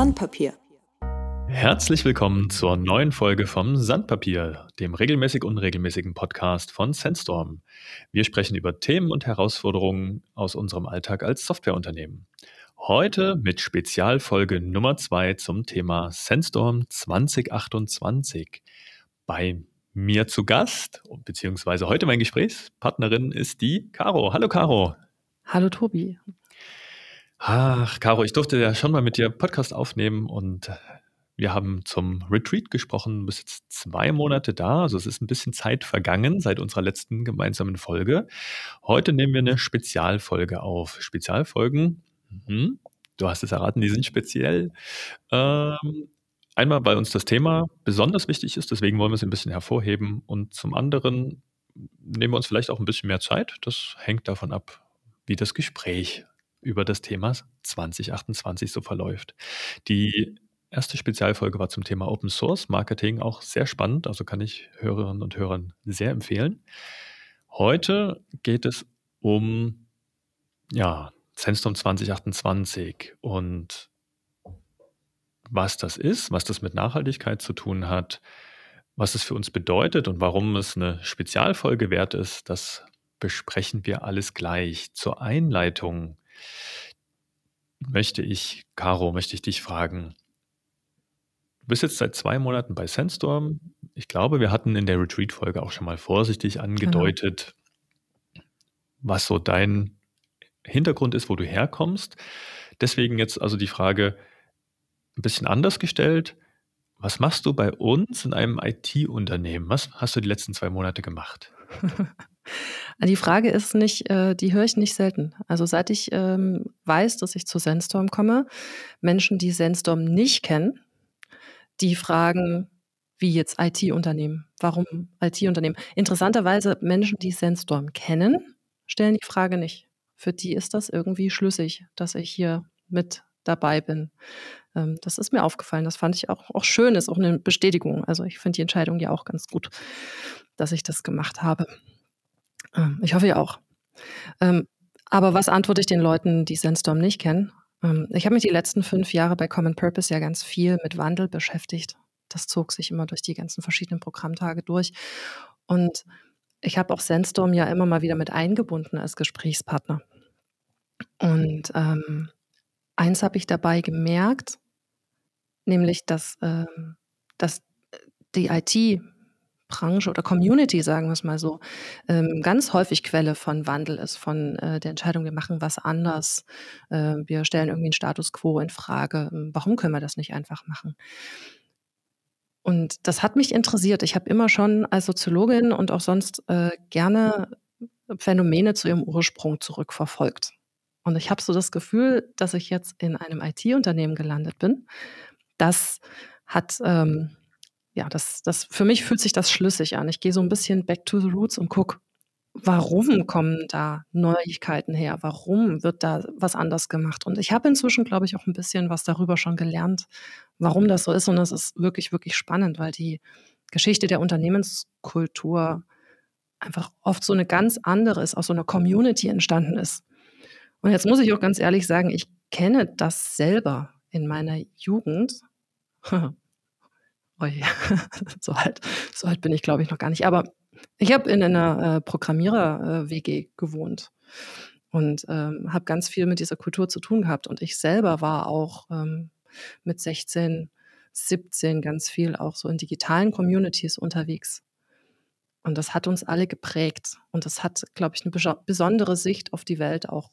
Sandpapier. Herzlich willkommen zur neuen Folge vom Sandpapier, dem regelmäßig unregelmäßigen Podcast von Sandstorm. Wir sprechen über Themen und Herausforderungen aus unserem Alltag als Softwareunternehmen. Heute mit Spezialfolge Nummer 2 zum Thema Sandstorm 2028. Bei mir zu Gast, beziehungsweise heute mein Gesprächspartnerin ist die Caro. Hallo Caro. Hallo Tobi. Ach, Caro, ich durfte ja schon mal mit dir Podcast aufnehmen und wir haben zum Retreat gesprochen, du bist jetzt zwei Monate da, also es ist ein bisschen Zeit vergangen seit unserer letzten gemeinsamen Folge. Heute nehmen wir eine Spezialfolge auf. Spezialfolgen, mhm, du hast es erraten, die sind speziell. Ähm, einmal, weil uns das Thema besonders wichtig ist, deswegen wollen wir es ein bisschen hervorheben und zum anderen nehmen wir uns vielleicht auch ein bisschen mehr Zeit. Das hängt davon ab, wie das Gespräch über das Thema 2028 so verläuft. Die erste Spezialfolge war zum Thema Open Source Marketing, auch sehr spannend, also kann ich Hörerinnen und Hörern sehr empfehlen. Heute geht es um ja, Sandstorm 2028 und was das ist, was das mit Nachhaltigkeit zu tun hat, was es für uns bedeutet und warum es eine Spezialfolge wert ist, das besprechen wir alles gleich. Zur Einleitung möchte ich, Caro, möchte ich dich fragen. Du bist jetzt seit zwei Monaten bei Sandstorm. Ich glaube, wir hatten in der Retreat-Folge auch schon mal vorsichtig genau. angedeutet, genau. was so dein Hintergrund ist, wo du herkommst. Deswegen jetzt also die Frage ein bisschen anders gestellt. Was machst du bei uns in einem IT-Unternehmen? Was hast du die letzten zwei Monate gemacht? Die Frage ist nicht, äh, die höre ich nicht selten. Also seit ich ähm, weiß, dass ich zu Sandstorm komme, Menschen, die Sandstorm nicht kennen, die fragen, wie jetzt IT-Unternehmen? Warum IT-Unternehmen? Interessanterweise Menschen, die Sandstorm kennen, stellen die Frage nicht. Für die ist das irgendwie schlüssig, dass ich hier mit dabei bin. Ähm, das ist mir aufgefallen. Das fand ich auch, auch schön, ist auch eine Bestätigung. Also ich finde die Entscheidung ja auch ganz gut, dass ich das gemacht habe. Ähm, ich hoffe ja auch. Ähm, aber was antworte ich den Leuten, die Sandstorm nicht kennen? Ähm, ich habe mich die letzten fünf Jahre bei Common Purpose ja ganz viel mit Wandel beschäftigt. Das zog sich immer durch die ganzen verschiedenen Programmtage durch. Und ich habe auch Sandstorm ja immer mal wieder mit eingebunden als Gesprächspartner. Und ähm, eins habe ich dabei gemerkt, nämlich dass, ähm, dass die IT Branche oder Community, sagen wir es mal so, ähm, ganz häufig Quelle von Wandel ist, von äh, der Entscheidung, wir machen was anders, äh, wir stellen irgendwie einen Status quo in Frage. Ähm, warum können wir das nicht einfach machen? Und das hat mich interessiert. Ich habe immer schon als Soziologin und auch sonst äh, gerne Phänomene zu ihrem Ursprung zurückverfolgt. Und ich habe so das Gefühl, dass ich jetzt in einem IT-Unternehmen gelandet bin. Das hat ähm, ja, das, das, für mich fühlt sich das schlüssig an. Ich gehe so ein bisschen back to the roots und gucke, warum kommen da Neuigkeiten her? Warum wird da was anders gemacht? Und ich habe inzwischen, glaube ich, auch ein bisschen was darüber schon gelernt, warum das so ist. Und das ist wirklich, wirklich spannend, weil die Geschichte der Unternehmenskultur einfach oft so eine ganz andere ist, aus so einer Community entstanden ist. Und jetzt muss ich auch ganz ehrlich sagen, ich kenne das selber in meiner Jugend. Ui, so alt, so alt bin ich, glaube ich, noch gar nicht. Aber ich habe in einer äh, Programmierer-WG gewohnt und ähm, habe ganz viel mit dieser Kultur zu tun gehabt. Und ich selber war auch ähm, mit 16, 17 ganz viel auch so in digitalen Communities unterwegs. Und das hat uns alle geprägt. Und das hat, glaube ich, eine besondere Sicht auf die Welt auch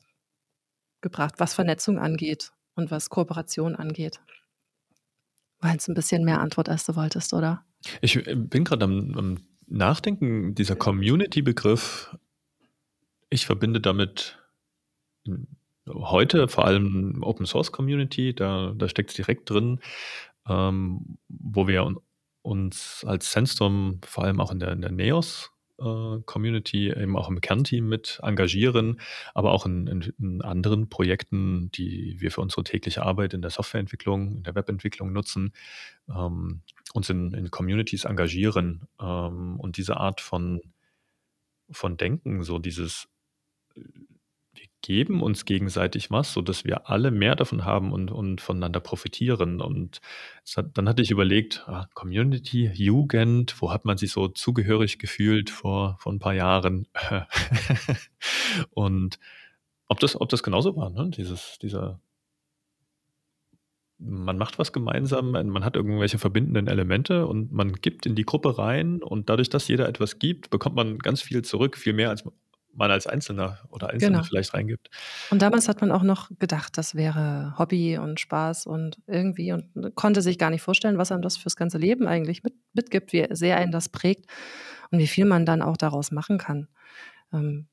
gebracht, was Vernetzung angeht und was Kooperation angeht. War jetzt ein bisschen mehr Antwort, als du wolltest, oder? Ich äh, bin gerade am, am Nachdenken, dieser Community-Begriff, ich verbinde damit heute vor allem Open Source Community, da, da steckt es direkt drin, ähm, wo wir uns als Sandstorm vor allem auch in der, in der NEOS Community eben auch im Kernteam mit engagieren, aber auch in, in, in, anderen Projekten, die wir für unsere tägliche Arbeit in der Softwareentwicklung, in der Webentwicklung nutzen, ähm, uns in, in, Communities engagieren ähm, und diese Art von, von Denken, so dieses, geben uns gegenseitig was, sodass wir alle mehr davon haben und, und voneinander profitieren. Und hat, dann hatte ich überlegt, ah, Community, Jugend, wo hat man sich so zugehörig gefühlt vor, vor ein paar Jahren? und ob das, ob das genauso war, ne? Dieses, dieser, man macht was gemeinsam, man hat irgendwelche verbindenden Elemente und man gibt in die Gruppe rein und dadurch, dass jeder etwas gibt, bekommt man ganz viel zurück, viel mehr als man als Einzelner oder Einzelne Genau. vielleicht reingibt. Und damals hat man auch noch gedacht, das wäre Hobby und Spaß und irgendwie und konnte sich gar nicht vorstellen, was einem das fürs ganze Leben eigentlich mit, mitgibt, wie sehr einen das prägt und wie viel man dann auch daraus machen kann. Ähm,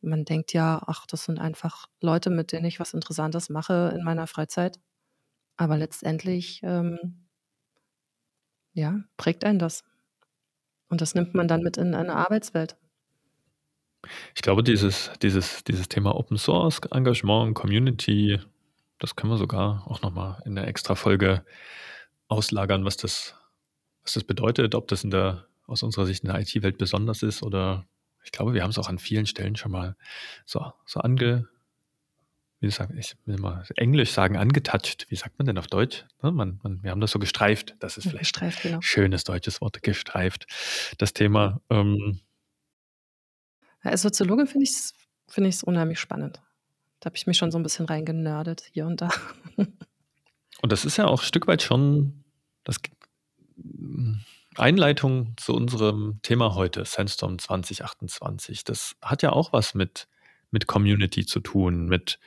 man denkt ja, ach, das sind einfach Leute, mit denen ich was Interessantes mache in meiner Freizeit. Aber letztendlich, ähm, ja, prägt einen das. Und das nimmt man dann mit in eine Arbeitswelt. Ich glaube, dieses, dieses, dieses Thema Open Source, Engagement, Community, das können wir sogar auch nochmal in der extra Folge auslagern, was das, was das bedeutet, ob das in der, aus unserer Sicht in der IT-Welt besonders ist oder ich glaube, wir haben es auch an vielen Stellen schon mal so, so ange, wie sagen, ich will mal Englisch sagen, angetouched. Wie sagt man denn auf Deutsch? Ne, man, man, wir haben das so gestreift. Das ist vielleicht Gestreift, genau. ein schönes deutsches Wort, gestreift. Das Thema. Ähm, Als Soziologin finde ich es find unheimlich spannend. Da habe ich mich schon so ein bisschen reingenördet hier und da. und das ist ja auch ein Stück weit schon das Einleitung zu unserem Thema heute, Sandstorm 2028. Das hat ja auch was mit, mit Community zu tun, mit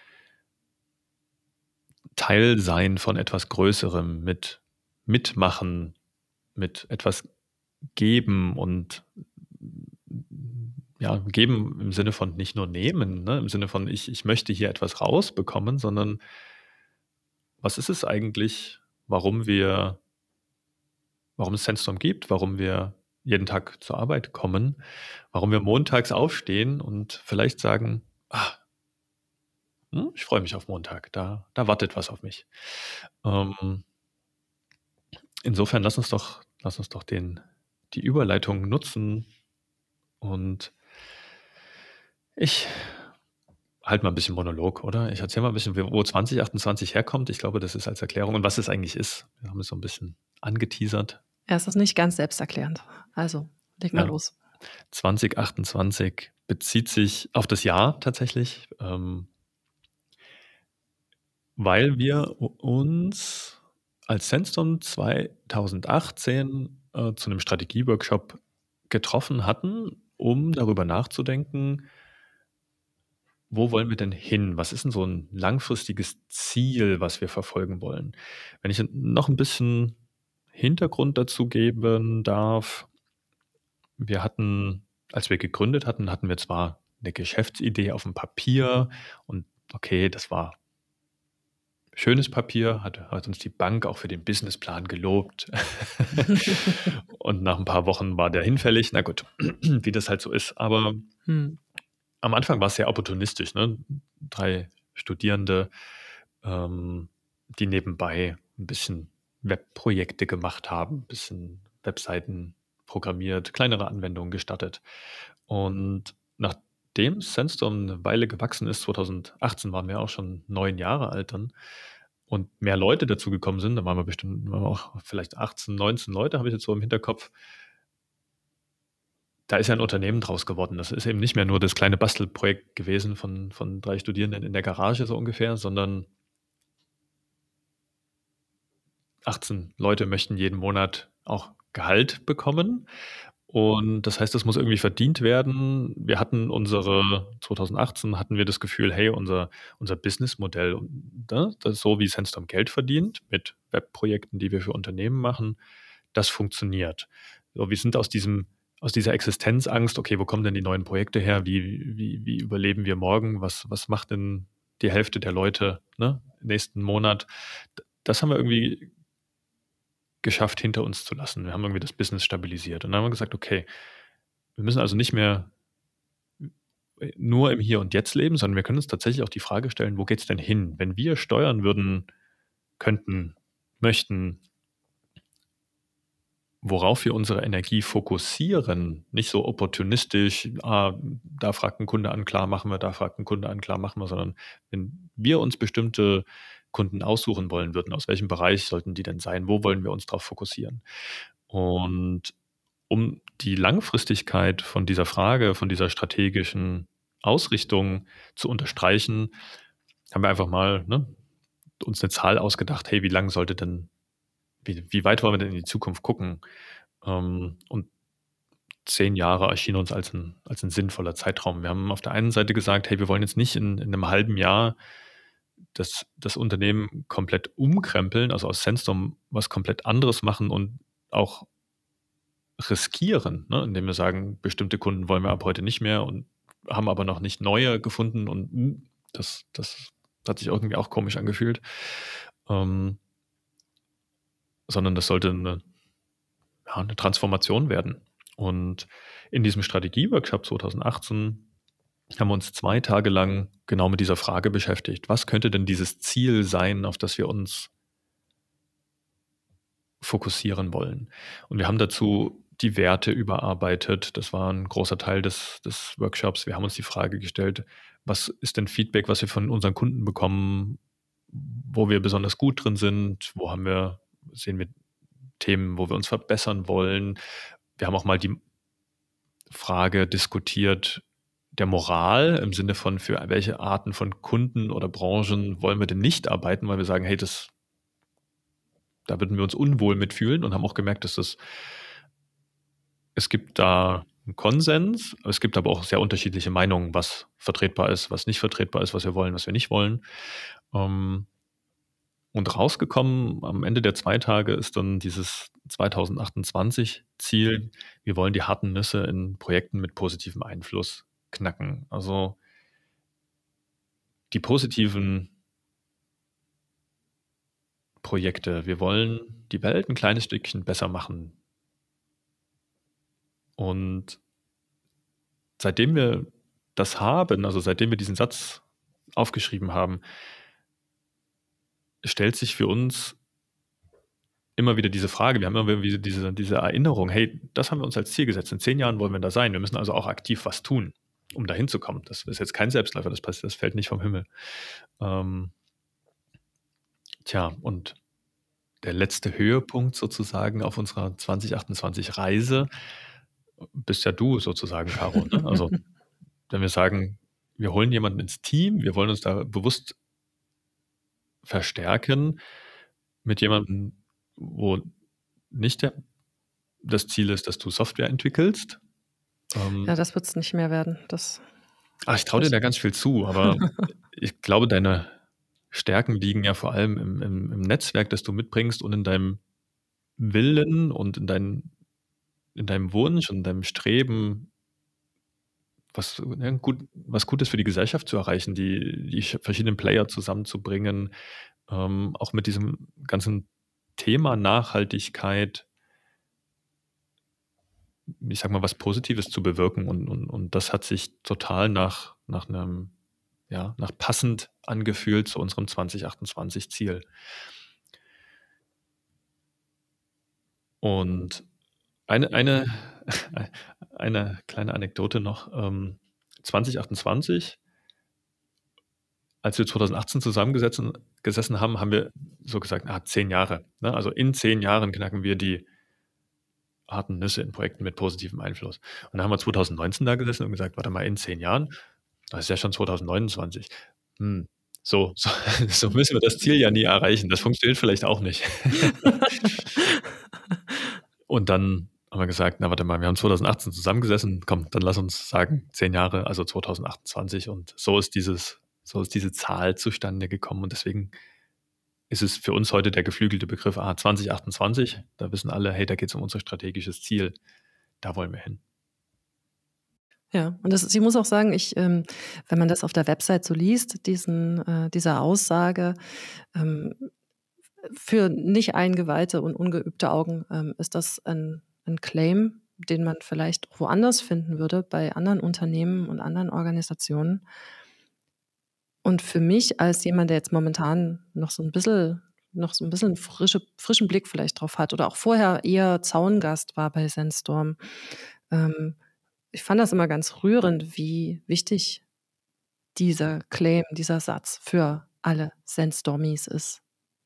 Teil sein von etwas Größerem, mit Mitmachen, mit etwas geben und ja, geben im Sinne von nicht nur nehmen, ne? im Sinne von ich, ich möchte hier etwas rausbekommen, sondern was ist es eigentlich, warum wir, warum es Sandstorm gibt, warum wir jeden Tag zur Arbeit kommen, warum wir montags aufstehen und vielleicht sagen, ah, hm, ich freue mich auf Montag, da, da wartet was auf mich. Ähm, insofern lass uns doch, lass uns doch den, die Überleitung nutzen und ich halte mal ein bisschen Monolog, oder? Ich erzähle mal ein bisschen, wo 2028 herkommt. Ich glaube, das ist als Erklärung und was es eigentlich ist. Wir haben es so ein bisschen angeteasert. Ja, es ist nicht ganz selbsterklärend. Also, leg mal ja. los. 2028 bezieht sich auf das Jahr tatsächlich, ähm, weil wir uns als Sandstorm 2018 äh, zu einem Strategieworkshop getroffen hatten, um darüber nachzudenken, wo wollen wir denn hin? Was ist denn so ein langfristiges Ziel, was wir verfolgen wollen? Wenn ich noch ein bisschen Hintergrund dazu geben darf, wir hatten, als wir gegründet hatten, hatten wir zwar eine Geschäftsidee auf dem Papier und okay, das war schönes Papier, hat, hat uns die Bank auch für den Businessplan gelobt. und nach ein paar Wochen war der hinfällig. Na gut, wie das halt so ist. Aber hm. Am Anfang war es sehr opportunistisch. Ne? Drei Studierende, ähm, die nebenbei ein bisschen Webprojekte gemacht haben, ein bisschen Webseiten programmiert, kleinere Anwendungen gestattet. Und nachdem Sandstorm eine Weile gewachsen ist, 2018 waren wir auch schon neun Jahre alt dann, und mehr Leute dazu gekommen sind, da waren wir bestimmt waren wir auch vielleicht 18, 19 Leute, habe ich jetzt so im Hinterkopf. Da ist ja ein Unternehmen draus geworden. Das ist eben nicht mehr nur das kleine Bastelprojekt gewesen von, von drei Studierenden in der Garage so ungefähr, sondern 18 Leute möchten jeden Monat auch Gehalt bekommen. Und das heißt, das muss irgendwie verdient werden. Wir hatten unsere, 2018 hatten wir das Gefühl, hey, unser, unser Businessmodell, ne, das so wie Sandstorm Geld verdient mit Webprojekten, die wir für Unternehmen machen, das funktioniert. So, wir sind aus diesem, aus dieser Existenzangst, okay, wo kommen denn die neuen Projekte her? Wie, wie, wie überleben wir morgen? Was, was macht denn die Hälfte der Leute ne, nächsten Monat? Das haben wir irgendwie geschafft, hinter uns zu lassen. Wir haben irgendwie das Business stabilisiert. Und dann haben wir gesagt, okay, wir müssen also nicht mehr nur im Hier und Jetzt leben, sondern wir können uns tatsächlich auch die Frage stellen, wo geht es denn hin? Wenn wir steuern würden, könnten, möchten, worauf wir unsere Energie fokussieren, nicht so opportunistisch, ah, da fragt ein Kunde an, klar machen wir, da fragt ein Kunde an, klar machen wir, sondern wenn wir uns bestimmte Kunden aussuchen wollen würden, aus welchem Bereich sollten die denn sein, wo wollen wir uns darauf fokussieren? Und um die Langfristigkeit von dieser Frage, von dieser strategischen Ausrichtung zu unterstreichen, haben wir einfach mal ne, uns eine Zahl ausgedacht, hey, wie lang sollte denn wie, wie weit wollen wir denn in die Zukunft gucken? Ähm, und zehn Jahre erschien uns als ein, als ein sinnvoller Zeitraum. Wir haben auf der einen Seite gesagt, hey, wir wollen jetzt nicht in, in einem halben Jahr das, das Unternehmen komplett umkrempeln, also aus Sandstorm was komplett anderes machen und auch riskieren, ne? indem wir sagen, bestimmte Kunden wollen wir ab heute nicht mehr und haben aber noch nicht neue gefunden und hm, das, das hat sich irgendwie auch komisch angefühlt. Ähm, sondern das sollte eine, ja, eine Transformation werden. Und in diesem Strategieworkshop 2018 haben wir uns zwei Tage lang genau mit dieser Frage beschäftigt. Was könnte denn dieses Ziel sein, auf das wir uns fokussieren wollen? Und wir haben dazu die Werte überarbeitet. Das war ein großer Teil des, des Workshops. Wir haben uns die Frage gestellt, was ist denn Feedback, was wir von unseren Kunden bekommen, wo wir besonders gut drin sind, wo haben wir sehen wir Themen, wo wir uns verbessern wollen. Wir haben auch mal die Frage diskutiert der Moral im Sinne von, für welche Arten von Kunden oder Branchen wollen wir denn nicht arbeiten, weil wir sagen, hey, das, da würden wir uns unwohl mitfühlen und haben auch gemerkt, dass das, es gibt da einen Konsens, es gibt aber auch sehr unterschiedliche Meinungen, was vertretbar ist, was nicht vertretbar ist, was wir wollen, was wir nicht wollen. Ähm, und rausgekommen am Ende der zwei Tage ist dann dieses 2028-Ziel. Wir wollen die harten Nüsse in Projekten mit positivem Einfluss knacken. Also die positiven Projekte. Wir wollen die Welt ein kleines Stückchen besser machen. Und seitdem wir das haben, also seitdem wir diesen Satz aufgeschrieben haben, stellt sich für uns immer wieder diese Frage, wir haben immer wieder diese, diese Erinnerung, hey, das haben wir uns als Ziel gesetzt, in zehn Jahren wollen wir da sein, wir müssen also auch aktiv was tun, um da hinzukommen. Das ist jetzt kein Selbstläufer, das, passiert, das fällt nicht vom Himmel. Ähm, tja, und der letzte Höhepunkt sozusagen auf unserer 2028-Reise bist ja du sozusagen, Caro. Ne? Also, wenn wir sagen, wir holen jemanden ins Team, wir wollen uns da bewusst verstärken mit jemandem, wo nicht der, das Ziel ist, dass du Software entwickelst. Ähm, ja, das wird es nicht mehr werden. Das, ach, ich traue dir da ganz viel zu, aber ich glaube, deine Stärken liegen ja vor allem im, im, im, Netzwerk, das du mitbringst und in deinem Willen und in, dein, in deinem Wunsch und deinem Streben, was, ja, gut, was Gutes für die Gesellschaft zu erreichen, die, die verschiedenen Player zusammenzubringen, ähm, auch mit diesem ganzen Thema Nachhaltigkeit, ich sag mal, was Positives zu bewirken. Und, und, und das hat sich total nach, nach einem, ja, nach passend angefühlt zu unserem 2028-Ziel. Und eine, eine, eine kleine Anekdote noch. 2028, ähm, als wir 2018 zusammengesessen gesessen haben, haben wir so gesagt, ah, zehn Jahre. Ne? Also in zehn Jahren knacken wir die harten Nüsse in Projekten mit positivem Einfluss. Und dann haben wir 2019 da gesessen und gesagt, warte mal, in zehn Jahren, das ist ja schon 2029. Hm, so, so, so müssen wir das Ziel ja nie erreichen. Das funktioniert vielleicht auch nicht. und dann haben wir gesagt, na warte mal, wir haben 2018 zusammengesessen, komm, dann lass uns sagen, zehn Jahre, also 2028. Und so ist dieses, so ist diese Zahl zustande gekommen. Und deswegen ist es für uns heute der geflügelte Begriff ah, 2028. Da wissen alle, hey, da geht es um unser strategisches Ziel. Da wollen wir hin. Ja, und das, ich muss auch sagen, ich, ähm, wenn man das auf der Website so liest, diesen, äh, dieser Aussage, ähm, für nicht eingeweihte und ungeübte Augen ähm, ist das ein ein Claim, den man vielleicht woanders finden würde, bei anderen Unternehmen und anderen Organisationen. Und für mich als jemand, der jetzt momentan noch so ein bisschen noch so ein bisschen frische, frischen Blick vielleicht drauf hat oder auch vorher eher Zaungast war bei Sandstorm. Ähm, ich fand das immer ganz rührend, wie wichtig dieser Claim, dieser Satz für alle Sandstormies ist.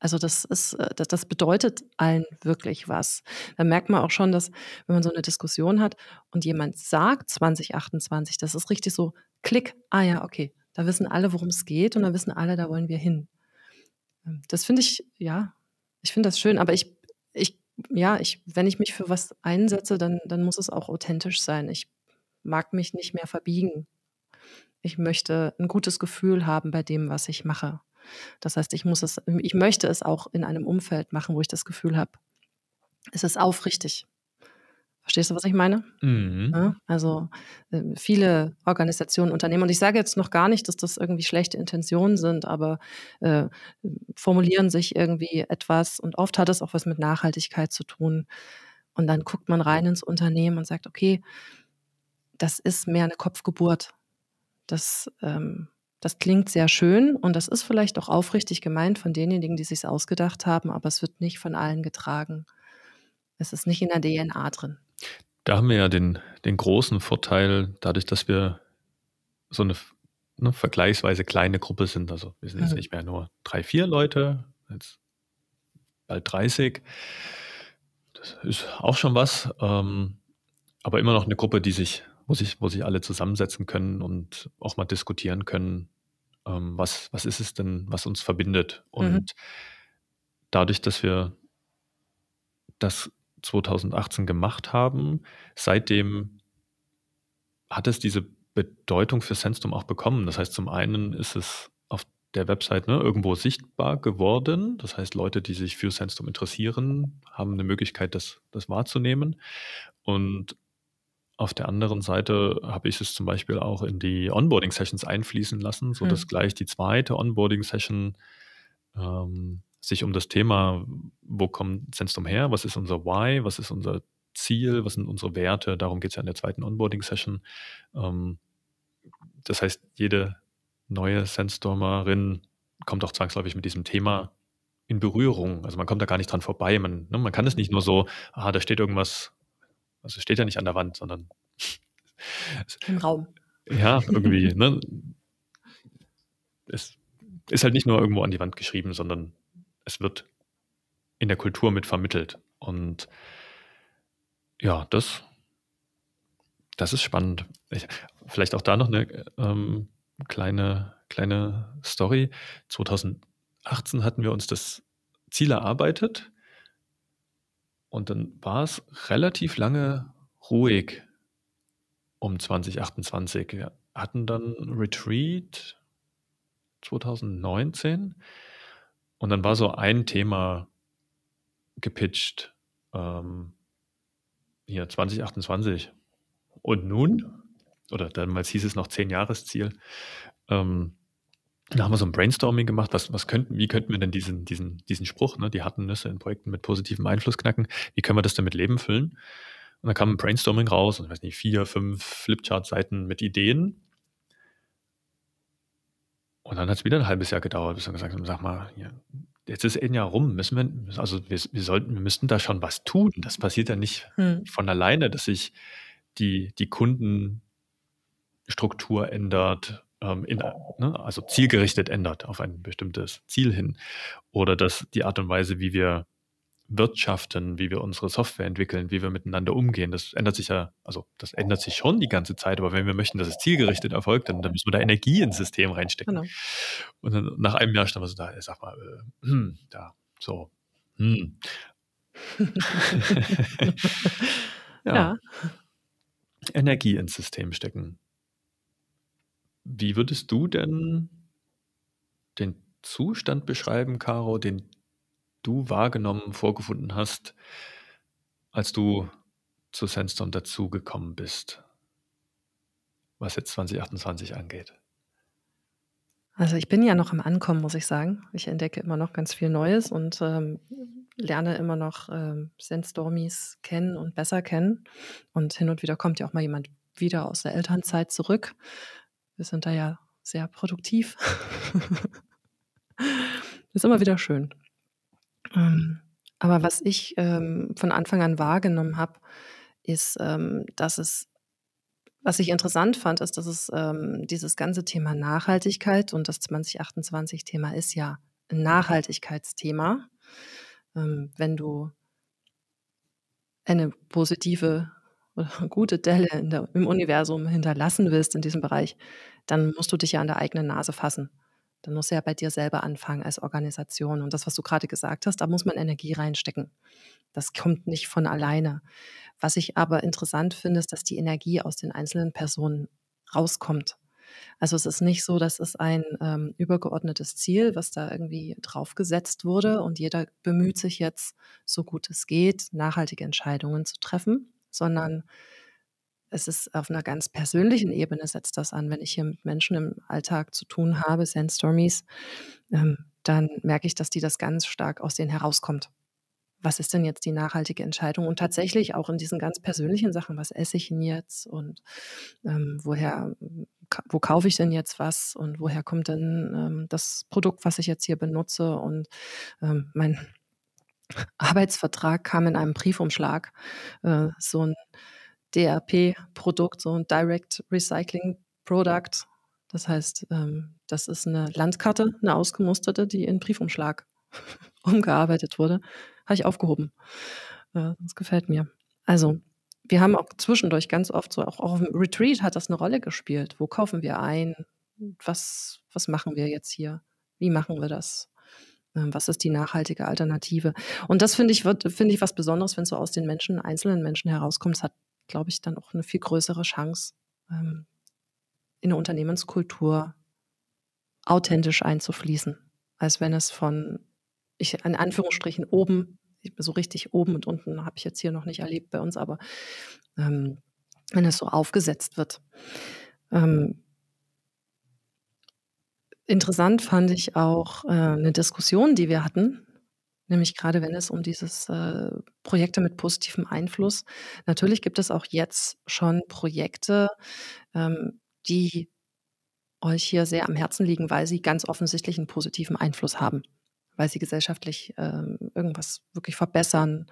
Also das ist, äh, das, bedeutet allen wirklich was. Da merkt man auch schon, dass wenn man so eine Diskussion hat und jemand sagt 2028, das ist richtig so Klick, ah ja, okay, da wissen alle, worum es geht und da wissen alle, da wollen wir hin. Ähm, das finde ich, ja, ich finde das schön, aber ich, ich, ja, ich, wenn ich mich für was einsetze, dann, dann muss es auch authentisch sein. Ich mag mich nicht mehr verbiegen. Ich möchte ein gutes Gefühl haben bei dem, was ich mache. Das heißt, ich muss es, ich möchte es auch in einem Umfeld machen, wo ich das Gefühl habe, es ist aufrichtig. Verstehst du, was ich meine? Mhm. Ja, also äh, viele Organisationen, Unternehmen, und ich sage jetzt noch gar nicht, dass das irgendwie schlechte Intentionen sind, aber äh, formulieren sich irgendwie etwas und oft hat es auch was mit Nachhaltigkeit zu tun. Und dann guckt man rein ins Unternehmen und sagt, okay, das ist mehr eine Kopfgeburt. Das ähm, das klingt sehr schön und das ist vielleicht auch aufrichtig gemeint von denjenigen, die sich ausgedacht haben, aber es wird nicht von allen getragen. Es ist nicht in der DNA drin. Da haben wir ja den, den großen Vorteil, dadurch, dass wir so eine, eine vergleichsweise kleine Gruppe sind. Also wir sind jetzt mhm. nicht mehr nur drei, vier Leute, jetzt bald 30. Das ist auch schon was. Ähm, aber immer noch eine Gruppe, die sich, wo sich, wo sich alle zusammensetzen können und auch mal diskutieren können, ähm, was, was ist es denn, was uns verbindet. Mhm. Und mhm. dadurch, dass wir das 2018 gemacht haben, seitdem hat es diese Bedeutung für Sandstorm auch bekommen. Das heißt, zum einen ist es auf der Website ne, irgendwo sichtbar geworden. Das heißt, Leute, die sich für Sandstorm interessieren, haben eine Möglichkeit, das, das wahrzunehmen. Und auf der anderen Seite habe ich es zum Beispiel auch in die Onboarding-Sessions einfließen lassen, sodass mhm. gleich die zweite Onboarding-Session ähm, sich um das Thema, wo kommt Sandstorm her, was ist unser Why, was ist unser Ziel, was sind unsere Werte, darum geht es ja in der zweiten Onboarding-Session. Ähm, das heißt, jede neue Sandstormerin kommt auch zwangsläufig mit diesem Thema in Berührung. Also man kommt da gar nicht dran vorbei. Man, ne, man kann es nicht nur so, ah, da steht irgendwas also steht ja nicht an der Wand, sondern im Raum. Ja, irgendwie. ne? Es ist halt nicht nur irgendwo an die Wand geschrieben, sondern es wird in der Kultur mit vermittelt. Und ja, das, das ist spannend. Ich, vielleicht auch da noch eine ähm, kleine, kleine Story. 2018 hatten wir uns das Ziel erarbeitet und dann war es relativ lange ruhig um 2028. Wir hatten dann Retreat 2019 und dann war so ein Thema gepitcht. Ähm, hier 2028. Und nun, oder damals hieß es noch zehn Jahresziel, ähm, da haben wir so ein Brainstorming gemacht, was, was könnten, wie könnten wir denn diesen, diesen, diesen Spruch, ne, die harten Nüsse in Projekten mit positivem Einfluss knacken, wie können wir das denn mit Leben füllen? Und dann kam ein Brainstorming raus, und ich weiß nicht, vier, fünf Flipchart-Seiten mit Ideen. Und dann hat es wieder ein halbes Jahr gedauert, bis wir gesagt haben, sag mal, ja, jetzt ist ein Jahr rum, müssen wir, also wir, wir sollten, wir müssten da schon was tun. Das passiert ja nicht hm. von alleine, dass sich die, die Kundenstruktur ändert, ähm, in, ne, also zielgerichtet ändert auf ein bestimmtes Ziel hin. Oder dass die Art und Weise, wie wir wirtschaften, wie wir unsere Software entwickeln, wie wir miteinander umgehen, das ändert sich ja, also das ändert sich schon die ganze Zeit, aber wenn wir möchten, dass es zielgerichtet erfolgt, dann, dann müssen wir da Energie ins System reinstecken. Genau. Und dann nach einem Jahr stand wir so da, sag mal, äh, hm, da, so, hm. ja. ja. Energie ins System stecken. Wie würdest du denn den Zustand beschreiben, Caro, den du wahrgenommen, vorgefunden hast, als du zu Sandstorm dazugekommen bist, was jetzt 2028 angeht? Also ich bin ja noch am Ankommen, muss ich sagen. Ich entdecke immer noch ganz viel Neues und ähm, lerne immer noch ähm, Sandstormies kennen und besser kennen. Und hin und wieder kommt ja auch mal jemand wieder aus der Elternzeit zurück. Wir sind da ja sehr produktiv. ist immer wieder schön. Ähm, aber was ich, ähm, von Anfang an wahrgenommen habe, ist, ähm, dass es was ich interessant fand, ist, dass es, ähm, dieses ganze Thema Nachhaltigkeit und das 2028-Thema ist ja 'n Nachhaltigkeitsthema. Ähm, wenn du eine positive oder gute Delle der im Universum hinterlassen willst in diesem Bereich, dann musst du dich ja an der eigenen Nase fassen. Dann musst du ja bei dir selber anfangen als Organisation. Und das, was du grade gesagt hast, da muss man Energie reinstecken. Das kommt nicht von alleine. Was ich aber interessant finde, ist, dass die Energie aus den einzelnen Personen rauskommt. Also, es ist nicht so, dass es ein, ähm, übergeordnetes Ziel, was da irgendwie draufgesetzt wurde und jeder bemüht sich jetzt, so gut es geht, nachhaltige Entscheidungen zu treffen, sondern es ist auf 'ner ganz persönlichen Ebene setzt das an. Wenn ich hier mit Menschen im Alltag zu tun habe, Sandstormies, ähm, dann merke ich, dass die das ganz stark aus denen herauskommt. Was ist denn jetzt die nachhaltige Entscheidung? Und tatsächlich auch in diesen ganz persönlichen Sachen, was esse ich 'n jetzt und, ähm, woher wo kaufe ich denn jetzt was und woher kommt denn, ähm, das Produkt, was ich jetzt hier benutze? Und, ähm, mein Arbeitsvertrag kam in einem Briefumschlag, äh, so 'n DRP-Produkt, so 'n Direct Recycling Product. Das heißt, ähm, das ist 'ne Landkarte, 'ne ausgemusterte, die in Briefumschlag umgearbeitet wurde. Habe ich aufgehoben. Äh, das gefällt mir. Also, wir haben auch zwischendurch ganz oft so auch auf'm Retreat hat das 'ne Rolle gespielt. Wo kaufen wir ein? Was was machen wir jetzt hier? Wie machen wir das? Ähm, was ist die nachhaltige Alternative? Und das finde ich wird finde ich was Besonderes, wenn's so aus den Menschen einzelnen Menschen herauskommt. Es hat, glaube ich, dann auch 'ne viel größere Chance, ähm, in 'ne Unternehmenskultur authentisch einzufließen, als wenn es von ich in Anführungsstrichen oben so richtig oben und unten habe ich jetzt hier noch nicht erlebt bei uns, aber, ähm, wenn es so aufgesetzt wird. Ähm Interessant fand ich auch, äh, 'ne Diskussion, die wir hatten, nämlich grade wenn es um dieses, äh, Projekte mit positivem Einfluss natürlich gibt es auch jetzt schon Projekte, ähm, die euch hier sehr am Herzen liegen, weil sie ganz offensichtlich 'n positiven Einfluss haben, weil sie gesellschaftlich, ähm, irgendwas wirklich verbessern,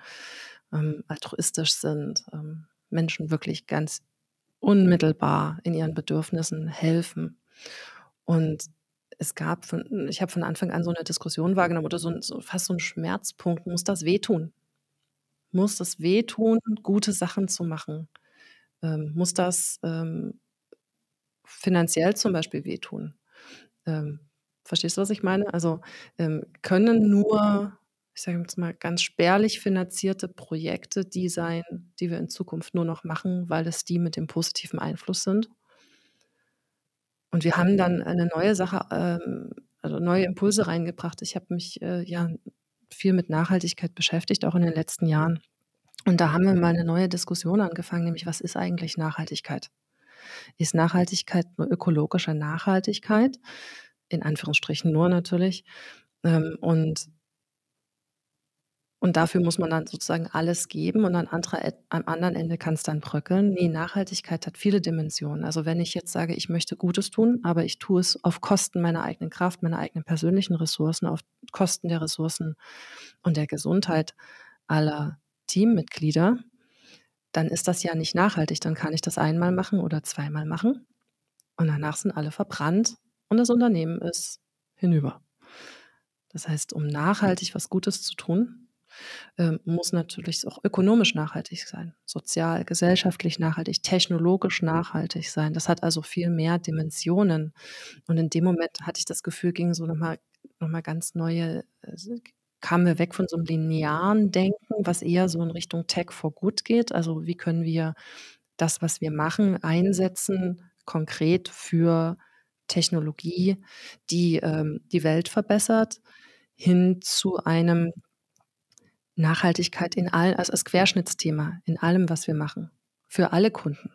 ähm, altruistisch sind, ähm, Menschen wirklich ganz unmittelbar in ihren Bedürfnissen helfen. Und es gab von ich habe von Anfang an so 'ne Diskussion wahrgenommen oder so so fast so 'n Schmerzpunkt. Muss das wehtun? Muss das wehtun, gute Sachen zu machen? Ähm, muss das, ähm, finanziell zum Beispiel wehtun? Ähm, verstehst du, was ich meine? Also, ähm, können nur, ich sage jetzt mal, ganz spärlich finanzierte Projekte die sein, die wir in Zukunft nur noch machen, weil es die mit dem positiven Einfluss sind? Und wir haben dann eine neue Sache, ähm also, neue Impulse reingebracht. Ich habe mich, äh, ja viel mit Nachhaltigkeit beschäftigt, auch in den letzten Jahren. Und da haben wir mal 'ne neue Diskussion angefangen, nämlich: „Was ist eigentlich Nachhaltigkeit?“ Ist Nachhaltigkeit nur ökologische Nachhaltigkeit? In Anführungsstrichen nur natürlich. Ähm, und und dafür muss man dann sozusagen alles geben und an anderer Et am anderen Ende kann's dann bröckeln. Ne, Nachhaltigkeit hat viele Dimensionen. Also, wenn ich jetzt sage, ich möchte Gutes tun, aber ich tue es auf Kosten meiner eigenen Kraft, meiner eigenen persönlichen Ressourcen, auf Kosten der Ressourcen und der Gesundheit aller Teammitglieder, dann ist das ja nicht nachhaltig. Dann kann ich das einmal machen oder zweimal machen und danach sind alle verbrannt und das Unternehmen ist hinüber. Das heißt, um nachhaltig was Gutes zu tun, ähm, muss natürlich auch ökonomisch nachhaltig sein, sozial, gesellschaftlich nachhaltig, technologisch nachhaltig sein. Das hat also viel mehr Dimensionen. Und in dem Moment hatte ich das Gefühl, ging so noch mal noch mal ganz neue äh, kamen wir weg von so 'nem linearen Denken, was eher so in Richtung Tech for Good geht. Also, wie können wir das, was wir machen, einsetzen konkret für Technologie, die, ähm, die Welt verbessert, hin zu einem Nachhaltigkeit in all also, als Querschnittsthema in allem, was wir machen, für alle Kunden.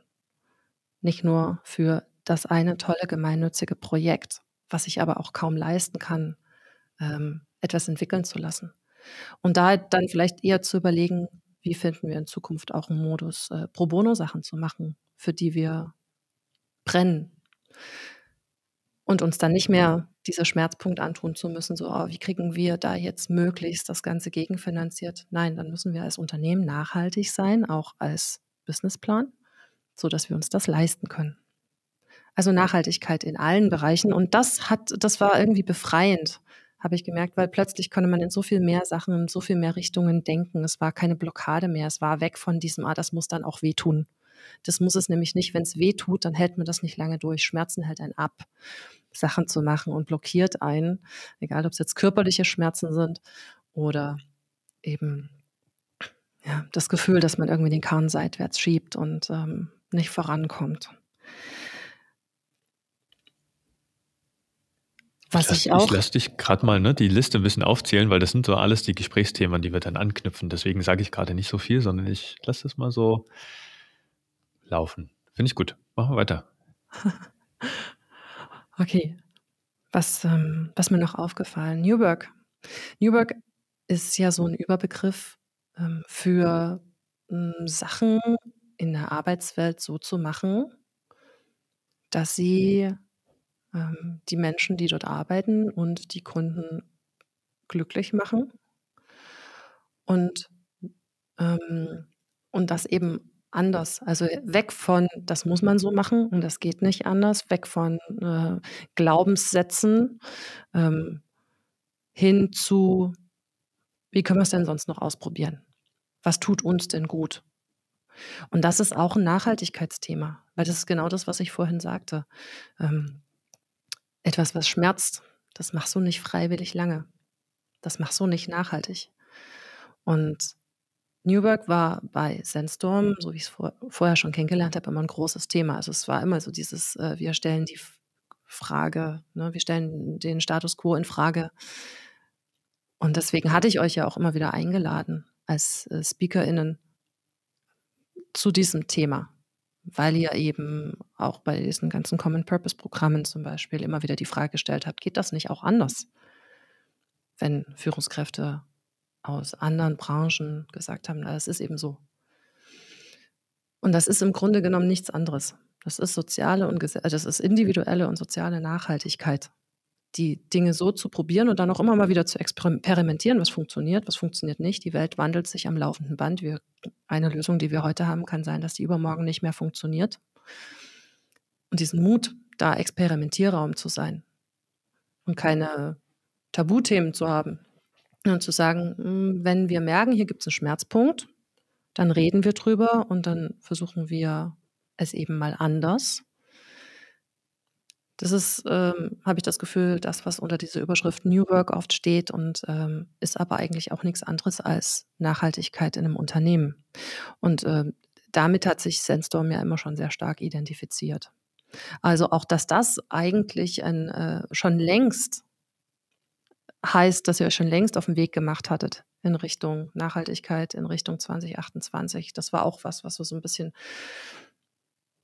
Nicht nur für das eine tolle gemeinnützige Projekt, was sich aber auch kaum leisten kann, ähm, etwas entwickeln zu lassen. Und da dann vielleicht eher zu überlegen, wie finden wir in Zukunft auch 'n Modus, äh, Pro Bono Sachen zu machen, für die wir brennen. Und uns dann nicht mehr dieser Schmerzpunkt antun zu müssen, so: „Oh, wie kriegen wir da jetzt möglichst das Ganze gegenfinanziert?“ Nein, dann müssen wir als Unternehmen nachhaltig sein, auch als Businessplan, sodass wir uns das leisten können. Also, Nachhaltigkeit in allen Bereichen und das hat das war irgendwie befreiend, habe ich gemerkt, weil plötzlich konnte man in so viel mehr Sachen, in so viel mehr Richtungen denken. Es war keine Blockade mehr. Es war weg von diesem: „Ah, das muss dann auch wehtun.“ Das muss es nämlich nicht. Wenn's wehtut, dann hält man das nicht lange durch. Schmerzen hält einen ab, Sachen zu machen und blockiert einen, egal ob's jetzt körperliche Schmerzen sind oder eben, ja, das Gefühl, dass man irgendwie den Karren seitwärts schiebt und, ähm, nicht vorankommt. Ich Was lasse ich ich auch lasse dich grad mal, ne, die Liste 'n bisschen aufzählen, weil das sind so alles die Gesprächsthemen, die wir dann anknüpfen. Deswegen sage ich grade nicht so viel, sondern ich lasse das mal so laufen. Finde ich gut. Machen wir weiter. Okay. Was, ähm was mir noch aufgefallen New Work. New Work ist ja so 'n Überbegriff, ähm, für, hm, Sachen in der Arbeitswelt so zu machen dass sie, ähm, die Menschen, die dort arbeiten und die Kunden glücklich machen. Und, ähm und das eben anders. Also, weg von: „Das muss man so machen und das geht nicht anders“, weg von, äh, Glaubenssätzen, ähm, hin zu: „Wie können wir's denn sonst noch ausprobieren? Was tut uns denn gut?“ Und das ist auch 'n Nachhaltigkeitsthema, weil das ist genau das, was ich vorhin sagte. Ähm, etwas, was schmerzt, das machst du nicht freiwillig lange. Das machst du nicht nachhaltig. Und New Work war bei Sandstorm, so wie ich's vor vorher schon kennengelernt habe, immer 'n großes Thema. Also, es war immer so dieses, äh, wir stellen die Frage, ne wir stellen den Status quo infrage. Und deswegen hatte ich euch ja auch immer wieder eingeladen als, äh, SpeakerInnen zu diesem Thema, weil ihr eben auch bei diesen ganzen Common Purpose Programmen zum Beispiel immer wieder die Frage gestellt habt: „Geht das nicht auch anders?“ Wenn Führungskräfte aus anderen Branchen gesagt haben: „Na, es ist eben so.“ Und das ist im Grunde genommen nichts anderes. Das ist soziale und äh, das ist individuelle und soziale Nachhaltigkeit, die Dinge so zu probieren und dann auch immer mal wieder zu experem perimentieren, was funktioniert, was funktioniert nicht. Die Welt wandelt sich am laufenden Band. Wir eine Lösung, die wir heute haben, kann sein, dass die übermorgen nicht mehr funktioniert. Und diesen Mut, da Experimentierraum zu sein und keine Tabuthemen zu haben und zu sagen: „Hm, wenn wir merken, hier gibt's 'n Schmerzpunkt, dann reden wir drüber und dann versuchen wir es eben mal anders.“ Das ist, ähm, habe ich das Gefühl, das, was unter dieser Überschrift New Work oft steht und, ähm, ist aber eigentlich auch nix anderes als Nachhaltigkeit in 'nem Unternehmen. Und, ähm, damit hat sich Sandstorm ja immer schon sehr stark identifiziert. Also, auch, dass das eigentlich ein, äh schon längst heißt, dass ihr euch schon längst auf 'n Weg gemacht hattet in Richtung Nachhaltigkeit, in Richtung 2028. Das war auch was, was wir so 'n bisschen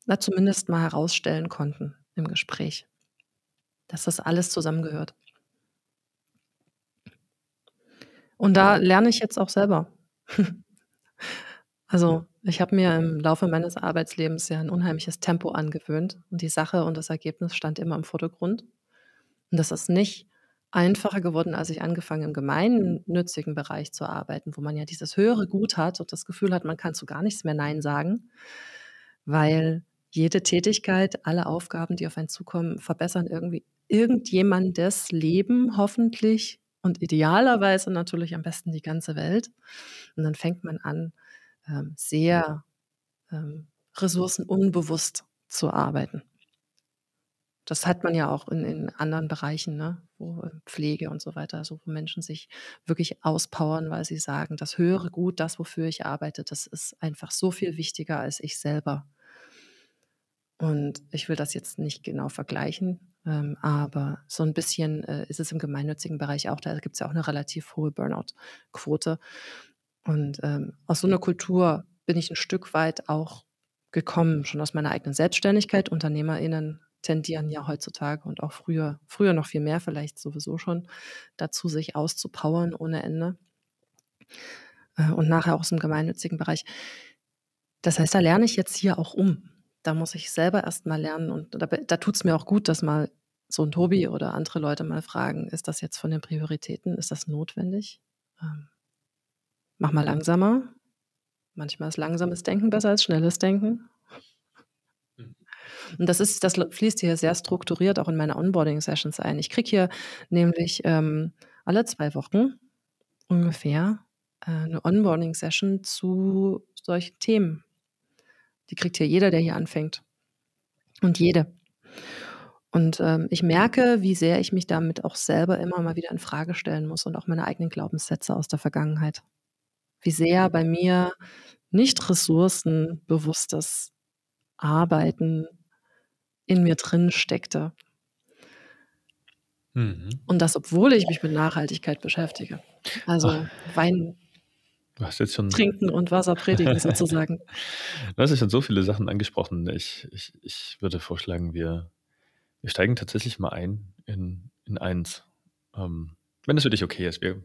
na, zumindest mal herausstellen konnten im Gespräch, dass das alles zusammengehört. Und da lerne ich jetzt auch selber. Also, ich habe mir im Laufe meines Arbeitslebens ja 'n unheimliches Tempo angewöhnt und die Sache und das Ergebnis stand immer im Vordergrund. Und das ist nicht einfacher geworden, als ich angefangen im gemeinnützigen Bereich zu arbeiten, wo man ja dieses höhere Gut hat und das Gefühl hat, man kann zu gar nichts mehr nein sagen, weil jede Tätigkeit, alle Aufgaben, die auf einen zukommen, verbessern irgendwie irgendjemandes Leben hoffentlich und idealerweise natürlich am besten die ganze Welt. Und dann fängt man an, ähm, sehr, ähm, ressourcenunbewusst zu arbeiten. Das hat man ja auch in in anderen Bereichen, ne, wo, äh Pflege und so weiter, also, wo Menschen sich wirklich auspowern, weil sie sagen: „Das höhere Gut, das, wofür ich arbeite, das ist einfach so viel wichtiger als ich selber.“ Und ich will das jetzt nicht genau vergleichen, ähm, aber so 'n bisschen, äh, ist es im gemeinnützigen Bereich auch. Da gibt's ja auch 'ne relativ hohe Burnout-Quote. Und, ähm, aus so 'ner Kultur bin ich 'n Stück weit auch gekommen, schon aus meiner eigenen Selbstständigkeit. UnternehmerInnen tendieren ja heutzutage und auch früher früher noch viel mehr vielleicht sowieso schon dazu, sich auszupowern ohne Ende. Äh, und nachher auch aus'm gemeinnützigen Bereich. Das heißt, da lerne ich jetzt hier auch um. Da muss ich selber erst mal lernen und da da tut's mir auch gut, das mal so 'n Tobi oder andere Leute mal fragen: „Ist das jetzt von den Prioritäten ist das notwendig? Ähm, mach mal langsamer.“ Manchmal ist langsames Denken besser als schnelles Denken. Und das ist das fließt hier sehr strukturiert auch in meine Onboarding-Sessions ein. Ich kriege hier nämlich, ähm, alle 2 Wochen ungefähr, äh, 'ne Onboarding-Session zu solchen Themen. Die kriegt hier jeder, der hier anfängt und jede. Und, ähm, ich merke, wie sehr ich mich damit auch selber immer mal wieder infrage stellen muss und auch meine eigenen Glaubenssätze aus der Vergangenheit. Wie sehr bei mir nicht ressourcenbewusstes Arbeiten in mir drin steckte. Mhm. Und das, obwohl ich mich mit Nachhaltigkeit beschäftige. Also, Ach. Wein jetzt trinken und Wasser predigen sozusagen. Du hast ja schon so viele Sachen angesprochen. Ich ich ich würde vorschlagen, wir wir steigen tatsächlich mal ein in in eins, ähm, wenn das für dich okay ist. Wir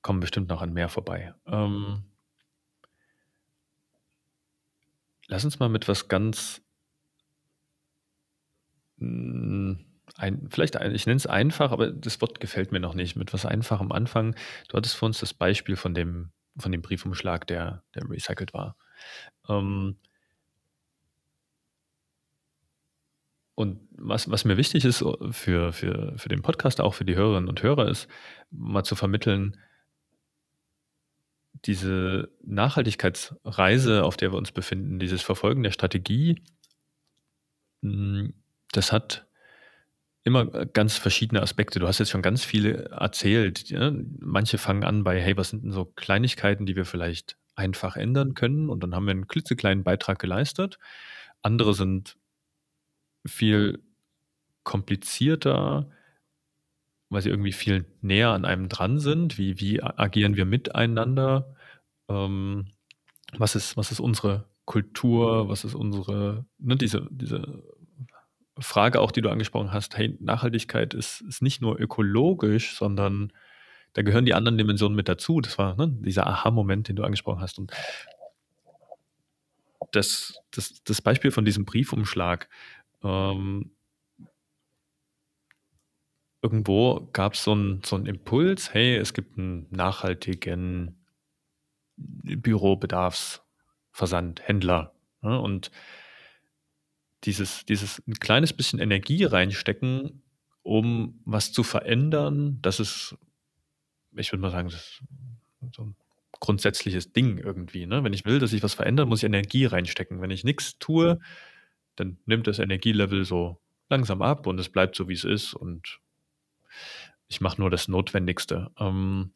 kommen bestimmt noch an mehr vorbei. Ähm lass uns mal mit was ganz ein vielleicht ein ich nenne es einfach, aber das Wort gefällt mir noch nicht, mit was Einfachem anfangen. Du hattest vor uns das Beispiel von dem von dem Briefumschlag, der der recycelt war. Ähm und was was mir wichtig ist, äh, für für für den Podcast, auch für die Hörerinnen und Hörer, ist, mal zu vermitteln diese Nachhaltigkeitsreise, auf der wir uns befinden, dieses Verfolgen der Strategie hm, das hat immer, ganz verschiedene Aspekte. Du hast jetzt schon ganz viele erzählt, ne? Manche fangen an bei: „Hey, was sind denn so Kleinigkeiten, die wir vielleicht einfach ändern können?“ Und dann haben wir 'n klitzekleinen Beitrag geleistet. Andere sind viel komplizierter, weil sie irgendwie viel näher an einem dran sind. Wie wie agieren wir miteinander? Ähm, was ist was ist unsere Kultur? Was ist unsere ne, diese diese Frage auch, die du angesprochen hast: „Hey, Nachhaltigkeit ist ist nicht nur ökologisch, sondern da gehören die anderen Dimensionen mit dazu.“ Das war, ne, dieser Aha-Moment, den du angesprochen hast. Und das das das Beispiel von diesem Briefumschlag, ähm irgendwo gab's so 'n so 'n Impuls: „Hey, es gibt 'n nachhaltigen Bürobedarfsversandhändler“, ne? Und dieses dieses 'n kleines bisschen Energie reinstecken, um was zu verändern, das ist ich würde mal sagen, das so 'n grundsätzliches Ding irgendwie, ne? Wenn ich will, dass sich was verändert, muss ich Energie reinstecken. Wenn ich nix tue, dann nimmt das Energielevel so langsam ab und es bleibt so, wie's ist und ich mache nur das Notwendigste. Ähm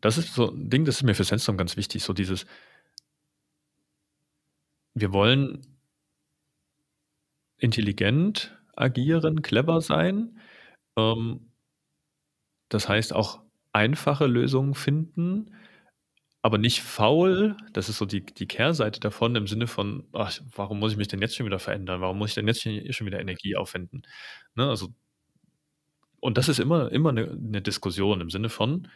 das ist so 'n Ding, das ist mir für Sandstorm ganz wichtig, so dieses wir wollen intelligent agieren, clever sein. Ähm das heißt auch einfache Lösungen finden, aber nicht faul. Das ist so die die Kehrseite davon im Sinne von: „Ach, warum muss ich mich denn jetzt schon wieder verändern? Warum muss ich denn jetzt schon wieder Energie aufwenden?“ Ne, also und das ist immer immer 'ne 'ne Diskussion im Sinne von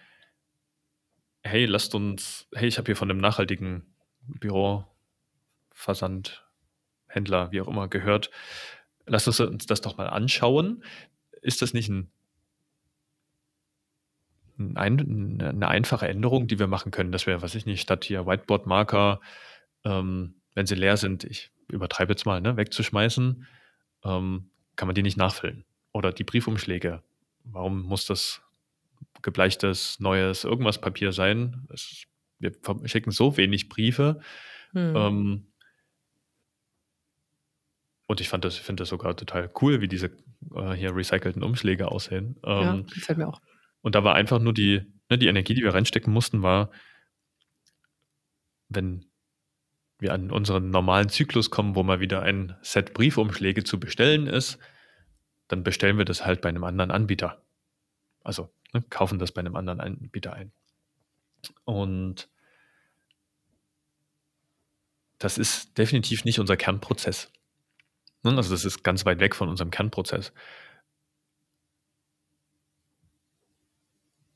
„Hey, lasst uns hey, ich habe hier von 'nem nachhaltigen Büroversandhändler, wie auch immer, gehört. Lasst uns uns das doch mal anschauen. Ist das nicht ein 'ne 'ne einfache Änderung, die wir machen können, dass wir, weiß ich nicht, statt hier Whiteboard-Marker, ähm, wenn sie leer sind ich übertreibe jetzt mal, ne, wegzuschmeißen, ähm, kann man die nicht nachfüllen? Oder die Briefumschläge. Warum muss das gebleichtes, neues irgendwas Papier sein? Es wir verschicken so wenig Briefe, Mhm. ähm und ich fand das finde das sogar total cool, wie diese, äh, hier recycelten Umschläge aussehen. Ja, Ähm, gefällt mir auch. und da war einfach nur die ne, die Energie, die wir reinstecken mussten, war wenn wir an unseren normalen Zyklus kommen, wo mal wieder ein Set Briefumschläge zu bestellen ist, dann bestellen wir das halt bei 'nem anderen Anbieter. Also, ne, kaufen das bei 'nem anderen Anbieter ein. Und das ist definitiv nicht unser Kernprozess. Ne, also, das ist ganz weit weg von unserem Kernprozess.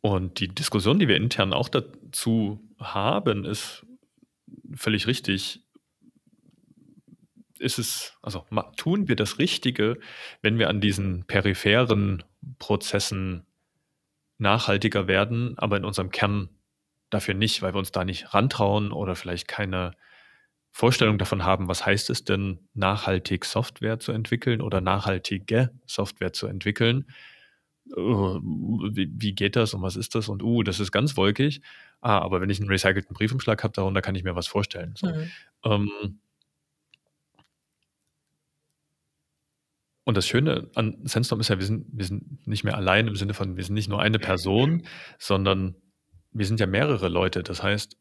Und die Diskussion, die wir intern auch dazu haben, ist völlig richtig ist es, also tun wir das Richtige, wenn wir an diesen peripheren Prozessen nachhaltiger werden, aber in unserem Kern dafür nicht, weil wir uns da nicht rantrauen oder vielleicht keine Vorstellung davon haben, was heißt es denn, nachhaltig Software zu entwickeln oder nachhaltige Software zu entwickeln. Uh, wie, wie, geht das und was ist das? Und uh, das ist ganz wolkig. Ah, aber wenn ich einen recycelten Briefumschlag habe, darunter kann ich mir was vorstellen. So. Mhm. Ähm, Und das Schöne an Sandstorm ist ja, wir sind, wir sind nicht mehr allein im Sinne von, wir sind nicht nur eine Person, sondern wir sind ja mehrere Leute. Das heißt,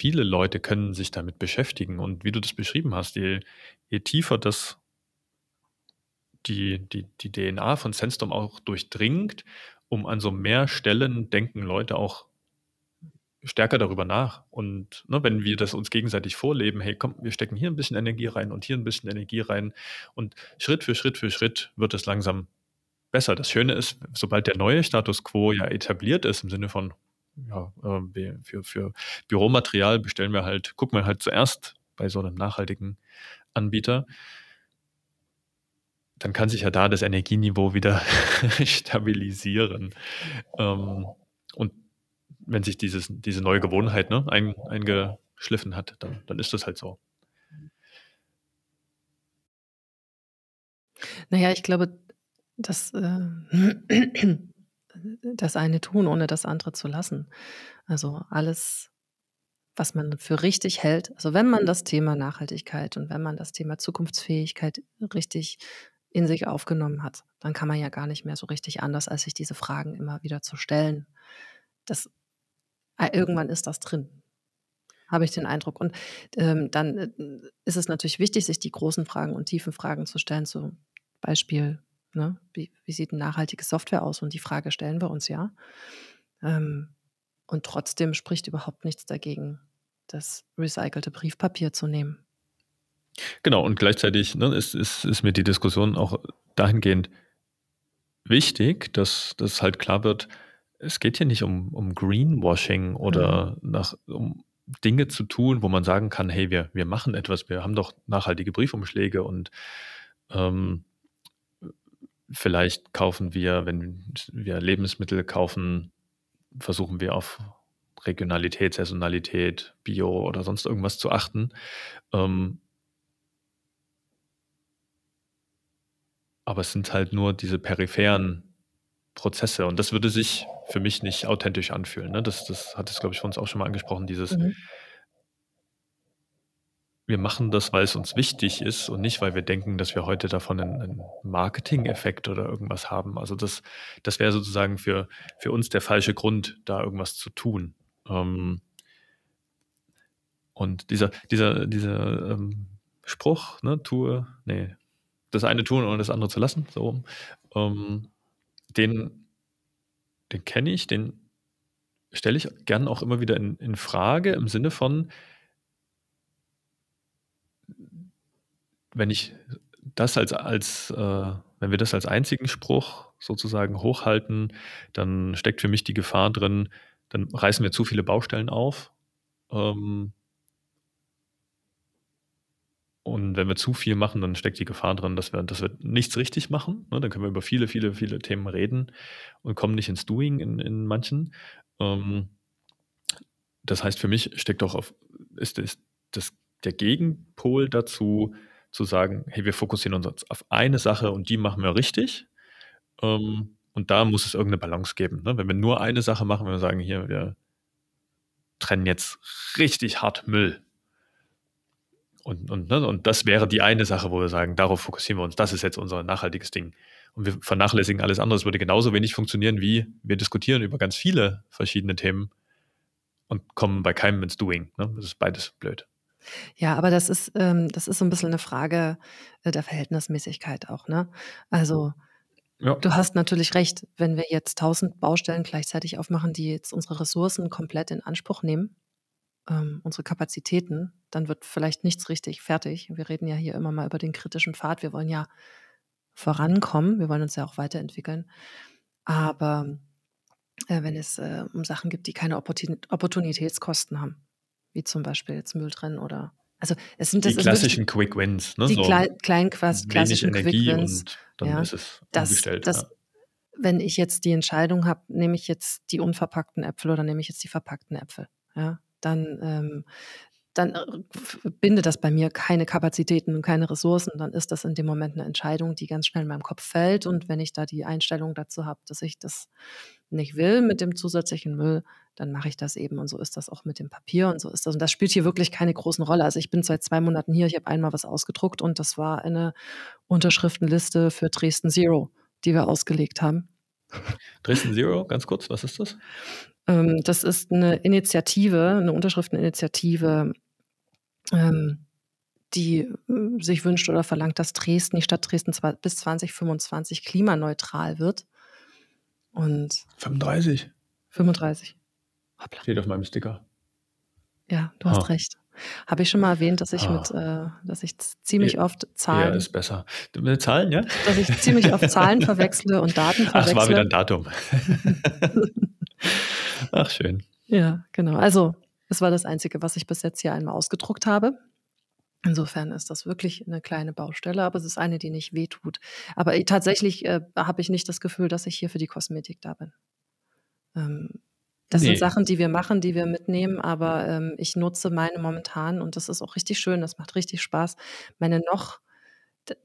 viele Leute können sich damit beschäftigen. Und wie du das beschrieben hast, je, je tiefer das die, die, die DNA von Sandstorm auch durchdringt, um an so mehr Stellen denken Leute auch stärker darüber nach. Und ne, wenn wir das uns gegenseitig vorleben, hey, komm, wir stecken hier ein bisschen Energie rein und hier ein bisschen Energie rein und Schritt für Schritt für Schritt wird es langsam besser. Das Schöne ist, sobald der neue Status quo ja etabliert ist, im Sinne von, ja, äh, für, für Büromaterial bestellen wir halt, gucken wir halt zuerst bei so einem nachhaltigen Anbieter, dann kann sich ja da das Energieniveau wieder stabilisieren. Ähm, und wenn sich dieses, diese neue Gewohnheit ne, ein, eingeschliffen hat, dann, dann ist das halt so. Naja, ich glaube, dass äh, das eine tun, ohne das andere zu lassen. Also alles, was man für richtig hält. Also wenn man das Thema Nachhaltigkeit und wenn man das Thema Zukunftsfähigkeit richtig in sich aufgenommen hat, dann kann man ja gar nicht mehr so richtig anders, als sich diese Fragen immer wieder zu stellen. Das Ah, irgendwann ist das drin, habe ich den Eindruck. Und ähm, dann äh, ist es natürlich wichtig, sich die großen Fragen und tiefen Fragen zu stellen. Zum Beispiel, ne, wie, wie sieht nachhaltige Software aus? Und die Frage stellen wir uns ja. Ähm, und trotzdem spricht überhaupt nichts dagegen, das recycelte Briefpapier zu nehmen. Genau, und gleichzeitig ne, ist, ist, ist mir die Diskussion auch dahingehend wichtig, dass das halt klar wird, es geht hier nicht um, um Greenwashing oder mhm. nach, um Dinge zu tun, wo man sagen kann, hey, wir, wir machen etwas, wir haben doch nachhaltige Briefumschläge und ähm, vielleicht kaufen wir, wenn wir Lebensmittel kaufen, versuchen wir auf Regionalität, Saisonalität, Bio oder sonst irgendwas zu achten. Ähm, aber es sind halt nur diese peripheren Prozesse und das würde sich für mich nicht authentisch anfühlen. Ne? Das, das hat es, glaube ich, für uns auch schon mal angesprochen, dieses mhm. Wir machen das, weil es uns wichtig ist und nicht, weil wir denken, dass wir heute davon einen, Marketing-Effekt oder irgendwas haben. Also das, das wäre sozusagen für, für uns der falsche Grund, da irgendwas zu tun. Ähm, und dieser, dieser, dieser ähm, Spruch, ne, tue, nee, das eine tun und das andere zu lassen, so, ähm, den den kenne ich, den stelle ich gern auch immer wieder in, in Frage im Sinne von, wenn ich das als, als äh, wenn wir das als einzigen Spruch sozusagen hochhalten, dann steckt für mich die Gefahr drin, dann reißen wir zu viele Baustellen auf. Ähm, und wenn wir zu viel machen, dann steckt die Gefahr drin, dass wir, dass wir nichts richtig machen. Ne? Dann können wir über viele, viele, viele Themen reden und kommen nicht ins Doing in, in manchen. Ähm, das heißt, für mich steckt auch auf, ist, ist das der Gegenpol dazu, zu sagen, hey, wir fokussieren uns auf eine Sache und die machen wir richtig. Ähm, und da muss es irgendeine Balance geben. Ne? Wenn wir nur eine Sache machen, wenn wir sagen, hier, wir trennen jetzt richtig hart Müll und, und, ne, und das wäre die eine Sache, wo wir sagen, darauf fokussieren wir uns, das ist jetzt unser nachhaltiges Ding. Und wir vernachlässigen alles andere. Es würde genauso wenig funktionieren, wie wir diskutieren über ganz viele verschiedene Themen und kommen bei keinem ins Doing. Ne? Das ist beides blöd. Ja, aber das ist, ähm, das ist so ein bisschen eine Frage äh, der Verhältnismäßigkeit auch. Ne? Also ja. du hast natürlich recht, wenn wir jetzt tausend Baustellen gleichzeitig aufmachen, die jetzt unsere Ressourcen komplett in Anspruch nehmen, ähm, unsere Kapazitäten, dann wird vielleicht nichts richtig fertig. Wir reden ja hier immer mal über den kritischen Pfad. Wir wollen ja vorankommen, wir wollen uns ja auch weiterentwickeln. Aber äh, wenn es äh, um Sachen gibt, die keine Opportun Opportunitätskosten haben, wie zum Beispiel jetzt Mülltrennen oder also es sind Die das wirklich klassischen Quick Wins, ne? die So klei kleinen quas klassischen Quick Energie Wins, und dann ja. ist es umgestellt, dass ja. wenn ich jetzt die Entscheidung habe, nehme ich jetzt die unverpackten Äpfel oder nehme ich jetzt die verpackten Äpfel, ja, dann, ähm dann, äh, bindet das bei mir keine Kapazitäten und keine Ressourcen. Dann ist das in dem Moment 'ne Entscheidung, die ganz schnell in meinem Kopf fällt. Und wenn ich da die Einstellung dazu habe, dass ich das nicht will mit dem zusätzlichen Müll, dann mache ich das eben. Und so ist das auch mit dem Papier und so ist das. Und das spielt hier wirklich keine großen Rolle. Also, ich bin seit 2 Monaten hier, ich habe einmal was ausgedruckt und das war eine Unterschriftenliste für Dresden Zero, die wir ausgelegt haben. Dresden Zero, ganz kurz, was ist das? Ähm, das ist 'ne Initiative 'ne Unterschrifteninitiative, ähm, die, äh, sich wünscht oder verlangt, dass Dresden die Stadt Dresden bis 2025 klimaneutral wird. Und 35? 35. Hoppla. Steht auf meinem Sticker. Ja, du hast Ha. recht. Habe ich schon mal erwähnt, dass ich mit Ah. äh, dass ich ziemlich Ja, oft Zahlen ist besser. Mit Zahlen, ja? dass ich ziemlich oft Zahlen verwechsle und Daten Ach, es war wieder verwechsle. 'n Datum. Ach, schön. Ja, genau. Also, es war das Einzige, was ich bis jetzt hier einmal ausgedruckt habe. Insofern ist das wirklich 'ne kleine Baustelle, aber es ist eine, die nicht wehtut. Aber, äh, tatsächlich, äh, habe ich nicht das Gefühl, dass ich hier für die Kosmetik da bin. Ähm, das sind Ne. Sachen, die wir machen, die wir mitnehmen, aber, ähm, ich nutze meine momentan und das ist auch richtig schön, das macht richtig Spaß, meine noch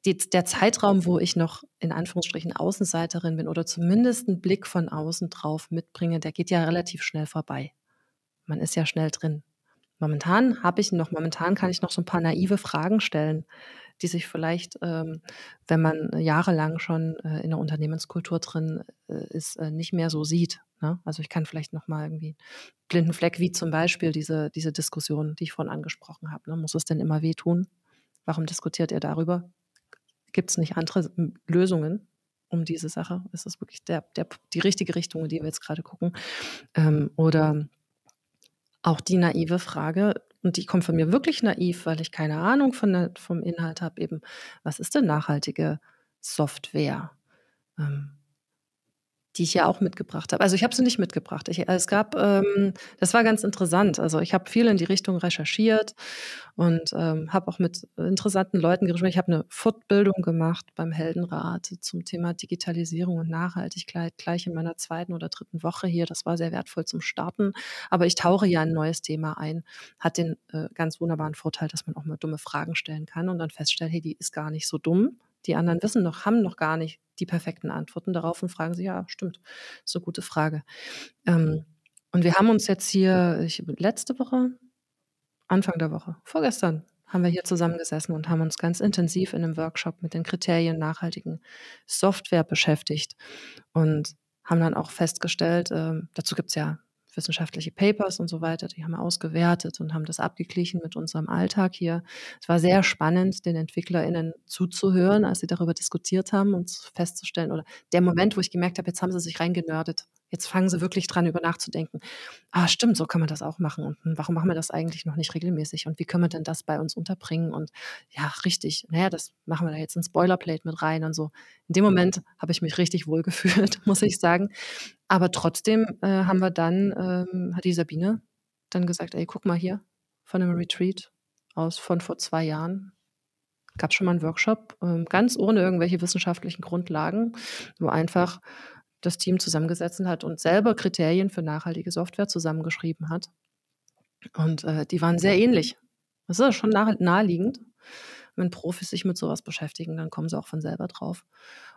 die der Zeitraum, wo ich noch in Anführungsstrichen Außenseiterin bin oder zumindest 'n Blick von außen drauf mitbringe, der geht ja relativ schnell vorbei. Man ist ja schnell drin. Momentan habe ich noch momentan kann ich noch so 'n paar naive Fragen stellen, die sich vielleicht, ähm, wenn man jahrelang schon, äh, in der Unternehmenskultur drin, äh, ist, äh, nicht mehr so sieht, ne? Also, ich kann vielleicht noch mal irgendwie blinden Fleck, wie zum Beispiel diese diese Diskussion, die ich vorhin angesprochen habe, ne? Muss es denn immer wehtun? Warum diskutiert ihr darüber? Gibt's nicht andere Lösungen um diese Sache? Ist das wirklich der der die richtige Richtung, in die wir jetzt grade gucken? Ähm, oder auch die naive Frage, und die kommt von mir wirklich naiv, weil ich keine Ahnung von der vom Inhalt habe eben: „Was ist denn nachhaltige Software?“ Ähm, die ich ja auch mitgebracht habe. Also, ich habe sie nicht mitgebracht. Ich es gab, ähm das war ganz interessant. Also, ich habe viel in die Richtung recherchiert und, ähm, habe auch mit interessanten Leuten gesprochen. Ich habe 'ne Fortbildung gemacht beim Heldenrat zum Thema Digitalisierung und Nachhaltigkeit gleich in meiner 2. oder 3. Woche hier. Das war sehr wertvoll zum Starten. Aber ich tauche ja in 'n neues Thema ein. Hat den, äh, ganz wunderbaren Vorteil, dass man auch mal dumme Fragen stellen kann und dann feststellt: „Hey, die ist gar nicht so dumm. Die anderen wissen noch haben noch gar nicht die perfekten Antworten darauf“ und fragen sich: „Ja, stimmt, 'ne gute Frage.“ Ähm, und wir haben uns jetzt hier ich letzte Woche Anfang der Woche, vorgestern haben wir hier zusammengesessen und haben uns ganz intensiv in 'nem Workshop mit den Kriterien nachhaltigen Software beschäftigt und haben dann auch festgestellt ähm, dazu gibt's ja wissenschaftliche Papers und so weiter, die haben ausgewertet und haben das abgeglichen mit unserem Alltag hier. Es war sehr spannend, den EntwicklerInnen zuzuhören, als sie darüber diskutiert haben und festzustellen oder der Moment, wo ich gemerkt habe, jetzt haben sie sich reingenördet. Jetzt fangen sie wirklich dran, über nachzudenken. „Ah, stimmt, so kann man das auch machen. Und, hm, warum machen wir das eigentlich noch nicht regelmäßig? Und wie können wir denn das bei uns unterbringen?“ Und ja, richtig, na ja, das machen wir da jetzt ins Boilerplate mit rein und so. In dem Moment habe ich mich richtig wohl gefühlt, muss ich sagen. Aber trotzdem, äh, haben wir dann ähm, hat die Sabine dann gesagt: „Ey, guck mal hier von 'nem Retreat aus von vor 2 Jahren. Gab's schon mal 'n Workshop, ähm, ganz ohne irgendwelche wissenschaftlichen Grundlagen, wo einfach das Team zusammengesetzt hat und selber Kriterien für nachhaltige Software zusammengeschrieben hat. Und, äh, die waren sehr ähnlich. Das ist schon nahe naheliegend. Wenn Profis sich mit so was beschäftigen, dann kommen sie auch von selber drauf.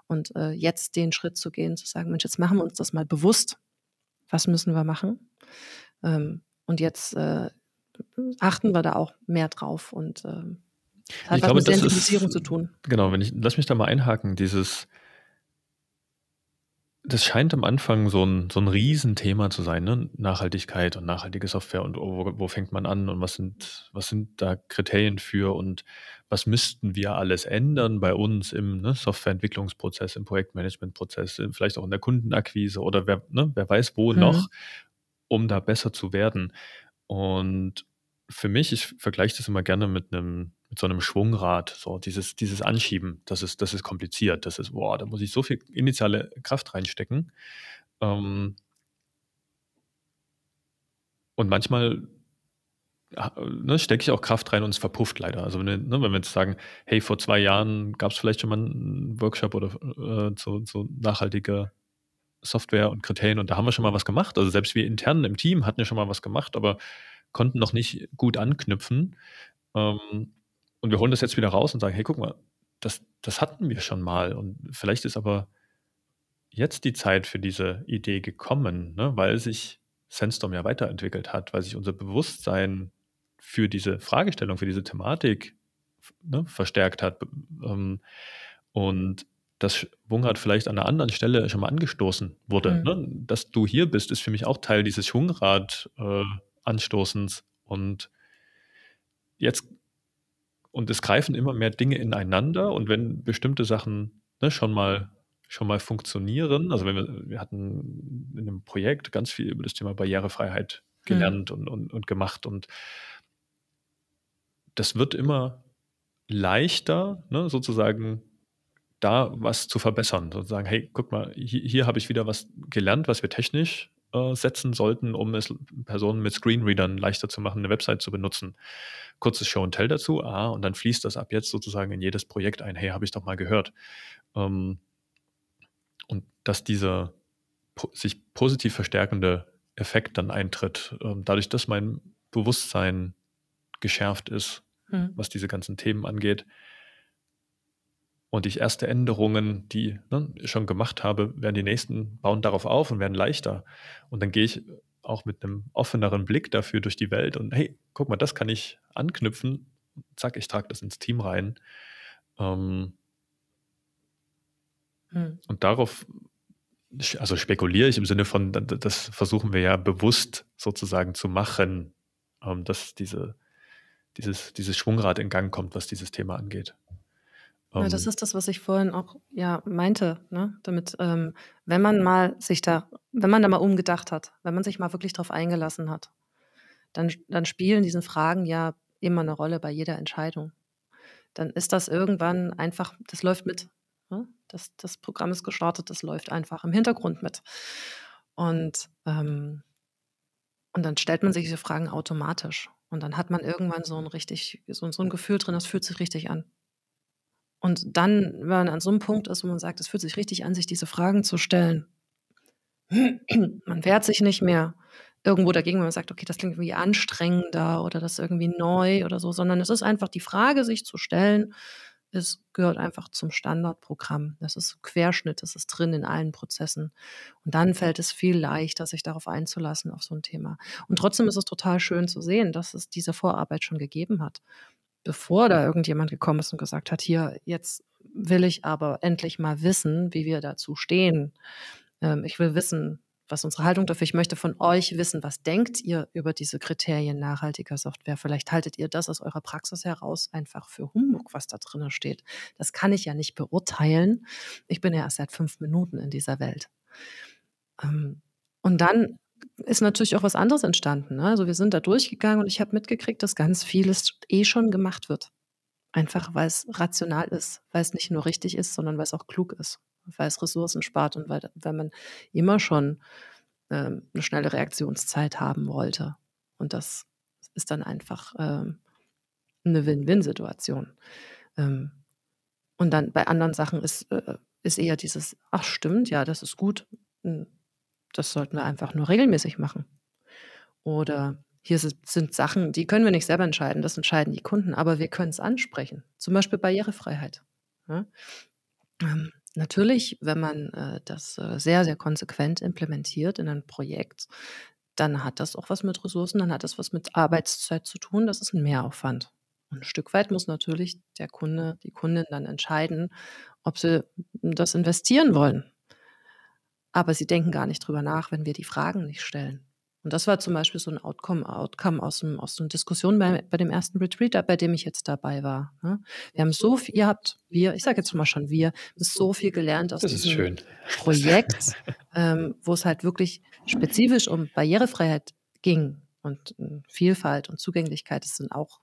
Und, äh, jetzt den Schritt zu gehen, zu sagen: „Mensch, jetzt machen wir uns das mal bewusst. Was müssen wir machen?“ Ähm, und jetzt, äh, achten wir da auch mehr drauf und, ähm, hat Ich was glaube, mit das Sensibilisierung ist zu tun. genau, wenn ich lass mich da mal einhaken, dieses das scheint am Anfang so 'n so 'n Riesenthema zu sein, ne? Nachhaltigkeit und nachhaltige Software und wo wo fängt man an und was sind was sind da Kriterien für und was müssten wir alles ändern bei uns im, ne, Softwareentwicklungsprozess, im Projektmanagementprozess, vielleicht auch in der Kundenakquise oder wer ne, wer weiß wo Mhm. noch, um da besser zu werden. Und für mich ich vergleiche das immer gerne mit 'nem mit so 'nem Schwungrad, so dieses dieses Anschieben, das ist das ist kompliziert. Das ist boah, da muss ich so viel initiale Kraft reinstecken. Ähm und manchmal ne, stecke ich auch Kraft rein und es verpufft leider. Also wenn, ne, wenn wir jetzt sagen, hey, vor zwei Jahren gab es vielleicht schon mal einen Workshop oder äh, zu, zu nachhaltiger Software und Kriterien und da haben wir schon mal was gemacht. Also selbst wir intern im Team hatten ja schon mal was gemacht, aber konnten noch nicht gut anknüpfen. Ähm, und wir holen das jetzt wieder raus und sagen, hey, guck mal, das, das hatten wir schon mal. Und vielleicht ist aber jetzt die Zeit für diese Idee gekommen, ne? weil sich Sandstorm ja weiterentwickelt hat, weil sich unser Bewusstsein für diese Fragestellung, für diese Thematik ne, verstärkt hat. Ähm, und das Schwungrad vielleicht an einer anderen Stelle schon mal angestoßen wurde. Mhm. Ne? Dass du hier bist, ist für mich auch Teil dieses Schwungrad-Anstoßens. Äh, und jetzt, und es greifen immer mehr Dinge ineinander. Und wenn bestimmte Sachen ne, schon mal schon mal funktionieren. Also wenn wir, wir hatten in einem Projekt ganz viel über das Thema Barrierefreiheit gelernt mhm. und, und, und gemacht. Und das wird immer leichter, ne, sozusagen da was zu verbessern. Sozusagen, hey, guck mal, hier, hier habe ich wieder was gelernt, was wir technisch äh, setzen sollten, um es Personen mit Screenreadern leichter zu machen, eine Website zu benutzen. Kurzes Show and Tell dazu, ah, und dann fließt das ab jetzt sozusagen in jedes Projekt ein. Hey, habe ich doch mal gehört. Ähm, und dass dieser po sich positiv verstärkende Effekt dann eintritt, ähm, dadurch, dass mein Bewusstsein geschärft ist, mhm. was diese ganzen Themen angeht, und ich erste Änderungen, die ne, schon gemacht habe, werden die nächsten bauen darauf auf und werden leichter. Und dann gehe ich auch mit einem offeneren Blick dafür durch die Welt und hey, guck mal, das kann ich anknüpfen. Zack, ich trage das ins Team rein. Ähm, hm. Und darauf, also spekuliere ich im Sinne von, das versuchen wir ja bewusst sozusagen zu machen, ähm, dass diese, dieses, dieses Schwungrad in Gang kommt, was dieses Thema angeht. Ja, das ähm. ist das, was ich vorhin auch ja meinte, ne? Damit, ähm, wenn man mal sich da, wenn man da mal umgedacht hat, wenn man sich mal wirklich drauf eingelassen hat, dann, dann spielen diese Fragen ja immer eine Rolle bei jeder Entscheidung. Dann ist das irgendwann einfach, das läuft mit. Ne? Das, das Programm ist gestartet, das läuft einfach im Hintergrund mit. Und, ähm, und dann stellt man sich diese Fragen automatisch. Und dann hat man irgendwann so ein richtig, so, so ein Gefühl drin, das fühlt sich richtig an. Und dann, wenn man an so einem Punkt ist, wo man sagt, es fühlt sich richtig an, sich diese Fragen zu stellen, man wehrt sich nicht mehr irgendwo dagegen, wenn man sagt, okay, das klingt irgendwie anstrengender oder das ist irgendwie neu oder so, sondern es ist einfach die Frage, sich zu stellen, es gehört einfach zum Standardprogramm. Das ist Querschnitt, das ist drin in allen Prozessen. Und dann fällt es viel leichter, sich darauf einzulassen, auf so ein Thema. Und trotzdem ist es total schön zu sehen, dass es diese Vorarbeit schon gegeben hat bevor da irgendjemand gekommen ist und gesagt hat, hier, jetzt will ich aber endlich mal wissen, wie wir dazu stehen. Ähm, ich will wissen, was unsere Haltung dafür. Ich möchte von euch wissen, was denkt ihr über diese Kriterien nachhaltiger Software? Vielleicht haltet ihr das aus eurer Praxis heraus einfach für Humbug, was da drin steht. Das kann ich ja nicht beurteilen. Ich bin ja erst seit fünf Minuten in dieser Welt. Ähm, und dann ist natürlich auch was anderes entstanden. Ne? Also wir sind da durchgegangen und ich habe mitgekriegt, dass ganz vieles eh schon gemacht wird. Einfach weil es rational ist, weil es nicht nur richtig ist, sondern weil es auch klug ist, weil es Ressourcen spart und weil, weil man immer schon ähm, eine schnelle Reaktionszeit haben wollte. Und das ist dann einfach ähm, eine Win-Win-Situation. Ähm, und dann bei anderen Sachen ist, äh, ist eher dieses, ach stimmt, ja, das ist gut. Das sollten wir einfach nur regelmäßig machen. Oder hier sind Sachen, die können wir nicht selber entscheiden, das entscheiden die Kunden, aber wir können es ansprechen. Zum Beispiel Barrierefreiheit. Ja? Ähm, natürlich, wenn man äh, das äh, sehr, sehr konsequent implementiert in ein Projekt, dann hat das auch was mit Ressourcen, dann hat das was mit Arbeitszeit zu tun, das ist ein Mehraufwand. Und ein Stück weit muss natürlich der Kunde, die Kundin dann entscheiden, ob sie das investieren wollen. Aber sie denken gar nicht drüber nach, wenn wir die Fragen nicht stellen. Und das war zum Beispiel so ein Outcome, Outcome aus, dem, aus einer Diskussion bei, bei dem ersten Retreat, bei dem ich jetzt dabei war. Ne? Wir haben so viel, ihr habt, wir, ich sage jetzt mal schon wir, so viel gelernt aus das diesem Projekt, ähm, wo es halt wirklich spezifisch um Barrierefreiheit ging und äh, Vielfalt und Zugänglichkeit. Das sind auch,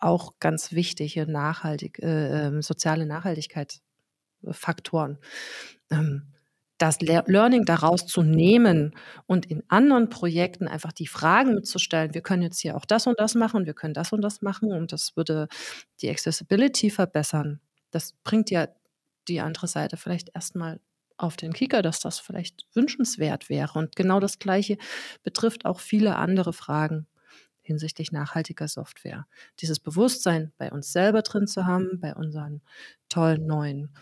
auch ganz wichtige nachhaltig, äh, ähm, soziale Nachhaltigkeitsfaktoren. Ähm, das Learning daraus zu nehmen und in anderen Projekten einfach die Fragen mitzustellen, wir können jetzt hier auch das und das machen, wir können das und das machen und das würde die Accessibility verbessern. Das bringt ja die andere Seite vielleicht erstmal auf den Kicker, dass das vielleicht wünschenswert wäre. Und genau das Gleiche betrifft auch viele andere Fragen hinsichtlich nachhaltiger Software. Dieses Bewusstsein bei uns selber drin zu haben, bei unseren tollen neuen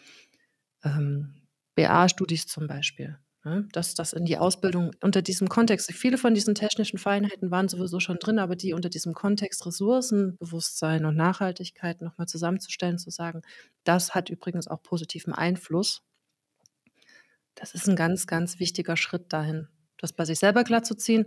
ähm, BA-Studis zum Beispiel. Ne? Dass das in die Ausbildung unter diesem Kontext, viele von diesen technischen Feinheiten waren sowieso schon drin, aber die unter diesem Kontext Ressourcenbewusstsein und Nachhaltigkeit nochmal zusammenzustellen, zu sagen, das hat übrigens auch positiven Einfluss. Das ist ein ganz, ganz wichtiger Schritt dahin, das bei sich selber klar zu ziehen,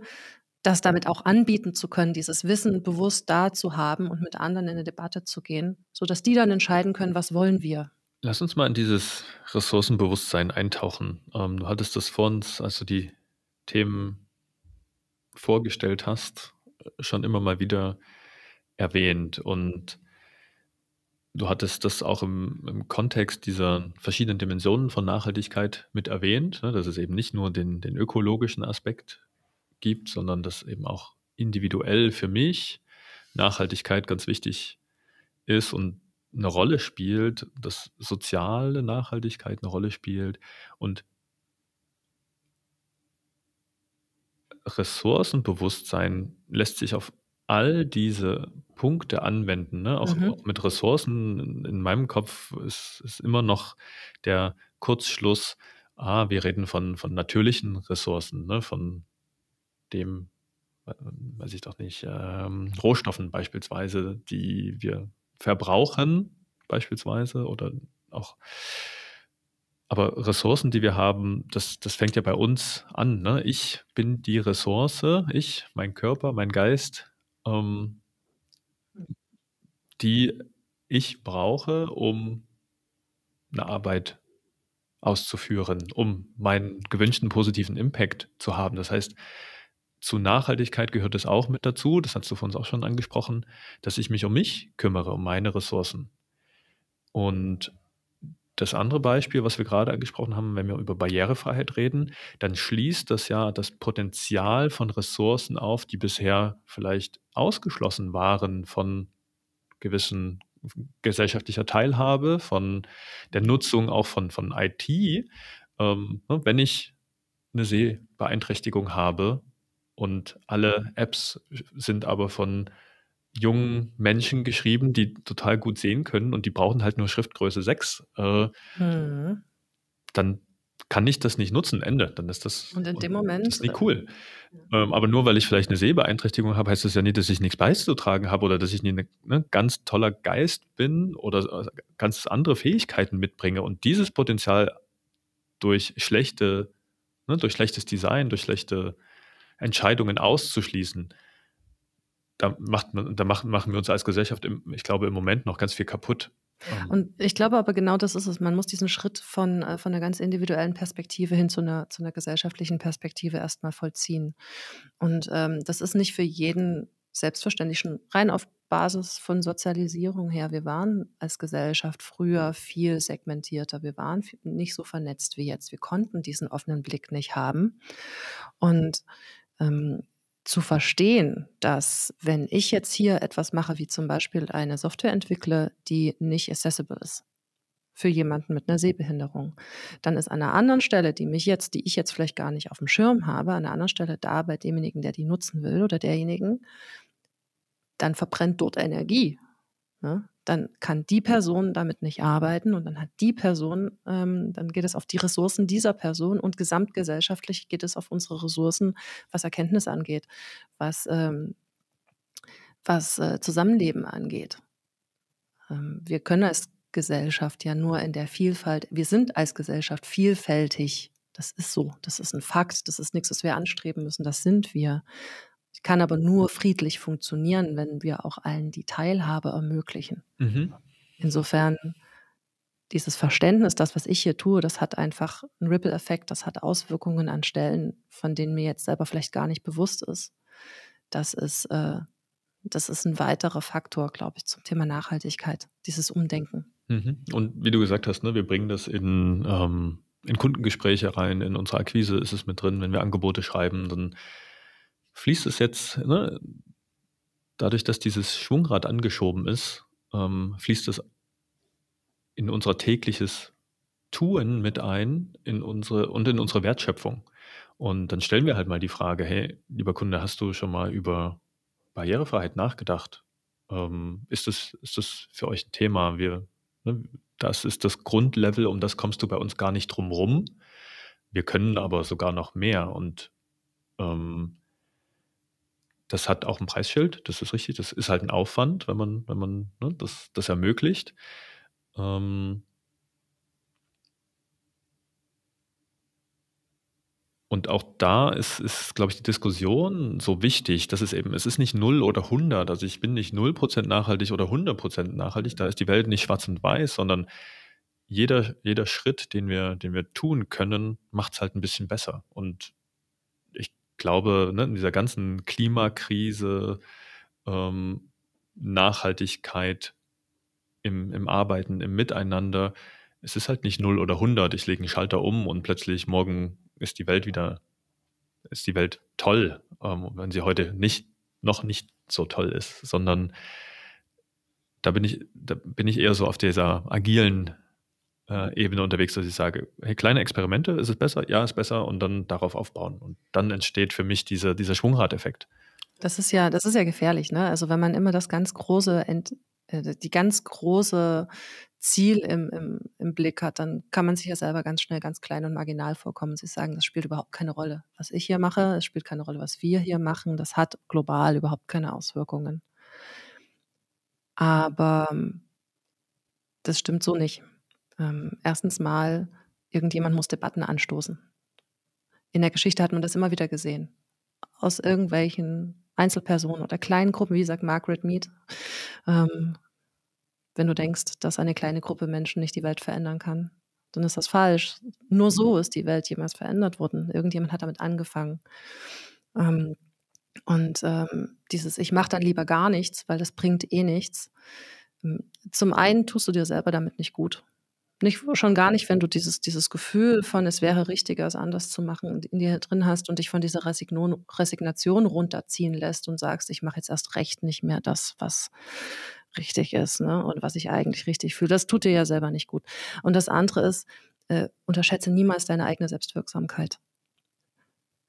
das damit auch anbieten zu können, dieses Wissen bewusst da zu haben und mit anderen in eine Debatte zu gehen, sodass die dann entscheiden können, was wollen wir. Lass uns mal in dieses Ressourcenbewusstsein eintauchen. Ähm, du hattest das vor uns, als du die Themen vorgestellt hast, schon immer mal wieder erwähnt. Und du hattest das auch im, im Kontext dieser verschiedenen Dimensionen von Nachhaltigkeit mit erwähnt, ne, dass es eben nicht nur den, den ökologischen Aspekt gibt, sondern dass eben auch individuell für mich Nachhaltigkeit ganz wichtig ist und eine Rolle spielt, dass soziale Nachhaltigkeit eine Rolle spielt und Ressourcenbewusstsein lässt sich auf all diese Punkte anwenden. Ne? Auch, Mhm. auch mit Ressourcen in meinem Kopf ist, ist immer noch der Kurzschluss, ah, wir reden von, von natürlichen Ressourcen, ne? von dem, weiß ich doch nicht, ähm, Rohstoffen beispielsweise, die wir verbrauchen, beispielsweise, oder auch aber Ressourcen, die wir haben, das, das fängt ja bei uns an. Ne? Ich bin die Ressource, ich, mein Körper, mein Geist, ähm, die ich brauche, um eine Arbeit auszuführen, um meinen gewünschten positiven Impact zu haben. Das heißt, zu Nachhaltigkeit gehört es auch mit dazu, das hast du von uns auch schon angesprochen, dass ich mich um mich kümmere, um meine Ressourcen. Und das andere Beispiel, was wir gerade angesprochen haben, wenn wir über Barrierefreiheit reden, dann schließt das ja das Potenzial von Ressourcen auf, die bisher vielleicht ausgeschlossen waren von gewissen gesellschaftlicher Teilhabe, von der Nutzung auch von, von IT. Ähm, ne, wenn ich eine Sehbeeinträchtigung habe und alle Apps sind aber von jungen Menschen geschrieben, die total gut sehen können und die brauchen halt nur Schriftgröße 6, äh, Mhm. dann kann ich das nicht nutzen, Ende. Dann ist das, Und in dem das Moment, ist nicht cool. Ähm, aber nur weil ich vielleicht eine Sehbeeinträchtigung habe, heißt das ja nicht, dass ich nichts beizutragen habe oder dass ich nie ein ne, ganz toller Geist bin oder äh, ganz andere Fähigkeiten mitbringe. Und dieses Potenzial durch schlechte, ne, durch schlechtes Design, durch schlechte Entscheidungen auszuschließen, da, macht man, da machen, machen wir uns als Gesellschaft, im, ich glaube, im Moment noch ganz viel kaputt. Ähm, Und ich glaube aber genau das ist es. Man muss diesen Schritt von, äh, von einer ganz individuellen Perspektive hin zu einer, zu einer gesellschaftlichen Perspektive erstmal vollziehen. Und ähm, das ist nicht für jeden selbstverständlich schon rein auf Basis von Sozialisierung her. Wir waren als Gesellschaft früher viel segmentierter. Wir waren nicht so vernetzt wie jetzt. Wir konnten diesen offenen Blick nicht haben. Und ähm, zu verstehen, dass wenn ich jetzt hier etwas mache, wie zum Beispiel eine Software entwickle, die nicht accessible ist für jemanden mit einer Sehbehinderung, dann ist an einer anderen Stelle, die mich jetzt, die ich jetzt vielleicht gar nicht auf dem Schirm habe, an einer anderen Stelle da bei demjenigen, der die nutzen will oder derjenigen, dann verbrennt dort Energie. Ne? Dann kann die Person damit nicht arbeiten und dann hat die Person, ähm, dann geht es auf die Ressourcen dieser Person und gesamtgesellschaftlich geht es auf unsere Ressourcen, was Erkenntnis angeht, was, ähm, was äh, Zusammenleben angeht. Ähm, wir können als Gesellschaft ja nur in der Vielfalt, wir sind als Gesellschaft vielfältig. Das ist so, das ist ein Fakt, das ist nichts, was wir anstreben müssen, das sind wir. Ich kann aber nur friedlich funktionieren, wenn wir auch allen die Teilhabe ermöglichen. mhm. Insofern dieses Verständnis, das, was ich hier tue, das hat einfach einen Ripple-Effekt, das hat Auswirkungen an Stellen, von denen mir jetzt selber vielleicht gar nicht bewusst ist. Das ist, äh, das ist ein weiterer Faktor, glaube ich, zum Thema Nachhaltigkeit, dieses Umdenken. Mhm. Und wie du gesagt hast, ne, wir bringen das in, ähm, in Kundengespräche rein, in unsere Akquise ist es mit drin, wenn wir Angebote schreiben, dann fließt es jetzt, ne, dadurch, dass dieses Schwungrad angeschoben ist, ähm, fließt es in unser tägliches Tun mit ein in unsere und in unsere Wertschöpfung. Und dann stellen wir halt mal die Frage: „Hey, lieber Kunde, hast du schon mal über Barrierefreiheit nachgedacht? Ähm, ist das ist das für euch ein Thema? Wir ne, das ist das Grundlevel, um das kommst du bei uns gar nicht drum rum. Wir können aber sogar noch mehr und, ähm das hat auch ein Preisschild, das ist richtig. Das ist halt ein Aufwand, wenn man wenn man, ne, das das ermöglicht. Ähm Und auch da ist ist, glaube ich, die Diskussion so wichtig, dass es eben es ist nicht 0 oder 100. Also, ich bin nicht 0% nachhaltig oder 100% nachhaltig. Da ist die Welt nicht schwarz und weiß, sondern jeder jeder Schritt, den wir den wir tun können, macht es halt ein bisschen besser. Und glaube, ne, in dieser ganzen Klimakrise, ähm, Nachhaltigkeit im im Arbeiten, im Miteinander, es ist halt nicht 0 oder 100. Ich lege einen Schalter um und plötzlich morgen ist die Welt wieder ist die Welt toll, ähm, wenn sie heute nicht noch nicht so toll ist, sondern da bin ich da bin ich eher so auf dieser agilen, äh, Ebene unterwegs, dass ich sage: „Hey, kleine Experimente, ist es besser? Ja, ist besser“, und dann darauf aufbauen. Und dann entsteht für mich dieser dieser Schwungradeffekt. Das ist ja das ist ja gefährlich, ne? Also, wenn man immer das ganz große Ent äh, die ganz große Ziel im im im Blick hat, dann kann man sich ja selber ganz schnell ganz klein und marginal vorkommen. Sie sagen: „Das spielt überhaupt keine Rolle, was ich hier mache. Es spielt keine Rolle, was wir hier machen. Das hat global überhaupt keine Auswirkungen.“ Aber ähm, das stimmt so nicht. Ähm, 1. mal, irgendjemand muss Debatten anstoßen. In der Geschichte hat man das immer wieder gesehen. Aus irgendwelchen Einzelpersonen oder kleinen Gruppen, wie sagt Margaret Mead, ähm, wenn du denkst, dass eine kleine Gruppe Menschen nicht die Welt verändern kann, dann ist das falsch. Nur so ist die Welt jemals verändert worden. Irgendjemand hat damit angefangen. Ähm, und ähm, dieses Ich mache dann lieber gar nichts, weil das bringt eh nichts. Hm, zum einen tust du dir selber damit nicht gut. Nicht schon gar nicht, wenn du dieses dieses Gefühl von, es wäre richtiger, es anders zu machen, in dir drin hast und dich von dieser Resignon Resignation runterziehen lässt und sagst: „Ich mache jetzt erst recht nicht mehr das, was richtig ist, ne, und was ich eigentlich richtig fühle.“ Das tut dir ja selber nicht gut. Und das andere ist, äh, unterschätze niemals deine eigene Selbstwirksamkeit.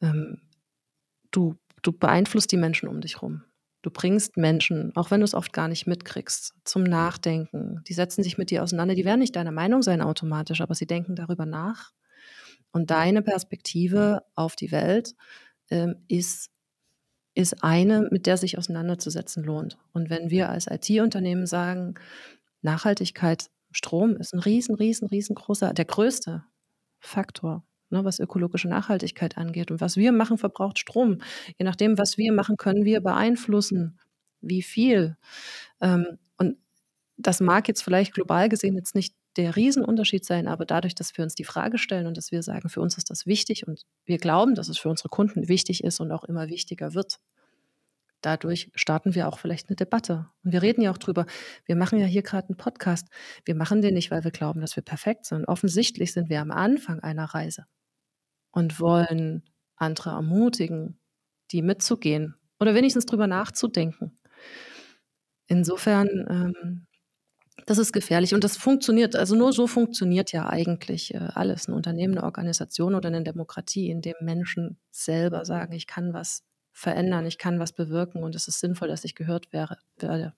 Ähm, du du beeinflusst die Menschen um dich rum. Du bringst Menschen, auch wenn du es oft gar nicht mitkriegst, zum Nachdenken. Die setzen sich mit dir auseinander. Die werden nicht deiner Meinung sein automatisch, aber sie denken darüber nach. Und deine Perspektive auf die Welt ähm, ist, ist eine, mit der sich auseinanderzusetzen lohnt. Und wenn wir als IT-Unternehmen sagen, Nachhaltigkeit, Strom ist ein riesen, riesen, riesengroßer, der größte Faktor ne, was ökologische Nachhaltigkeit angeht. Und was wir machen, verbraucht Strom. Je nachdem, was wir machen, können wir beeinflussen, wie viel. Ähm, und das mag jetzt vielleicht global gesehen jetzt nicht der Riesenunterschied sein, aber dadurch, dass wir uns die Frage stellen und dass wir sagen, für uns ist das wichtig und wir glauben, dass es für unsere Kunden wichtig ist und auch immer wichtiger wird, dadurch starten wir auch vielleicht eine Debatte. Und wir reden ja auch drüber. Wir machen ja hier gerade einen Podcast. Wir machen den nicht, weil wir glauben, dass wir perfekt sind. Offensichtlich sind wir am Anfang einer Reise und wollen andere ermutigen, die mitzugehen oder wenigstens drüber nachzudenken. Insofern, ähm, das ist gefährlich und das funktioniert, also nur so funktioniert ja eigentlich äh, alles, ein Unternehmen, eine Organisation oder eine Demokratie, in dem Menschen selber sagen, ich kann was verändern, ich kann was bewirken und es ist sinnvoll, dass ich gehört wäre, werde.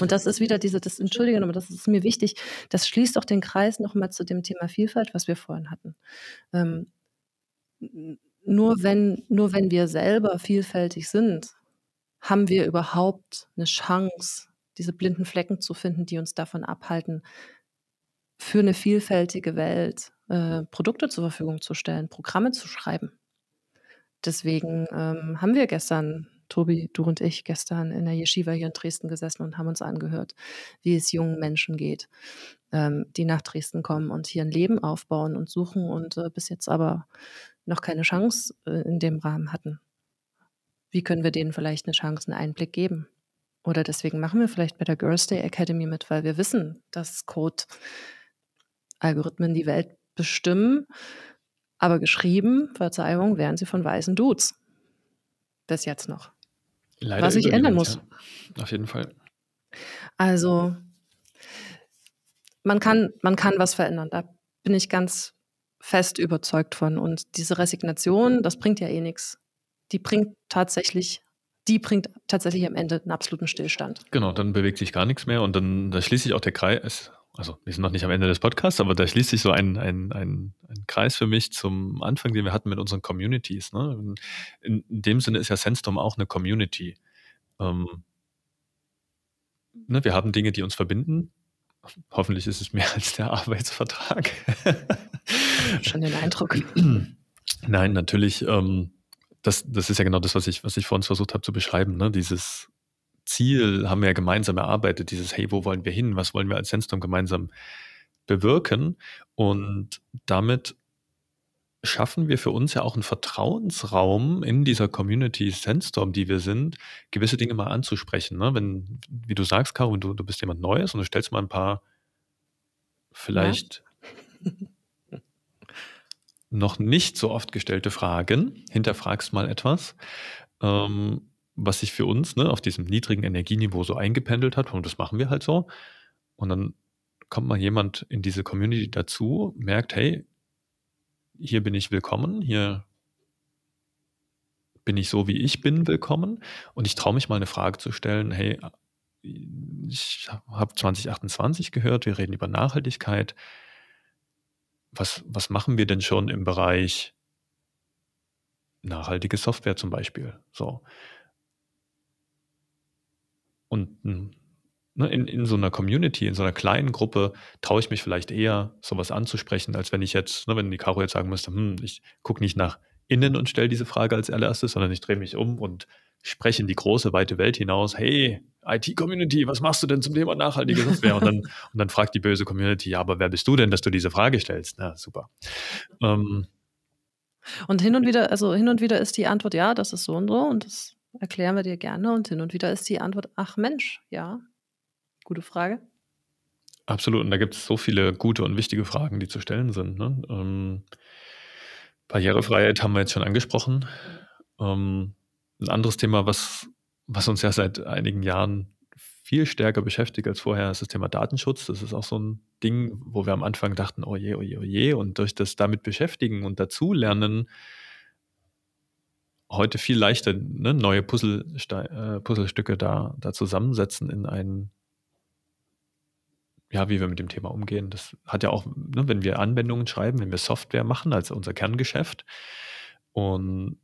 Und das ist wieder diese, das Entschuldigung, aber das ist mir wichtig, das schließt auch den Kreis nochmal zu dem Thema Vielfalt, was wir vorhin hatten. Ähm, nur wenn, nur wenn wir selber vielfältig sind, haben wir überhaupt eine Chance, diese blinden Flecken zu finden, die uns davon abhalten, für eine vielfältige Welt äh, Produkte zur Verfügung zu stellen, Programme zu schreiben. Deswegen ähm, haben wir gestern, Tobi, du und ich, gestern in der Yeshiva hier in Dresden gesessen und haben uns angehört, wie es jungen Menschen geht, ähm, die nach Dresden kommen und hier ein Leben aufbauen und suchen und äh, bis jetzt aber noch keine Chance äh, in dem Rahmen hatten. Wie können wir denen vielleicht eine Chance, einen Einblick geben? Oder deswegen machen wir vielleicht bei der Girls Day Academy mit, weil wir wissen, dass Code-Algorithmen die Welt bestimmen, aber geschrieben, Verzeihung, werden sie von weißen Dudes. Bis jetzt noch. Leider Was sich ändern muss. Ja. Auf jeden Fall. Also, man kann, man kann was verändern. Da bin ich ganz fest überzeugt von. Und diese Resignation, das bringt ja eh nichts. Die bringt tatsächlich, die bringt tatsächlich am Ende einen absoluten Stillstand. Genau, dann bewegt sich gar nichts mehr und dann da schließt sich auch der Kreis. Also, wir sind noch nicht am Ende des Podcasts, aber da schließt sich so ein, ein, ein, ein Kreis für mich zum Anfang, den wir hatten mit unseren Communities. Ne? In, in, dem Sinne ist ja Sandstorm auch eine Community. Ähm, ne, wir haben Dinge, die uns verbinden. Hoffentlich ist es mehr als der Arbeitsvertrag. Schon den Eindruck. Nein, natürlich. Ähm, das, das ist ja genau das, was ich, was ich vor uns versucht habe zu beschreiben. Ne? Dieses Ziel haben wir ja gemeinsam erarbeitet. Dieses, hey, wo wollen wir hin? Was wollen wir als Sandstorm gemeinsam bewirken? Und damit schaffen wir für uns ja auch einen Vertrauensraum in dieser Community Sandstorm, die wir sind, gewisse Dinge mal anzusprechen. Ne? Wenn, wie du sagst, Caro, du, du bist jemand Neues und du stellst mal ein paar vielleicht ja. noch nicht so oft gestellte Fragen, hinterfragst mal etwas, ähm, was sich für uns ne, auf diesem niedrigen Energieniveau so eingependelt hat und das machen wir halt so. Und dann kommt mal jemand in diese Community dazu, merkt, hey, hier bin ich willkommen, hier bin ich so, wie ich bin, willkommen. Und ich traue mich mal eine Frage zu stellen, hey, ich habe 2028 gehört, wir reden über Nachhaltigkeit. Was, was machen wir denn schon im Bereich nachhaltige Software zum Beispiel? So. Und hm, ne, in, in so einer Community, in so einer kleinen Gruppe, traue ich mich vielleicht eher, sowas anzusprechen, als wenn ich jetzt, ne, wenn die Caro jetzt sagen müsste, hm, ich gucke nicht nach innen und stelle diese Frage als allererstes, sondern ich drehe mich um und spreche in die große, weite Welt hinaus, hey, IT-Community, was machst du denn zum Thema nachhaltige Software? Und dann, und dann fragt die böse Community, ja, aber wer bist du denn, dass du diese Frage stellst? Na, super. Ähm, und hin und wieder, also hin und wieder ist die Antwort, ja, das ist so und so und das erklären wir dir gerne. Und hin und wieder ist die Antwort, ach Mensch, ja, Gute Frage. Absolut. Und da gibt es so viele gute und wichtige Fragen, die zu stellen sind. Ne? Ähm, Barrierefreiheit haben wir jetzt schon angesprochen. Ähm, ein anderes Thema, was, was uns ja seit einigen Jahren viel stärker beschäftigt als vorher, ist das Thema Datenschutz. Das ist auch so ein Ding, wo wir am Anfang dachten, oh je, oh je, oh je. Und durch das damit beschäftigen und dazulernen, heute viel leichter ne, neue Puzzleste äh, Puzzlestücke da, da zusammensetzen in einen ja, wie wir mit dem Thema umgehen. Das hat ja auch, ne, wenn wir Anwendungen schreiben, wenn wir Software machen, also unser Kerngeschäft, und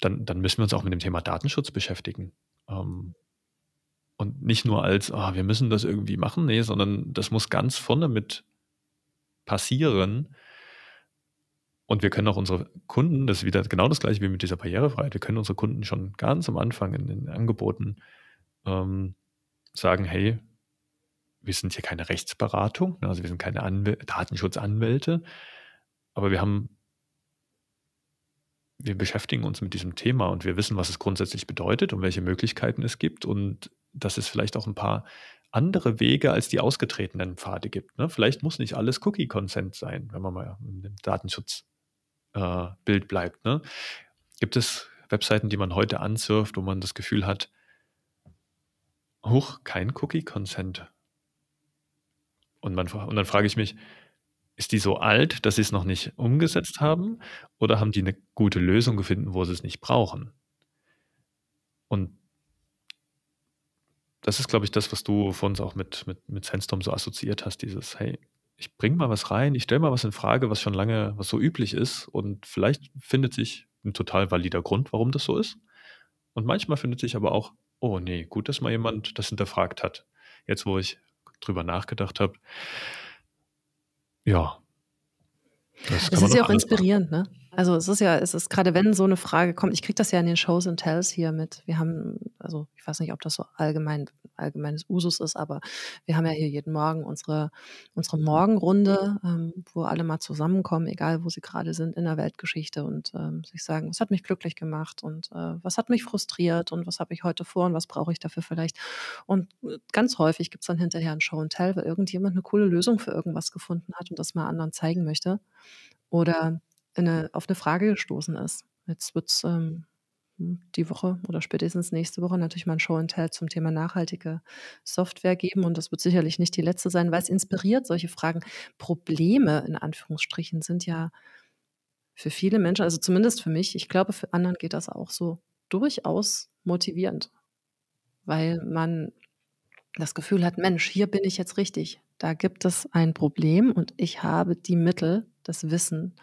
dann, dann müssen wir uns auch mit dem Thema Datenschutz beschäftigen. Ähm, und nicht nur als, ah, wir müssen das irgendwie machen, nee, sondern das muss ganz vorne mit passieren. Und wir können auch unsere Kunden, das ist wieder genau das gleiche wie mit dieser Barrierefreiheit, wir können unsere Kunden schon ganz am Anfang in den Angeboten ähm, sagen, hey, wir sind hier keine Rechtsberatung, ne, also wir sind keine Anwäl Datenschutzanwälte, aber wir haben, wir beschäftigen uns mit diesem Thema und wir wissen, was es grundsätzlich bedeutet und welche Möglichkeiten es gibt und dass es vielleicht auch ein paar andere Wege als die ausgetretenen Pfade gibt. Ne? Vielleicht muss nicht alles Cookie-Consent sein, wenn man mal im Datenschutzbild äh, bleibt. Ne? Gibt es Webseiten, die man heute ansurft, wo man das Gefühl hat, hoch, kein Cookie-Consent. Und, und dann frage ich mich, ist die so alt, dass sie es noch nicht umgesetzt haben? Oder haben die eine gute Lösung gefunden, wo sie es nicht brauchen? Und das ist, glaube ich, das, was du von uns auch mit, mit, mit Sandstorm so assoziiert hast, dieses, hey, ich bringe mal was rein, ich stelle mal was in Frage, was schon lange, was so üblich ist und vielleicht findet sich ein total valider Grund, warum das so ist. Und manchmal findet sich aber auch, oh nee, gut, dass mal jemand das hinterfragt hat. Jetzt, wo ich drüber nachgedacht habe. Ja. Das es ist ja auch inspirierend, machen. ne? Also es ist ja, es ist gerade wenn so eine Frage kommt, ich kriege das ja in den Shows and Tells hier mit. Wir haben, also ich weiß nicht, ob das so allgemein allgemeines Usus ist, aber wir haben ja hier jeden Morgen unsere unsere Morgenrunde, ähm, wo alle mal zusammenkommen, egal wo sie gerade sind in der Weltgeschichte und, ähm, sich sagen: „Was hat mich glücklich gemacht und, äh, was hat mich frustriert und was habe ich heute vor und was brauche ich dafür vielleicht?“ Und, äh, ganz häufig gibt's dann hinterher ein Show and Tell, weil irgendjemand eine coole Lösung für irgendwas gefunden hat und das mal anderen zeigen möchte oder in 'ne auf eine Frage gestoßen ist. Jetzt wird's, ähm, hm, die Woche oder spätestens nächste Woche natürlich mal 'n Show and Tell zum Thema nachhaltige Software geben und das wird sicherlich nicht die letzte sein, weil es inspiriert solche Fragen. Probleme in Anführungsstrichen sind ja für viele Menschen, also zumindest für mich, ich glaube, für anderen geht das auch so, durchaus motivierend, weil man das Gefühl hat: „Mensch, hier bin ich jetzt richtig. Da gibt es ein Problem und ich habe die Mittel, das Wissen,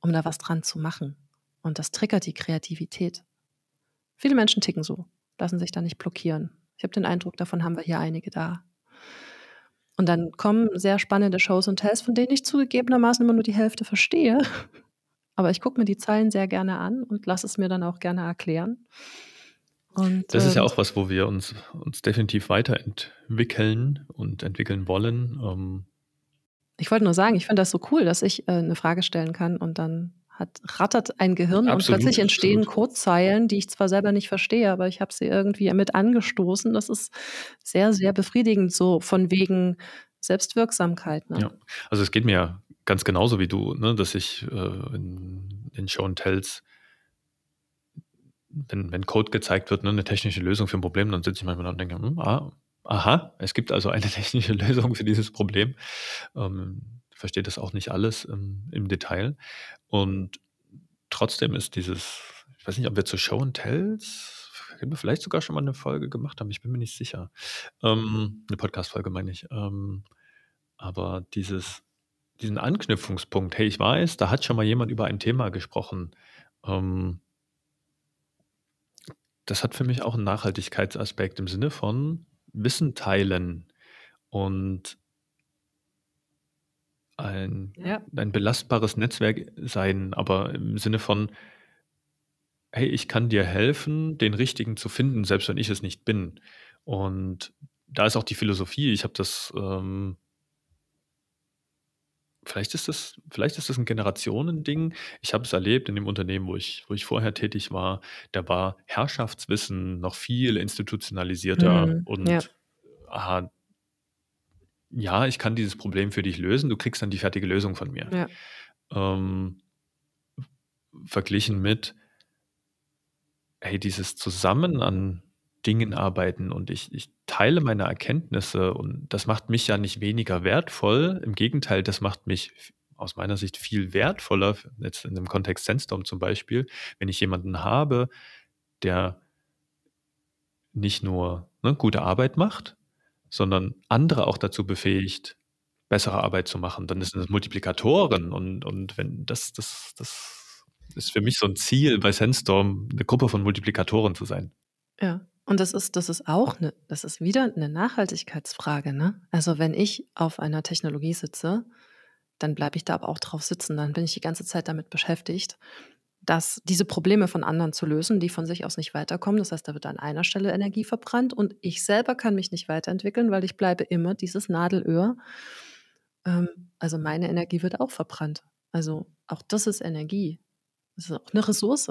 um da was dran zu machen.“ Und das triggert die Kreativität. Viele Menschen ticken so, lassen sich da nicht blockieren. Ich habe den Eindruck, davon haben wir hier einige da. Und dann kommen sehr spannende Shows und Tells, von denen ich zugegebenermaßen immer nur die Hälfte verstehe. Aber ich gucke mir die Zeilen sehr gerne an und lasse es mir dann auch gerne erklären. Und, Das ist ja ähm auch was, wo wir uns uns definitiv weiterentwickeln und entwickeln wollen. Ähm Ich wollte nur sagen, ich finde das so cool, dass ich, äh, 'ne Frage stellen kann und dann hat rattert ein Gehirn und Absolut, plötzlich entstehen absolut. Codezeilen, die ich zwar selber nicht verstehe, aber ich habe sie irgendwie mit angestoßen. Das ist sehr, sehr befriedigend, so von wegen Selbstwirksamkeit, ne? Ja, also es geht mir ganz genauso wie du, ne, dass ich, äh, in in Show and Tells wenn wenn Code gezeigt wird, ne, 'ne technische Lösung für 'n Problem, dann sitze ich manchmal da und denke: „Hm, ah, aha, es gibt also eine technische Lösung für dieses Problem.“ Ähm, verstehe das auch nicht alles im im Detail. Und trotzdem ist dieses ich weiß nicht, ob wir zu Show and Tells hätten wir vielleicht sogar schon mal 'ne Folge gemacht haben, ich bin mir nicht sicher. Ähm, 'ne Podcast-Folge meine ich. Ähm, aber dieses diesen Anknüpfungspunkt: „Hey, ich weiß, da hat schon mal jemand über ein Thema gesprochen.“ Ähm das hat für mich auch 'n Nachhaltigkeitsaspekt im Sinne von Wissen teilen und ein Ja. ein belastbares Netzwerk sein, aber im Sinne von „Hey, ich kann dir helfen, den Richtigen zu finden, selbst wenn ich es nicht bin.“ Und da ist auch die Philosophie ich habe das, ähm vielleicht ist das vielleicht ist das 'n Generationending. Ich habe es erlebt in dem Unternehmen, wo ich wo ich vorher tätig war. Da war Herrschaftswissen noch viel institutionalisierter Mhm, ja. und, aha „Ja, ich kann dieses Problem für dich lösen, du kriegst dann die fertige Lösung von mir.“ Ja. Ähm, verglichen mit „Hey, dieses Zusammen an Dingen arbeiten und ich ich teile meine Erkenntnisse und das macht mich ja nicht weniger wertvoll. Im Gegenteil, das macht mich aus meiner Sicht viel wertvoller, jetzt in dem Kontext Sandstorm zum Beispiel, wenn ich jemanden habe, der nicht nur, ne, gute Arbeit macht, sondern andere auch dazu befähigt, bessere Arbeit zu machen, dann sind das Multiplikatoren und und wenn das das das ist für mich so 'n Ziel bei Sandstorm, 'ne Gruppe von Multiplikatoren zu sein. Ja, und das ist das ist auch 'ne das ist wieder 'ne Nachhaltigkeitsfrage, ne? Also, wenn ich auf einer Technologie sitze, dann bleibe ich da aber auch drauf sitzen. Dann bin ich die ganze Zeit damit beschäftigt, dass diese Probleme von anderen zu lösen, die von sich aus nicht weiterkommen. Das heißt, da wird an einer Stelle Energie verbrannt und ich selber kann mich nicht weiterentwickeln, weil ich bleibe immer dieses Nadelöhr. Ähm, also, meine Energie wird auch verbrannt. Also, auch das ist Energie. Das ist auch 'ne Ressource.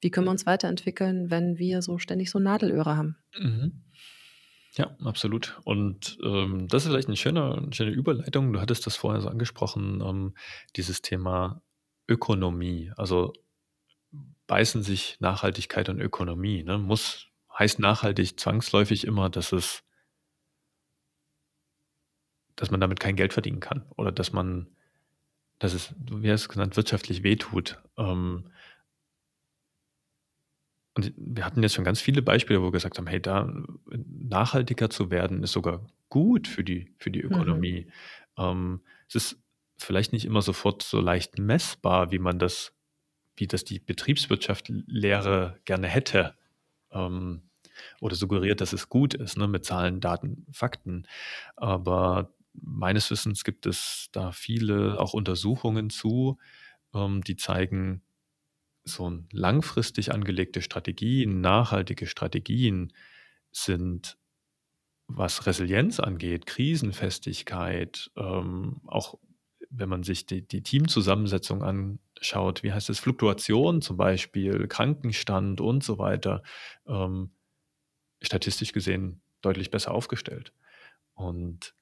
Wie können wir uns weiterentwickeln, wenn wir so ständig so Nadelöhre haben? Mhm. Ja, absolut. Und, ähm, das ist vielleicht 'n schöner 'ne schöne Überleitung. Du hattest das vorher so angesprochen, ähm, dieses Thema Ökonomie. Also, beißen sich Nachhaltigkeit und Ökonomie, ne? Muss heißt nachhaltig zwangsläufig immer, dass es dass man damit kein Geld verdienen kann oder dass man dass es, wie hast du's genannt, wirtschaftlich wehtut. Ähm und wir hatten jetzt schon ganz viele Beispiele, wo wir gesagt haben: „Hey, da nachhaltiger zu werden, ist sogar gut für die für die Mhm. Ökonomie.“ Ähm, es ist vielleicht nicht immer sofort so leicht messbar, wie man das wie das die Betriebswirtschaft L Lehre gerne hätte, ähm, oder suggeriert, dass es gut ist, ne, mit Zahlen, Daten, Fakten. Aber meines Wissens gibt es da viele auch Untersuchungen zu, ähm, die zeigen, so 'n langfristig angelegte Strategien, nachhaltige Strategien sind was Resilienz angeht, Krisenfestigkeit, ähm, auch wenn man sich die, die Teamzusammensetzung anschaut, wie heißt es, Fluktuation zum Beispiel, Krankenstand und so weiter, ähm, statistisch gesehen deutlich besser aufgestellt. Und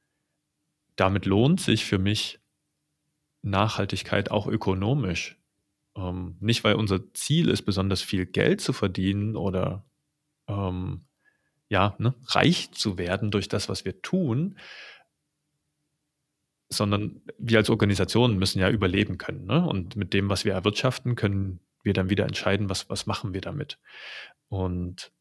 damit lohnt sich für mich Nachhaltigkeit auch ökonomisch. Ähm, nicht, weil unser Ziel ist, besonders viel Geld zu verdienen oder ähm, ja, ne, reich zu werden durch das, was wir tun, sondern wir als Organisation müssen ja überleben können. Ne? Und mit dem, was wir erwirtschaften, können wir dann wieder entscheiden, was, was machen wir damit. Und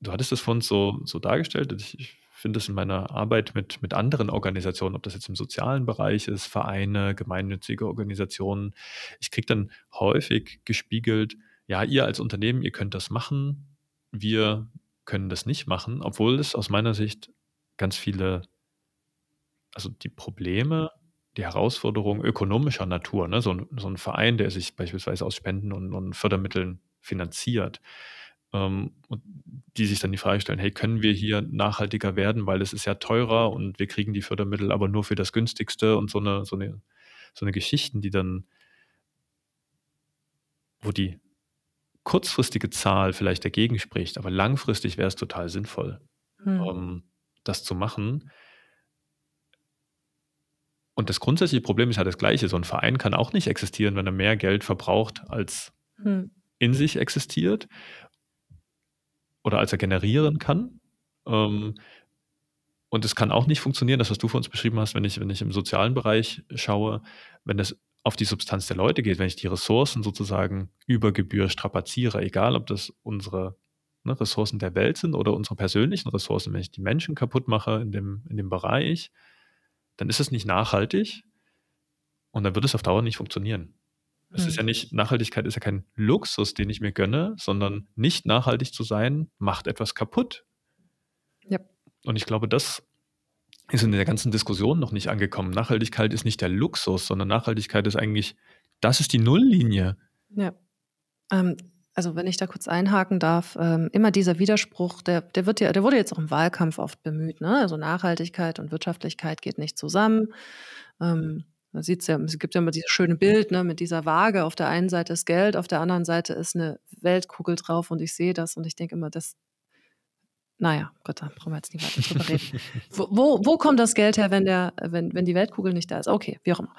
du hattest es von uns so, so dargestellt. Ich, ich finde es in meiner Arbeit mit, mit anderen Organisationen, ob das jetzt im sozialen Bereich ist, Vereine, gemeinnützige Organisationen, ich kriege dann häufig gespiegelt, ja, ihr als Unternehmen, ihr könnt das machen, wir können das nicht machen, obwohl es aus meiner Sicht ganz viele also die Probleme, die Herausforderungen ökonomischer Natur, ne? so, ein, so ein Verein, der sich beispielsweise aus Spenden und, und Fördermitteln finanziert, ähm, die sich dann die Frage stellen, hey, können wir hier nachhaltiger werden, weil es ist ja teurer und wir kriegen die Fördermittel aber nur für das günstigste und so eine, so eine, so eine Geschichten, die dann, wo die kurzfristige Zahl vielleicht dagegen spricht, aber langfristig wäre es total sinnvoll, hm. ähm, das zu machen. Und das grundsätzliche Problem ist ja das gleiche. So ein Verein kann auch nicht existieren, wenn er mehr Geld verbraucht, als hm. in sich existiert oder als er generieren kann. Ähm, und es kann auch nicht funktionieren, das, was du für uns beschrieben hast, wenn ich, wenn ich im sozialen Bereich schaue, wenn es auf die Substanz der Leute geht, wenn ich die Ressourcen sozusagen über Gebühr strapaziere, egal ob das unsere ne, Ressourcen der Welt sind oder unsere persönlichen Ressourcen, wenn ich die Menschen kaputt mache in dem, in dem Bereich, dann ist es nicht nachhaltig und dann wird es auf Dauer nicht funktionieren. Es hm. ist ja nicht, Nachhaltigkeit ist ja kein Luxus, den ich mir gönne, sondern nicht nachhaltig zu sein, macht etwas kaputt. Ja. Und ich glaube, das ist in der ganzen Diskussion noch nicht angekommen. Nachhaltigkeit ist nicht der Luxus, sondern Nachhaltigkeit ist eigentlich, das ist die Nulllinie. Ja. Ähm, also wenn ich da kurz einhaken darf, ähm, immer dieser Widerspruch, der, der wird ja, der wurde jetzt auch im Wahlkampf oft bemüht. Ne? Also Nachhaltigkeit und Wirtschaftlichkeit geht nicht zusammen. Ähm, man sieht's ja, es gibt ja immer dieses schöne Bild ne, mit dieser Waage. Auf der einen Seite ist Geld, auf der anderen Seite ist eine Weltkugel drauf und ich sehe das und ich denke immer, das, naja, Gott, da brauchen wir jetzt nicht weiter drüber reden. wo, wo, wo, kommt das Geld her, wenn, der, wenn, wenn die Weltkugel nicht da ist? Okay, wie auch immer.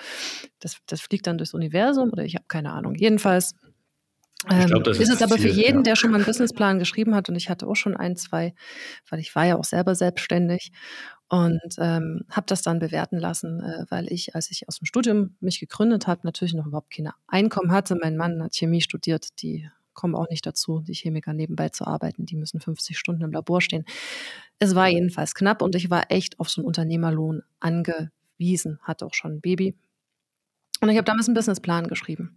Das, das fliegt dann durchs Universum oder ich habe keine Ahnung. Jedenfalls ähm, glaub, ist, es aber für jeden, ja. der schon mal einen Businessplan geschrieben hat, und ich hatte auch schon ein, zwei, weil ich war ja auch selber selbstständig und ähm, habe das dann bewerten lassen, äh, weil ich, als ich aus dem Studium mich gegründet habe, natürlich noch überhaupt keine Einkommen hatte. Mein Mann hat Chemie studiert, die kommen auch nicht dazu, die Chemiker nebenbei zu arbeiten. Die müssen 50 Stunden im Labor stehen. Es war jedenfalls knapp und ich war echt auf so einen Unternehmerlohn angewiesen, hatte auch schon ein Baby. Und ich habe damals einen Businessplan geschrieben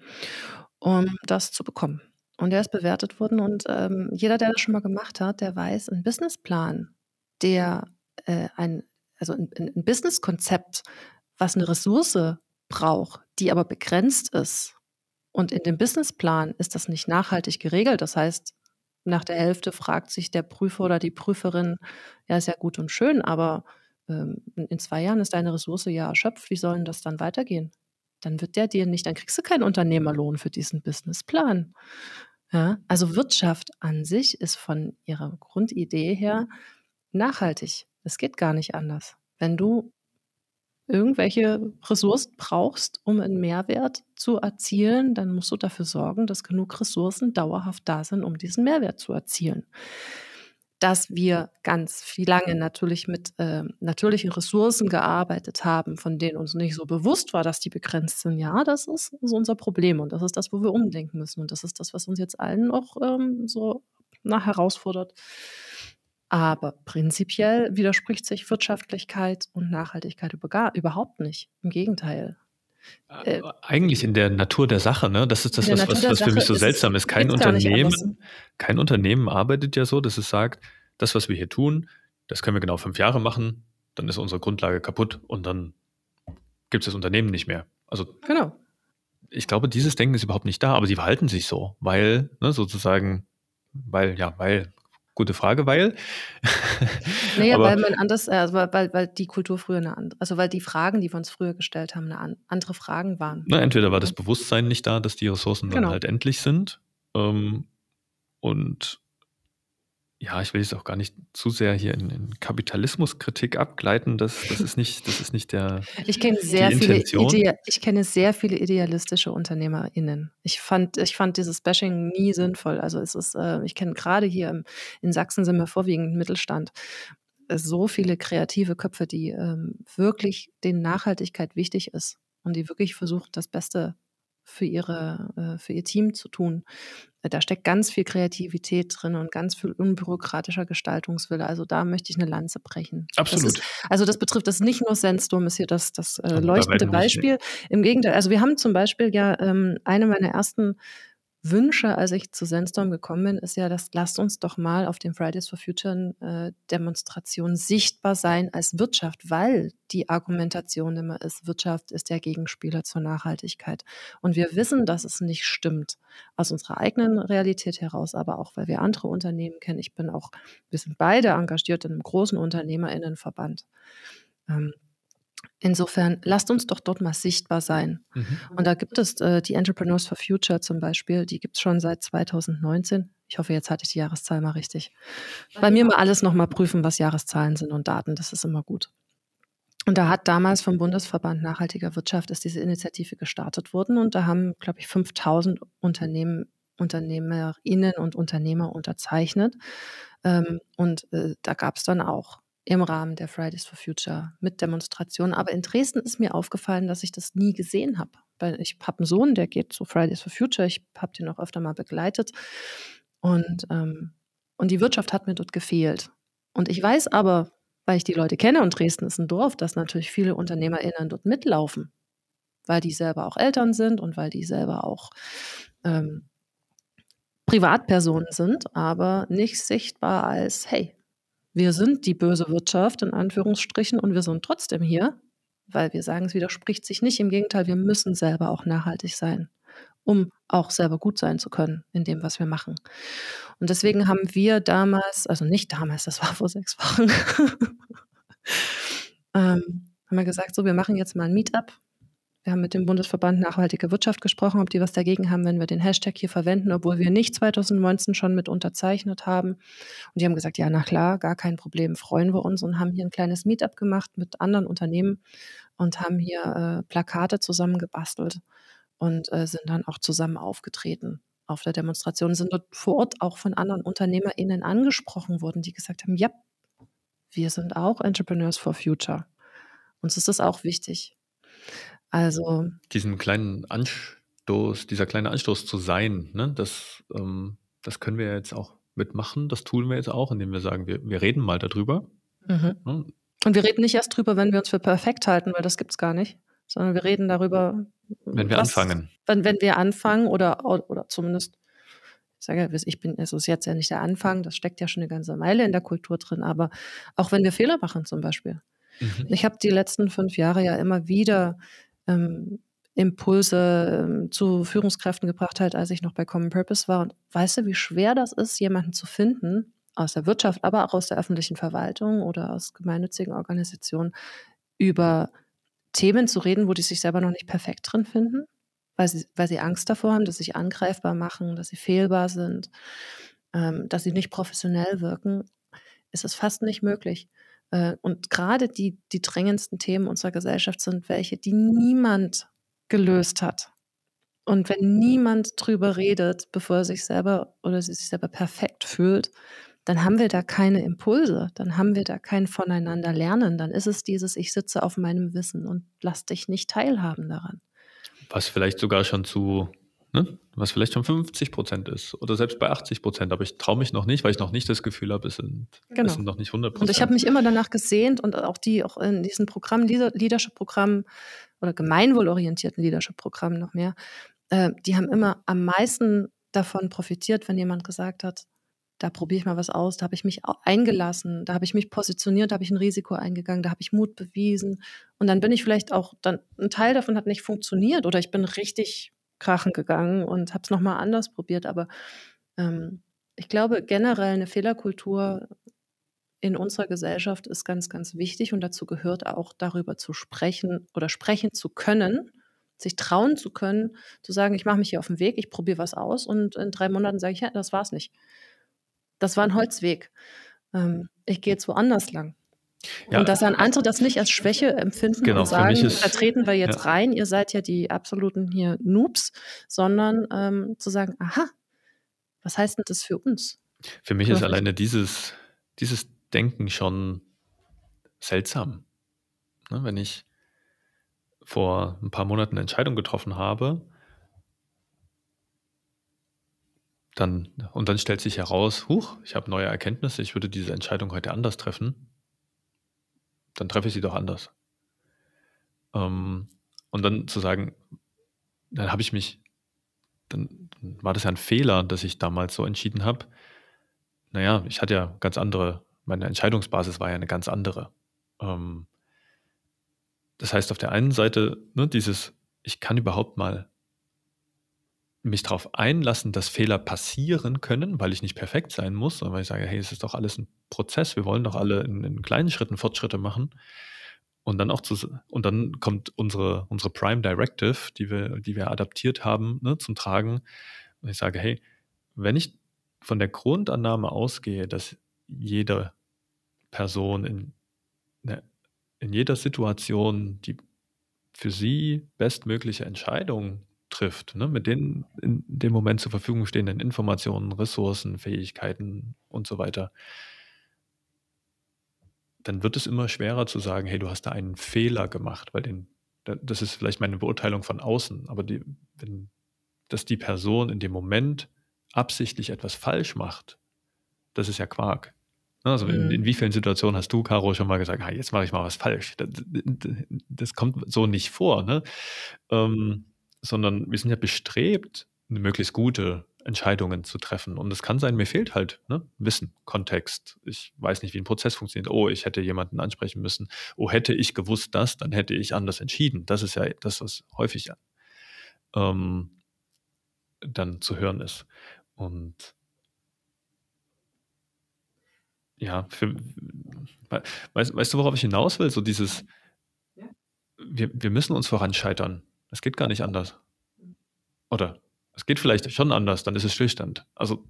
um das zu bekommen. Und der ist bewertet worden. Und ähm, jeder, der das schon mal gemacht hat, der weiß, ein Businessplan, der äh, ein, also ein, ein Businesskonzept, was eine Ressource braucht, die aber begrenzt ist. Und in dem Businessplan ist das nicht nachhaltig geregelt. Das heißt, nach der Hälfte fragt sich der Prüfer oder die Prüferin, ja, ist ja gut und schön, aber ähm, in zwei Jahren ist deine Ressource ja erschöpft. Wie soll denn das dann weitergehen? dann wird der dir nicht, dann kriegst du keinen Unternehmerlohn für diesen Businessplan. Ja, also Wirtschaft an sich ist von ihrer Grundidee her nachhaltig. Es geht gar nicht anders. Wenn du irgendwelche Ressourcen brauchst, um einen Mehrwert zu erzielen, dann musst du dafür sorgen, dass genug Ressourcen dauerhaft da sind, um diesen Mehrwert zu erzielen dass wir ganz viel lange natürlich mit äh, natürlichen Ressourcen gearbeitet haben, von denen uns nicht so bewusst war, dass die begrenzt sind. Ja, das ist, ist unser Problem und das ist das, wo wir umdenken müssen. Und das ist das, was uns jetzt allen auch ähm, so nach herausfordert. Aber prinzipiell widerspricht sich Wirtschaftlichkeit und Nachhaltigkeit überhaupt nicht. Im Gegenteil. Äh, Eigentlich in der Natur der Sache, ne? Das ist das, was, was, was für mich so seltsam ist. Kein Unternehmen, kein Unternehmen arbeitet ja so, dass es sagt, das, was wir hier tun, das können wir genau fünf Jahre machen, dann ist unsere Grundlage kaputt und dann gibt es das Unternehmen nicht mehr. Also genau. ich glaube, dieses Denken ist überhaupt nicht da, aber sie verhalten sich so, weil ne, sozusagen, weil, ja, weil Gute Frage, weil? Naja, weil man anders, also weil, weil die Kultur früher eine andere, also weil die Fragen, die wir uns früher gestellt haben, eine an, andere Fragen waren. Na, entweder war das Bewusstsein nicht da, dass die Ressourcen dann Genau. halt endlich sind. Ähm, und ja, ich will jetzt auch gar nicht zu sehr hier in, in Kapitalismuskritik abgleiten. Das, das, ist nicht, das ist nicht der. Ich kenne sehr viele. Idea ich kenne sehr viele idealistische UnternehmerInnen. Ich fand, ich fand dieses Bashing nie sinnvoll. Also es ist, äh, ich kenne gerade hier im, in Sachsen sind wir vorwiegend Mittelstand äh, so viele kreative Köpfe, die ähm, wirklich denen Nachhaltigkeit wichtig ist und die wirklich versuchen, das Beste für ihre, äh, für ihr Team zu tun. Äh, Da steckt ganz viel Kreativität drin und ganz viel unbürokratischer Gestaltungswille. Also da möchte ich eine Lanze brechen. Das Absolut. ist, also das betrifft das nicht nur Sandstorm, ist hier das, das äh, Also leuchtende Beispiel. Im Gegenteil, also wir haben zum Beispiel ja ähm, eine meiner ersten Wünsche, als ich zu Sandstorm gekommen bin, ist ja, dass lasst uns doch mal auf den Fridays for Future äh, Demonstrationen sichtbar sein als Wirtschaft, weil die Argumentation immer ist, Wirtschaft ist der Gegenspieler zur Nachhaltigkeit. Und wir wissen, dass es nicht stimmt. Aus unserer eigenen Realität heraus, aber auch, weil wir andere Unternehmen kennen. Ich bin auch, wir sind beide engagiert in einem großen UnternehmerInnenverband. Ähm, Insofern, lasst uns doch dort mal sichtbar sein. Mhm. Und da gibt es äh, die Entrepreneurs for Future zum Beispiel, die gibt es schon seit 2019. Ich hoffe, jetzt hatte ich die Jahreszahl mal richtig. Bei mir mal alles nochmal prüfen, was Jahreszahlen sind und Daten, das ist immer gut. Und da hat damals vom Bundesverband Nachhaltiger Wirtschaft ist diese Initiative gestartet worden und da haben, glaube ich, 5000 Unternehmen, Unternehmerinnen und Unternehmer unterzeichnet. Ähm, und äh, da gab es dann auch im Rahmen der Fridays for Future mit Demonstrationen. Aber in Dresden ist mir aufgefallen, dass ich das nie gesehen habe. Weil ich habe einen Sohn, der geht zu Fridays for Future. Ich habe den auch öfter mal begleitet. Und, ähm, und die Wirtschaft hat mir dort gefehlt. Und ich weiß aber, weil ich die Leute kenne und Dresden ist ein Dorf, dass natürlich viele UnternehmerInnen dort mitlaufen, weil die selber auch Eltern sind und weil die selber auch ähm, Privatpersonen sind, aber nicht sichtbar als, hey, wir sind die böse Wirtschaft in Anführungsstrichen und wir sind trotzdem hier, weil wir sagen, es widerspricht sich nicht. Im Gegenteil, wir müssen selber auch nachhaltig sein, um auch selber gut sein zu können in dem, was wir machen. Und deswegen haben wir damals, also nicht damals, das war vor sechs Wochen, ähm, haben wir gesagt, so, wir machen jetzt mal ein Meetup. Wir haben mit dem Bundesverband Nachhaltige Wirtschaft gesprochen, ob die was dagegen haben, wenn wir den Hashtag hier verwenden, obwohl wir nicht 2019 schon mit unterzeichnet haben. Und die haben gesagt, ja, na klar, gar kein Problem, freuen wir uns und haben hier ein kleines Meetup gemacht mit anderen Unternehmen und haben hier äh, Plakate zusammen gebastelt und äh, sind dann auch zusammen aufgetreten auf der Demonstration, sind dort vor Ort auch von anderen UnternehmerInnen angesprochen worden, die gesagt haben, ja, wir sind auch Entrepreneurs for Future. Uns ist das auch wichtig. Also Diesen kleinen Anstoß, dieser kleine Anstoß zu sein, ne, das, ähm, das können wir jetzt auch mitmachen. Das tun wir jetzt auch, indem wir sagen, wir, wir reden mal darüber. mhm. Ne? Und wir reden nicht erst drüber, wenn wir uns für perfekt halten, weil das gibt es gar nicht, sondern wir reden darüber, Wenn wir was- anfangen. Wenn, wenn wir anfangen oder, oder zumindest, ich sage ja, ich bin, es ist jetzt ja nicht der Anfang, das steckt ja schon eine ganze Meile in der Kultur drin, aber auch wenn wir Fehler machen zum Beispiel. Mhm. Ich habe die letzten fünf Jahre ja immer wieder ähm, Impulse ähm, zu Führungskräften gebracht, halt, als ich noch bei Common Purpose war. Und weißt du, wie schwer das ist, jemanden zu finden, aus der Wirtschaft, aber auch aus der öffentlichen Verwaltung oder aus gemeinnützigen Organisationen, über Themen zu reden, wo die sich selber noch nicht perfekt drin finden, weil sie, weil sie Angst davor haben, dass sie sich angreifbar machen, dass sie fehlbar sind, ähm, dass sie nicht professionell wirken, ist es fast nicht möglich. Äh, und gerade die, die drängendsten Themen unserer Gesellschaft sind welche, die niemand gelöst hat. Und wenn niemand drüber redet, bevor er sich selber oder sie sich selber perfekt fühlt, dann haben wir da keine Impulse, dann haben wir da kein Voneinander lernen. Dann ist es dieses, ich sitze auf meinem Wissen und lass dich nicht teilhaben daran. Was vielleicht sogar schon zu, ne, was vielleicht schon 50 Prozent ist oder selbst bei 80 Prozent, aber ich traue mich noch nicht, weil ich noch nicht das Gefühl habe, es sind, Genau. es sind noch nicht 100 Und Prozent. ich habe mich immer danach gesehnt und auch die auch in diesen Programmen, Leader- Leadership-Programmen oder gemeinwohlorientierten Leadership-Programmen noch mehr, äh, die haben immer am meisten davon profitiert, wenn jemand gesagt hat, da probiere ich mal was aus, da habe ich mich eingelassen, da habe ich mich positioniert, da habe ich ein Risiko eingegangen, da habe ich Mut bewiesen. Und dann bin ich vielleicht auch, dann ein Teil davon hat nicht funktioniert oder ich bin richtig krachen gegangen und habe es nochmal anders probiert. Aber ähm, ich glaube, generell eine Fehlerkultur in unserer Gesellschaft ist ganz, ganz wichtig und dazu gehört auch darüber zu sprechen oder sprechen zu können, sich trauen zu können, zu sagen, ich mache mich hier auf den Weg, ich probiere was aus und in drei Monaten sage ich, ja, das war's nicht. Das war ein Holzweg. Ähm, ich gehe jetzt woanders lang. Ja, und dass dann andere das nicht als Schwäche empfinden genau, und sagen, da treten wir jetzt ja. rein, ihr seid ja die absoluten hier Noobs, sondern ähm, zu sagen, aha, was heißt denn das für uns? Für mich ist alleine dieses, dieses Denken schon seltsam. Ne, wenn ich vor ein paar Monaten eine Entscheidung getroffen habe, dann, und dann stellt sich heraus, huch, ich habe neue Erkenntnisse, ich würde diese Entscheidung heute anders treffen, dann treffe ich sie doch anders. Ähm, und dann zu sagen, dann habe ich mich, dann, war das ja ein Fehler, dass ich damals so entschieden habe. Naja, ich hatte ja ganz andere, meine Entscheidungsbasis war ja eine ganz andere. Ähm, das heißt, auf der einen Seite, ne, dieses, ich kann überhaupt mal mich darauf einlassen, dass Fehler passieren können, weil ich nicht perfekt sein muss, sondern weil ich sage, hey, es ist doch alles ein Prozess, wir wollen doch alle in, in kleinen Schritten Fortschritte machen. Und dann auch zu, und dann kommt unsere, unsere Prime Directive, die wir, die wir adaptiert haben, ne, zum Tragen. Und ich sage, hey, wenn ich von der Grundannahme ausgehe, dass jede Person in, in jeder Situation die für sie bestmögliche Entscheidung trifft, ne, mit den in dem Moment zur Verfügung stehenden Informationen, Ressourcen, Fähigkeiten und so weiter, dann wird es immer schwerer zu sagen, hey, du hast da einen Fehler gemacht, weil den, das ist vielleicht meine Beurteilung von außen, aber die, wenn, dass die Person in dem Moment absichtlich etwas falsch macht, das ist ja Quark. Ne, also in, in, mhm. wie vielen Situationen hast du, Caro, schon mal gesagt, ah, jetzt mache ich mal was falsch? Das, das kommt so nicht vor. Ne? Ähm, sondern wir sind ja bestrebt, eine möglichst gute Entscheidungen zu treffen. Und es kann sein, mir fehlt halt ne, Wissen, Kontext. Ich weiß nicht, wie ein Prozess funktioniert. Oh, ich hätte jemanden ansprechen müssen. Oh, hätte ich gewusst das, dann hätte ich anders entschieden. Das ist ja das, was häufig ähm, dann zu hören ist. Und ja, für, weißt, weißt du, worauf ich hinaus will? So dieses, wir, wir müssen uns voran scheitern. Es geht gar nicht anders. Oder es geht vielleicht schon anders, dann ist es Stillstand. Also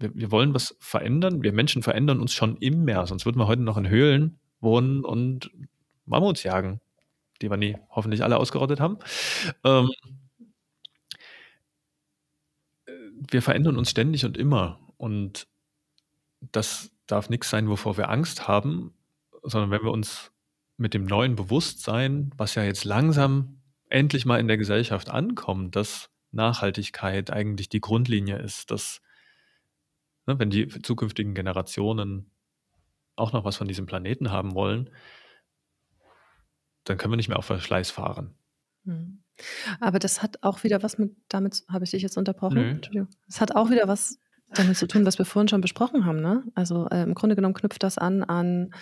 wir, wir wollen was verändern. Wir Menschen verändern uns schon immer, sonst würden wir heute noch in Höhlen wohnen und Mammuts jagen, die wir nie hoffentlich alle ausgerottet haben. Ähm, wir verändern uns ständig und immer. Und das darf nichts sein, wovor wir Angst haben, sondern wenn wir uns mit dem neuen Bewusstsein, was ja jetzt langsam endlich mal in der Gesellschaft ankommt, dass Nachhaltigkeit eigentlich die Grundlinie ist, dass ne, wenn die zukünftigen Generationen auch noch was von diesem Planeten haben wollen, dann können wir nicht mehr auf Verschleiß fahren. Hm. Aber das hat auch wieder was mit, damit habe ich dich jetzt unterbrochen. Es hat auch wieder was damit zu tun, was wir vorhin schon besprochen haben. Ne? Also äh, im Grunde genommen knüpft das an an,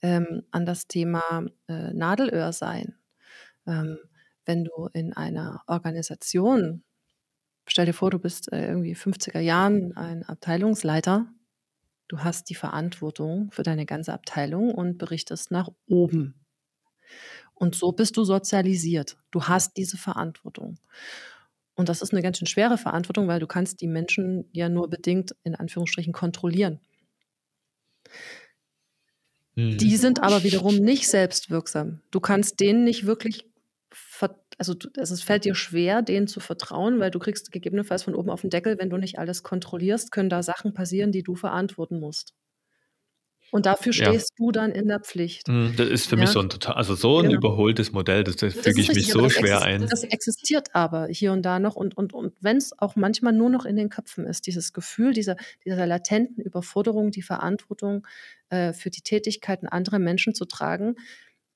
ähm, an das Thema äh, Nadelöhr sein. Ähm, wenn du in einer Organisation, stell dir vor, du bist äh, irgendwie 50er Jahren ein Abteilungsleiter, du hast die Verantwortung für deine ganze Abteilung und berichtest nach oben. Und so bist du sozialisiert. Du hast diese Verantwortung. Und das ist eine ganz schön schwere Verantwortung, weil du kannst die Menschen ja nur bedingt in Anführungsstrichen kontrollieren. Mhm. Die sind aber wiederum nicht selbstwirksam. Du kannst denen nicht wirklich also es fällt dir schwer, denen zu vertrauen, weil du kriegst gegebenenfalls von oben auf den Deckel, wenn du nicht alles kontrollierst, können da Sachen passieren, die du verantworten musst. Und dafür stehst ja. du dann in der Pflicht. Mhm, das ist für ja. mich so ein total, also so ein genau. überholtes Modell, das, das füge ich mich so schwer ein. Das existiert aber hier und da noch und, und, und wenn es auch manchmal nur noch in den Köpfen ist, dieses Gefühl dieser, dieser latenten Überforderung, die Verantwortung äh, für die Tätigkeiten anderer Menschen zu tragen,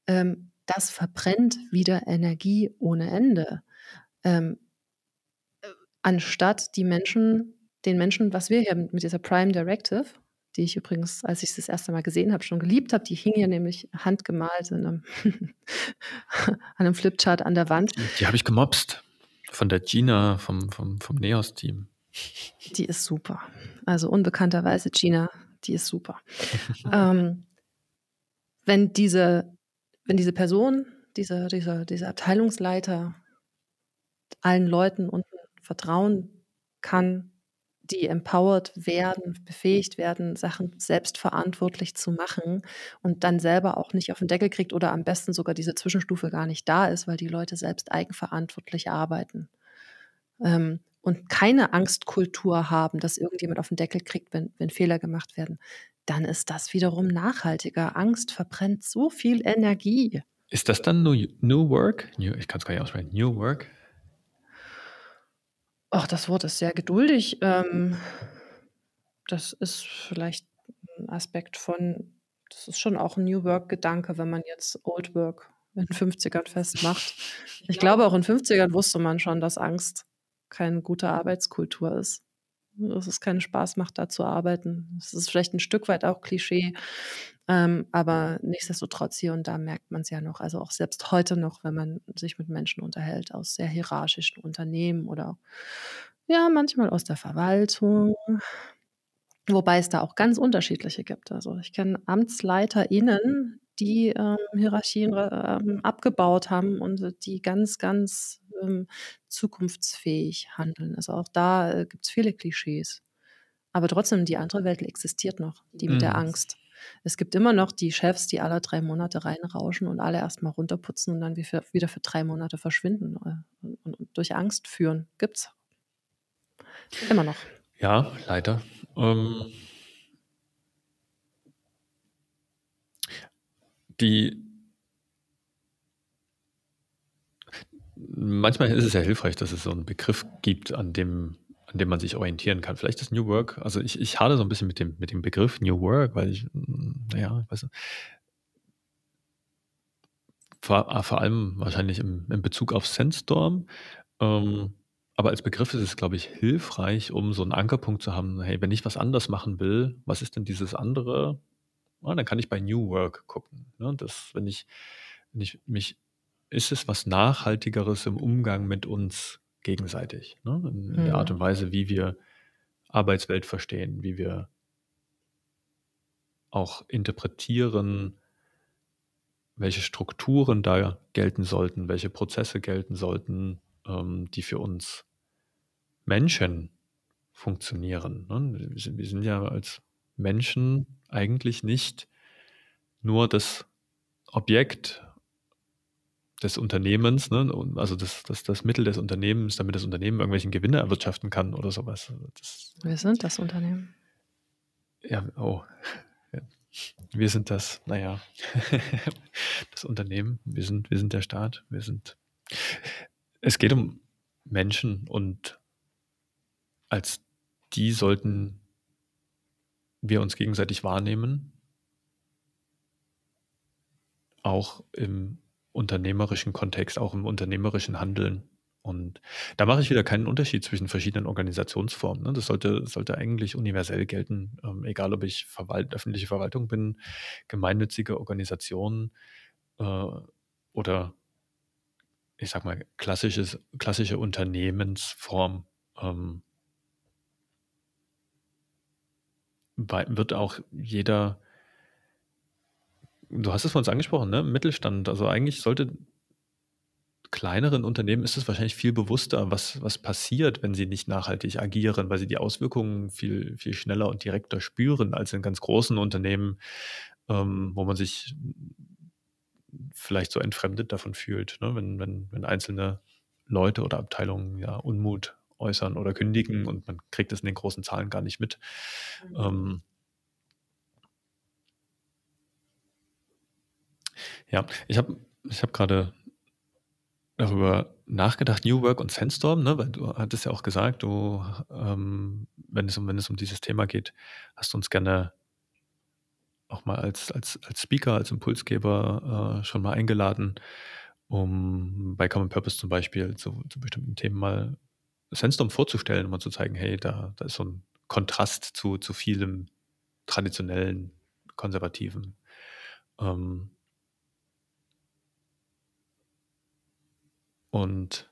ähm, das verbrennt wieder Energie ohne Ende. Ähm, äh, anstatt die Menschen, den Menschen, was wir hier mit dieser Prime Directive, die ich übrigens, als ich es das erste Mal gesehen habe, schon geliebt habe, die hing hier nämlich handgemalt in einem an einem Flipchart an der Wand. Die habe ich gemobst von der Gina vom, vom, vom NEOS-Team. Die ist super. Also unbekannterweise Gina, die ist super. ähm, wenn diese, wenn diese Person, dieser, dieser, dieser Abteilungsleiter allen Leuten unten vertrauen kann, die empowered werden, befähigt werden, Sachen selbstverantwortlich zu machen und dann selber auch nicht auf den Deckel kriegt oder am besten sogar diese Zwischenstufe gar nicht da ist, weil die Leute selbst eigenverantwortlich arbeiten. Ähm, und keine Angstkultur haben, dass irgendjemand auf den Deckel kriegt, wenn, wenn Fehler gemacht werden, dann ist das wiederum nachhaltiger. Angst verbrennt so viel Energie. Ist das dann New, New Work? New, ich kann es gar nicht aussprechen. New Work? Ach, das Wort ist sehr geduldig. Ähm, das ist vielleicht ein Aspekt von, das ist schon auch ein New Work-Gedanke, wenn man jetzt Old Work in den 50ern festmacht. Ich glaube, auch in den 50ern wusste man schon, dass Angst keine gute Arbeitskultur ist. Dass es keinen Spaß macht, da zu arbeiten. Das ist vielleicht ein Stück weit auch Klischee, ähm, aber nichtsdestotrotz hier und da merkt man es ja noch. Also auch selbst heute noch, wenn man sich mit Menschen unterhält aus sehr hierarchischen Unternehmen oder ja, manchmal aus der Verwaltung. Wobei es da auch ganz unterschiedliche gibt. Also ich kenne AmtsleiterInnen, die ähm, Hierarchien ähm, abgebaut haben und die ganz, ganz ähm, zukunftsfähig handeln. Also auch da äh, gibt es viele Klischees. Aber trotzdem, die andere Welt existiert noch, die mit der Mhm. Angst. Es gibt immer noch die Chefs, die alle drei Monate reinrauschen und alle erstmal runterputzen und dann wieder für drei Monate verschwinden äh, und, und, und durch Angst führen. Gibt's. Immer noch. Ja, leider. Ähm, die manchmal ist es ja hilfreich, dass es so einen Begriff gibt, an dem, an dem man sich orientieren kann. Vielleicht ist New Work, also ich, ich hadere so ein bisschen mit dem, mit dem Begriff New Work, weil ich, naja, ich weiß nicht, vor, vor allem wahrscheinlich im, in Bezug auf Sandstorm. Ähm, aber als Begriff ist es, glaube ich, hilfreich, um so einen Ankerpunkt zu haben, hey, wenn ich was anders machen will, was ist denn dieses andere? Ah, dann kann ich bei New Work gucken. Ne? Das, wenn ich, wenn ich mich, ist es was Nachhaltigeres im Umgang mit uns gegenseitig, ne? in, in der Art Mhm. und Weise, wie wir Arbeitswelt verstehen, wie wir auch interpretieren, welche Strukturen da gelten sollten, welche Prozesse gelten sollten, ähm, die für uns Menschen funktionieren. Ne? Wir, sind, wir sind ja als Menschen eigentlich nicht nur das Objekt des Unternehmens, ne? Also das, das, das Mittel des Unternehmens, damit das Unternehmen irgendwelchen Gewinne erwirtschaften kann oder sowas. Das, Wir sind das Unternehmen. ja, oh. Wir sind das, naja, das Unternehmen, wir sind, wir sind der Staat, wir sind. Es geht um Menschen und als die sollten wir uns gegenseitig wahrnehmen, auch im unternehmerischen Kontext, auch im unternehmerischen Handeln. Und da mache ich wieder keinen Unterschied zwischen verschiedenen Organisationsformen. Ne? Das sollte, sollte eigentlich universell gelten, ähm, egal ob ich Verwalt öffentliche Verwaltung bin, gemeinnützige Organisation äh, oder ich sag mal klassisches, klassische Unternehmensform. Ähm, wird auch jeder, du hast es von uns angesprochen, ne? Mittelstand. Also eigentlich sollte kleineren Unternehmen ist es wahrscheinlich viel bewusster, was, was passiert, wenn sie nicht nachhaltig agieren, weil sie die Auswirkungen viel, viel schneller und direkter spüren als in ganz großen Unternehmen, ähm, wo man sich vielleicht so entfremdet davon fühlt, ne? wenn, wenn, wenn einzelne Leute oder Abteilungen ja Unmut äußern oder kündigen und man kriegt es in den großen Zahlen gar nicht mit. Mhm. Ähm, ja, ich habe ich hab gerade darüber nachgedacht, New Work und Sandstorm, ne? weil du hattest ja auch gesagt, du, ähm, wenn, es um, wenn es um dieses Thema geht, hast du uns gerne auch mal als, als, als Speaker, als Impulsgeber äh, schon mal eingeladen, um bei Common Purpose zum Beispiel zu, zu bestimmten Themen mal Sandstorm vorzustellen, um mal zu zeigen, hey, da, da ist so ein Kontrast zu, zu vielem traditionellen, konservativen. Ähm, und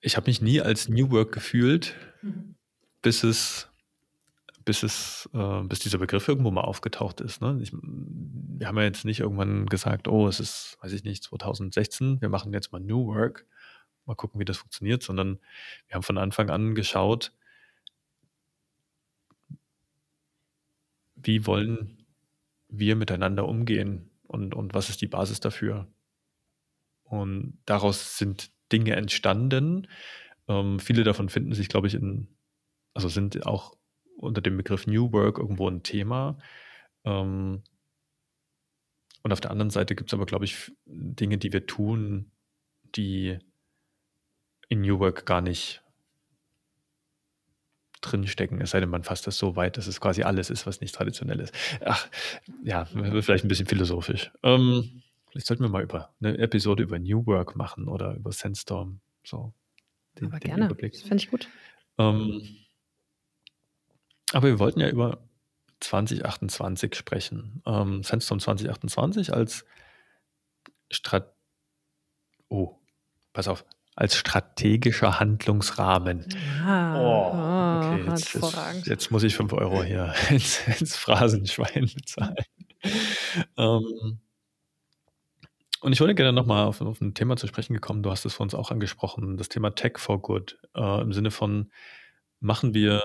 ich habe mich nie als New Work gefühlt, mhm. bis es bis es, äh, bis dieser Begriff irgendwo mal aufgetaucht ist. Ne? Ich, wir haben ja jetzt nicht irgendwann gesagt, oh, es ist, weiß ich nicht, 2016, wir machen jetzt mal New Work, mal gucken, wie das funktioniert, sondern wir haben von Anfang an geschaut, wie wollen wir miteinander umgehen und, und was ist die Basis dafür. Und daraus sind Dinge entstanden. Ähm, viele davon finden sich, glaube ich, in, also sind auch unter dem Begriff New Work irgendwo ein Thema. Ähm, und auf der anderen Seite gibt es aber, glaube ich, Dinge, die wir tun, die in New Work gar nicht drinstecken, es sei denn, man fasst das so weit, dass es quasi alles ist, was nicht traditionell ist. Ach, ja, vielleicht ein bisschen philosophisch. Ähm, vielleicht sollten wir mal über eine Episode über New Work machen oder über Sandstorm. So, den, aber den gerne, Überblick. das finde ich gut. Ähm, aber wir wollten ja über 2028 sprechen. Ähm, Sandstorm 2028 als Strat... Oh, pass auf als strategischer Handlungsrahmen. Ah, oh, okay, jetzt, jetzt, jetzt, muss ich 5 Euro hier ins, ins Phrasenschwein bezahlen. ähm, und ich wollte gerne nochmal auf, auf ein Thema zu sprechen gekommen. Du hast es für uns auch angesprochen, das Thema Tech for Good. Äh, Im Sinne von, machen wir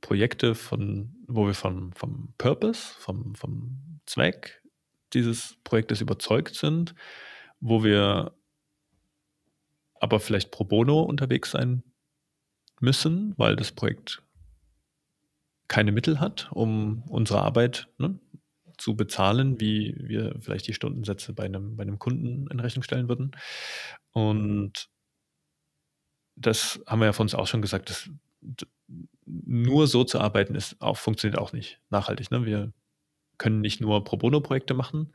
Projekte, von, wo wir vom, vom Purpose, vom, vom Zweck dieses Projektes überzeugt sind, wo wir aber vielleicht pro bono unterwegs sein müssen, weil das Projekt keine Mittel hat, um unsere Arbeit ne, zu bezahlen, wie wir vielleicht die Stundensätze bei einem, bei einem Kunden in Rechnung stellen würden. Und das haben wir ja von uns auch schon gesagt, dass nur so zu arbeiten ist auch, funktioniert auch nicht nachhaltig. Ne? Wir können nicht nur Pro Bono-Projekte machen.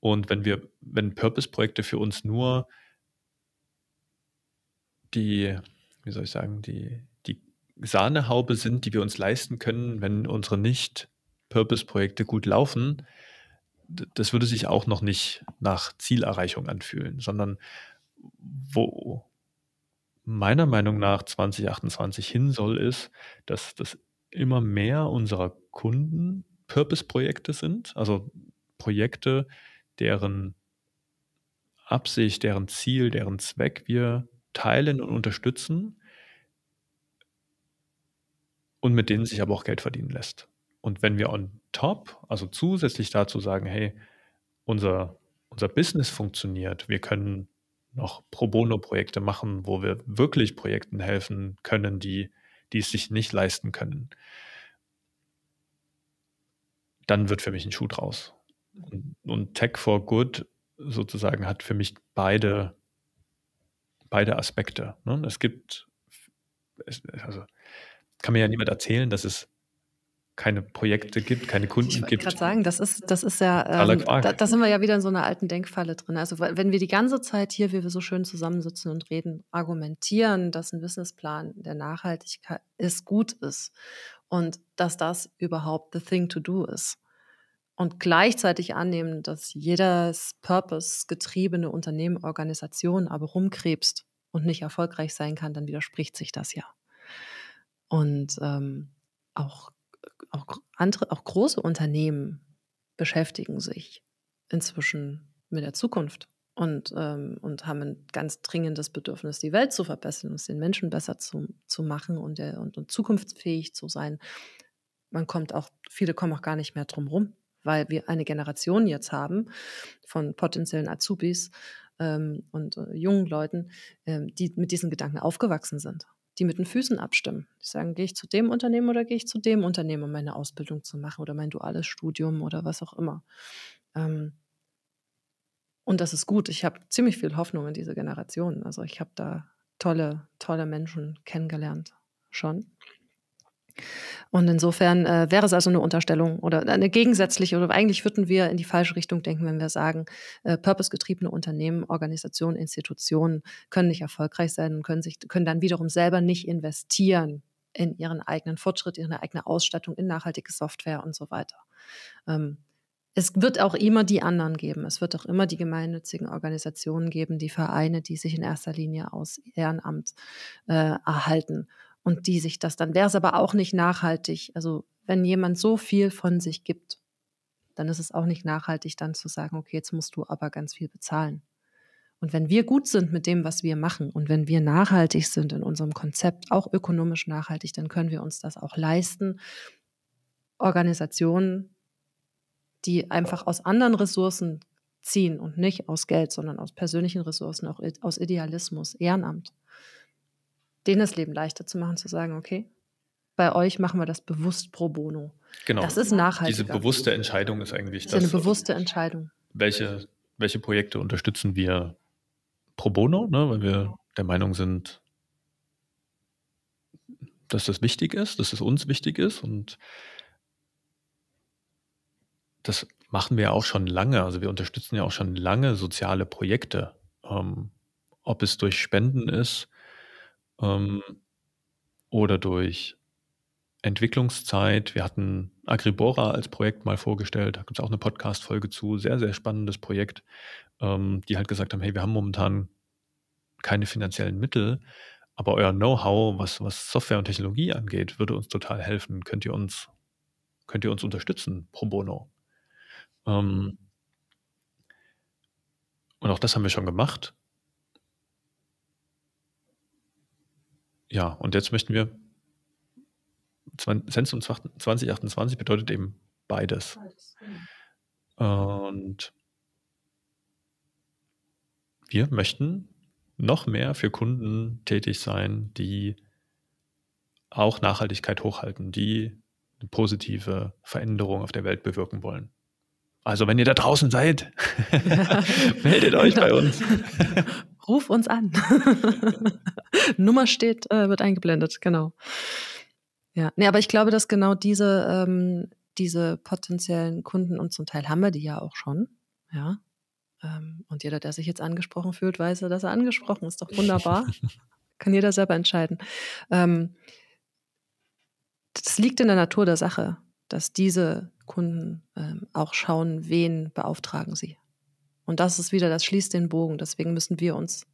Und wenn wir, wenn Purpose-Projekte für uns nur die, wie soll ich sagen, die, die Sahnehaube sind, die wir uns leisten können, wenn unsere Nicht-Purpose-Projekte gut laufen, das würde sich auch noch nicht nach Zielerreichung anfühlen, sondern wo meiner Meinung nach 2028 hin soll, ist, dass das immer mehr unserer Kunden Purpose-Projekte sind, also Projekte, deren Absicht, deren Ziel, deren Zweck wir teilen und unterstützen und mit denen sich aber auch Geld verdienen lässt. Und wenn wir on top, also zusätzlich dazu sagen, hey, unser, unser Business funktioniert, wir können noch Pro Bono-Projekte machen, wo wir wirklich Projekten helfen können, die, die es sich nicht leisten können, dann wird für mich ein Schuh draus. Und, und Tech for Good sozusagen hat für mich beide beide Aspekte. Ne? Es gibt, also kann mir ja niemand erzählen, dass es keine Projekte gibt, keine Kunden ich gibt. Ich gerade sagen, das ist, das ist ja, ähm, da, da, sind wir ja wieder in so einer alten Denkfalle drin. Also wenn wir die ganze Zeit hier, wie wir so schön zusammensitzen und reden, argumentieren, dass ein Businessplan der Nachhaltigkeit ist, gut ist und dass das überhaupt the thing to do ist, und gleichzeitig annehmen, dass jedes Purpose-getriebene Unternehmen, Organisation aber rumkrebst und nicht erfolgreich sein kann, dann widerspricht sich das ja. Und ähm, auch, auch andere, auch große Unternehmen beschäftigen sich inzwischen mit der Zukunft und, ähm, und haben ein ganz dringendes Bedürfnis, die Welt zu verbessern, es den Menschen besser zu, zu machen und, der, und, und zukunftsfähig zu sein. Man kommt auch, viele kommen auch gar nicht mehr drum rum, weil wir eine Generation jetzt haben von potenziellen Azubis ähm, und äh, jungen Leuten, ähm, die mit diesen Gedanken aufgewachsen sind, die mit den Füßen abstimmen. Die sagen, gehe ich zu dem Unternehmen oder gehe ich zu dem Unternehmen, um meine Ausbildung zu machen oder mein duales Studium oder was auch immer. Ähm, und das ist gut. Ich habe ziemlich viel Hoffnung in diese Generation. Also ich habe da tolle, tolle Menschen kennengelernt schon. Und insofern äh, wäre es also eine Unterstellung oder eine gegensätzliche, oder eigentlich würden wir in die falsche Richtung denken, wenn wir sagen, äh, purpose-getriebene Unternehmen, Organisationen, Institutionen können nicht erfolgreich sein und können, sich, können dann wiederum selber nicht investieren in ihren eigenen Fortschritt, ihre eigene Ausstattung, in nachhaltige Software und so weiter. Ähm, es wird auch immer die anderen geben. Es wird auch immer die gemeinnützigen Organisationen geben, die Vereine, die sich in erster Linie aus Ehrenamt äh, erhalten und die sich das dann wäre es aber auch nicht nachhaltig. Also wenn jemand so viel von sich gibt, dann ist es auch nicht nachhaltig, dann zu sagen, okay, jetzt musst du aber ganz viel bezahlen. Und wenn wir gut sind mit dem, was wir machen und wenn wir nachhaltig sind in unserem Konzept, auch ökonomisch nachhaltig, dann können wir uns das auch leisten. Organisationen, die einfach aus anderen Ressourcen ziehen und nicht aus Geld, sondern aus persönlichen Ressourcen, auch aus Idealismus, Ehrenamt, denen das Leben leichter zu machen, zu sagen, okay, bei euch machen wir das bewusst pro bono. Genau. Das ist nachhaltig. Diese bewusste Entscheidung ist eigentlich das. Ist eine bewusste Entscheidung. Welche, welche Projekte unterstützen wir pro bono, ne, weil wir der Meinung sind, dass das wichtig ist, dass es uns wichtig ist und das machen wir auch schon lange. Also wir unterstützen ja auch schon lange soziale Projekte, ähm, ob es durch Spenden ist ähm, oder durch Entwicklungszeit. Wir hatten Agribora als Projekt mal vorgestellt, da gibt es auch eine Podcast-Folge zu, sehr, sehr spannendes Projekt, ähm, die halt gesagt haben, hey, wir haben momentan keine finanziellen Mittel, aber euer Know-how, was, was Software und Technologie angeht, würde uns total helfen. Könnt ihr uns, könnt ihr uns unterstützen pro bono? Ähm, und auch das haben wir schon gemacht. Ja, und jetzt möchten wir Sensum 2028 bedeutet eben beides. Und wir möchten noch mehr für Kunden tätig sein, die auch Nachhaltigkeit hochhalten, die eine positive Veränderung auf der Welt bewirken wollen. Also wenn ihr da draußen seid, meldet euch bei uns. Ruf uns an. Nummer steht, äh, wird eingeblendet, genau. Ja, nee, aber ich glaube, dass genau diese, ähm, diese potenziellen Kunden und zum Teil haben wir die ja auch schon, ja. Ähm, und jeder, der sich jetzt angesprochen fühlt, weiß ja, dass er angesprochen ist. Doch wunderbar. Kann jeder selber entscheiden. Ähm, das liegt in der Natur der Sache, dass diese Kunden ähm, auch schauen, wen beauftragen sie. Und das ist wieder, das schließt den Bogen. Deswegen müssen wir uns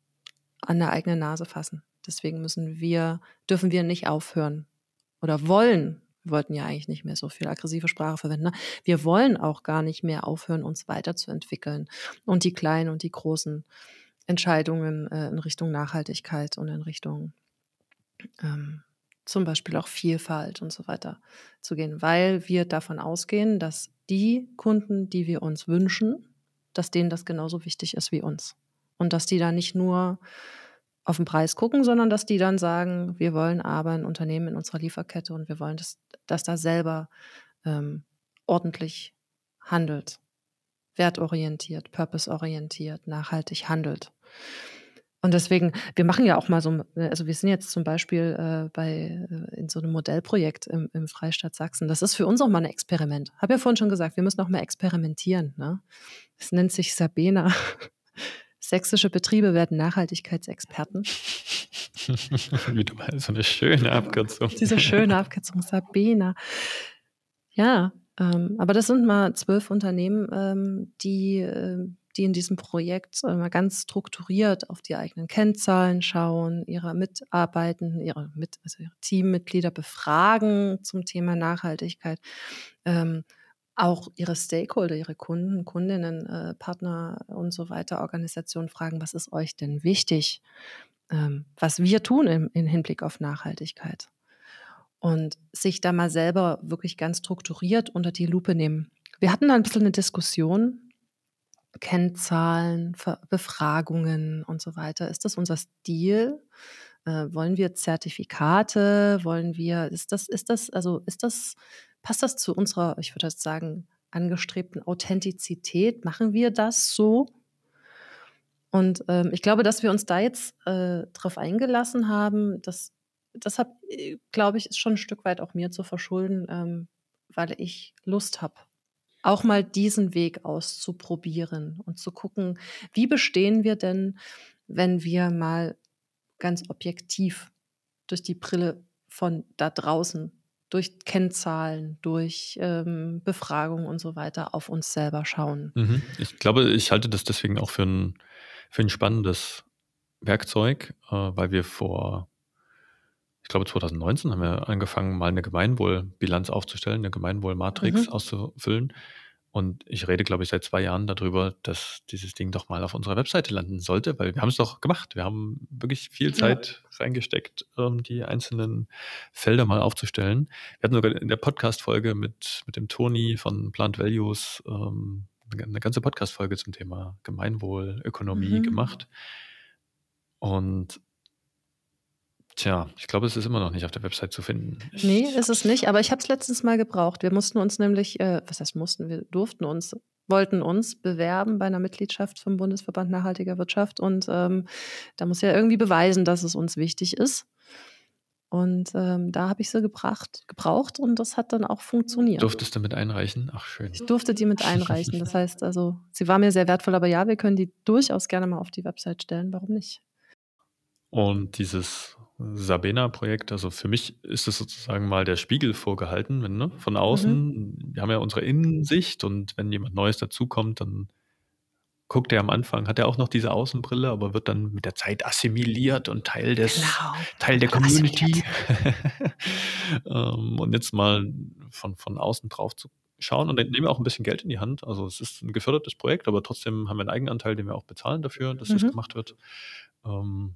an der eigenen Nase fassen. Deswegen müssen wir, dürfen wir nicht aufhören, oder wollen, wir wollten ja eigentlich nicht mehr so viel aggressive Sprache verwenden, ne? wir wollen auch gar nicht mehr aufhören, uns weiterzuentwickeln und die kleinen und die großen Entscheidungen äh, in Richtung Nachhaltigkeit und in Richtung ähm, zum Beispiel auch Vielfalt und so weiter zu gehen, weil wir davon ausgehen, dass die Kunden, die wir uns wünschen, dass denen das genauso wichtig ist wie uns. Und dass die da nicht nur auf den Preis gucken, sondern dass die dann sagen, wir wollen aber ein Unternehmen in unserer Lieferkette und wir wollen, dass, dass da selber ähm, ordentlich handelt, wertorientiert, purpose-orientiert, nachhaltig handelt. Und deswegen, wir machen ja auch mal so, also wir sind jetzt zum Beispiel äh, bei, äh, in so einem Modellprojekt im, im, Freistaat Sachsen. Das ist für uns auch mal ein Experiment. Habe ja vorhin schon gesagt, wir müssen auch mal experimentieren. Ne? Das nennt sich Sabena. Sächsische Betriebe werden Nachhaltigkeitsexperten. Wieder so eine schöne Abkürzung. Diese schöne Abkürzung, Sabena. Ja, ähm, aber das sind mal zwölf Unternehmen, ähm, die, äh, die in diesem Projekt mal ganz strukturiert auf die eigenen Kennzahlen schauen, ihre Mitarbeitenden, ihre, Mit also ihre Teammitglieder befragen zum Thema Nachhaltigkeit. Ähm, auch ihre Stakeholder, ihre Kunden, Kundinnen, äh, Partner und so weiter, Organisationen fragen, was ist euch denn wichtig, ähm, was wir tun im, im Hinblick auf Nachhaltigkeit. Und sich da mal selber wirklich ganz strukturiert unter die Lupe nehmen. Wir hatten da ein bisschen eine Diskussion, Kennzahlen, Befragungen und so weiter. Ist das unser Stil? Äh, wollen wir Zertifikate? Wollen wir, ist das, ist das, also ist das Passt das zu unserer, ich würde jetzt sagen, angestrebten Authentizität? Machen wir das so? Und ähm, ich glaube, dass wir uns da jetzt äh, drauf eingelassen haben, das, das habe, äh, glaube ich, ist schon ein Stück weit auch mir zu verschulden, ähm, weil ich Lust habe, auch mal diesen Weg auszuprobieren und zu gucken, wie bestehen wir denn, wenn wir mal ganz objektiv durch die Brille von da draußen durch Kennzahlen, durch ähm, Befragung und so weiter auf uns selber schauen. Mhm. Ich glaube, ich halte das deswegen auch für ein, für ein spannendes Werkzeug, äh, weil wir vor, ich glaube 2019 haben wir angefangen, mal eine Gemeinwohlbilanz aufzustellen, eine Gemeinwohlmatrix Mhm. auszufüllen. Und ich rede, glaube ich, seit zwei Jahren darüber, dass dieses Ding doch mal auf unserer Webseite landen sollte, weil wir haben es doch gemacht. Wir haben wirklich viel Ja. Zeit reingesteckt, ähm, die einzelnen Felder mal aufzustellen. Wir hatten sogar in der Podcast-Folge mit, mit dem Toni von Plant Values ähm, eine eine ganze Podcast-Folge zum Thema Gemeinwohl, Ökonomie Mhm. gemacht. Und tja, ich glaube, es ist immer noch nicht auf der Website zu finden. Nee, ist es nicht, aber ich habe es letztens mal gebraucht. Wir mussten uns nämlich, äh, was heißt mussten, wir durften uns, wollten uns bewerben bei einer Mitgliedschaft vom Bundesverband Nachhaltiger Wirtschaft und ähm, da muss ja irgendwie beweisen, dass es uns wichtig ist. Und ähm, da habe ich sie gebracht, gebraucht und das hat dann auch funktioniert. Durftest du mit einreichen? Ach, schön. Ich durfte die mit einreichen. Das heißt also, sie war mir sehr wertvoll, aber ja, wir können die durchaus gerne mal auf die Website stellen. Warum nicht? Und dieses Sabena-Projekt, also für mich ist es sozusagen mal der Spiegel vorgehalten, wenn, ne, von außen. Wir haben ja unsere Innensicht und wenn jemand Neues dazukommt, dann guckt er am Anfang, hat er auch noch diese Außenbrille, aber wird dann mit der Zeit assimiliert und Teil des, Genau. Teil der. Community. ähm, und jetzt mal von, von außen drauf zu schauen und dann nehmen wir auch ein bisschen Geld in die Hand. Also es ist ein gefördertes Projekt, aber trotzdem haben wir einen Eigenanteil, den wir auch bezahlen dafür, dass das Mhm. gemacht wird. Ähm,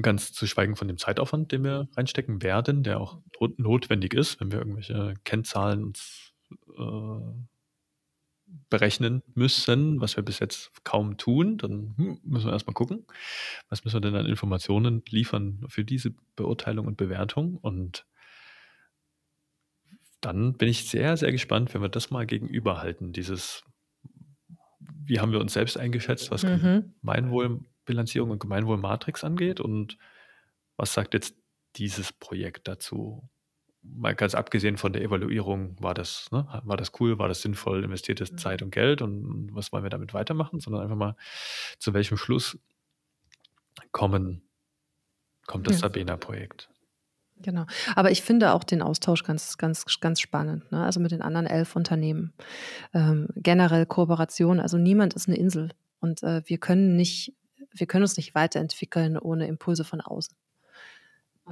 ganz zu schweigen von dem Zeitaufwand, den wir reinstecken werden, der auch not- notwendig ist, wenn wir irgendwelche Kennzahlen uns äh, berechnen müssen, was wir bis jetzt kaum tun, dann hm, müssen wir erstmal gucken, was müssen wir denn an Informationen liefern für diese Beurteilung und Bewertung. Und dann bin ich sehr, sehr gespannt, wenn wir das mal gegenüberhalten, dieses, wie haben wir uns selbst eingeschätzt, was Mhm. Gemeinwohlbilanzierung und Gemeinwohlmatrix angeht und was sagt jetzt dieses Projekt dazu? Mal ganz abgesehen von der Evaluierung, war das, ne, war das cool, war das sinnvoll, investiertes Mhm. Zeit und Geld und was wollen wir damit weitermachen, sondern einfach mal, zu welchem Schluss kommen, kommt das Ja. Sabena-Projekt. Genau. Aber ich finde auch den Austausch ganz, ganz, ganz spannend. Ne? Also mit den anderen elf Unternehmen. Ähm, generell Kooperation. Also niemand ist eine Insel. Und äh, wir können nicht, wir können uns nicht weiterentwickeln ohne Impulse von außen.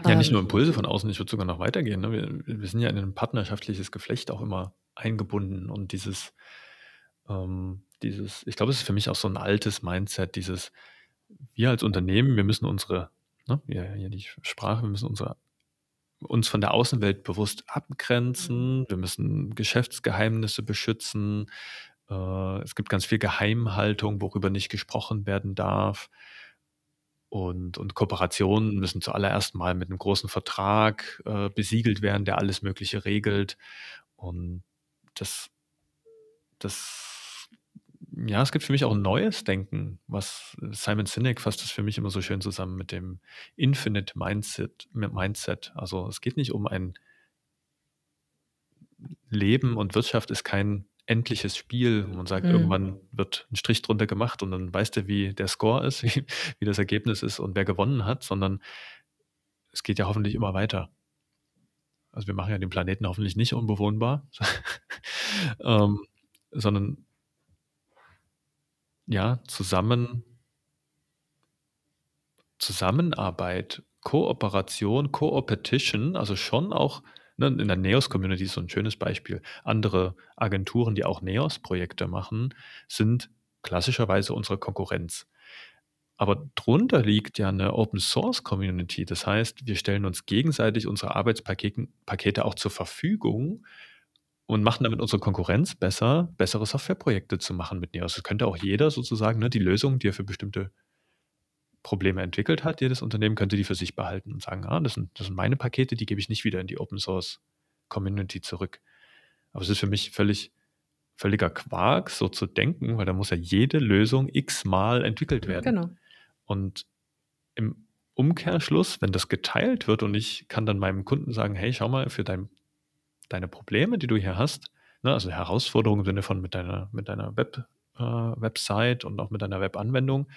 Ja, nicht Ähm, nur Impulse von außen, ich würde sogar noch weitergehen. Ne? Wir, wir sind ja in ein partnerschaftliches Geflecht auch immer eingebunden und dieses, ähm, dieses, ich glaube, es ist für mich auch so ein altes Mindset, dieses, wir als Unternehmen, wir müssen unsere, ne, ja, ja die Sprache, wir müssen unsere, uns von der Außenwelt bewusst abgrenzen, wir müssen Geschäftsgeheimnisse beschützen, äh, es gibt ganz viel Geheimhaltung, worüber nicht gesprochen werden darf. Und, und Kooperationen müssen zuallererst mal mit einem großen Vertrag äh, besiegelt werden, der alles Mögliche regelt. Und das, das, ja, es gibt für mich auch ein neues Denken, was Simon Sinek fasst das für mich immer so schön zusammen mit dem Infinite Mindset. Mindset. Also es geht nicht um ein Leben und Wirtschaft ist kein endliches Spiel. wo Man sagt, Mhm. irgendwann wird ein Strich drunter gemacht und dann weißt du, wie der Score ist, wie, wie das Ergebnis ist und wer gewonnen hat, sondern es geht ja hoffentlich immer weiter. Also wir machen ja den Planeten hoffentlich nicht unbewohnbar, ähm, sondern ja, zusammen, Zusammenarbeit, Kooperation, Co-Opetition, also schon auch ne, in der Neos-Community ist so ein schönes Beispiel. Andere Agenturen, die auch Neos-Projekte machen, sind klassischerweise unsere Konkurrenz. Aber drunter liegt ja eine Open Source Community. Das heißt, wir stellen uns gegenseitig unsere Arbeitspakete Pakete auch zur Verfügung und machen damit unsere Konkurrenz besser, bessere Softwareprojekte zu machen mit Neos. Das könnte auch jeder sozusagen, ne, die Lösung, die er für bestimmte Probleme entwickelt hat, jedes Unternehmen könnte die für sich behalten und sagen, ah, das sind, das sind meine Pakete, die gebe ich nicht wieder in die Open Source Community zurück. Aber es ist für mich völlig, völliger Quark, so zu denken, weil da muss ja jede Lösung x-mal entwickelt werden. Genau. Und im Umkehrschluss, wenn das geteilt wird und ich kann dann meinem Kunden sagen, hey, schau mal, für dein, deine Probleme, die du hier hast, ne, also Herausforderungen im Sinne von mit deiner, mit deiner Web, äh, Website und auch mit deiner Webanwendung,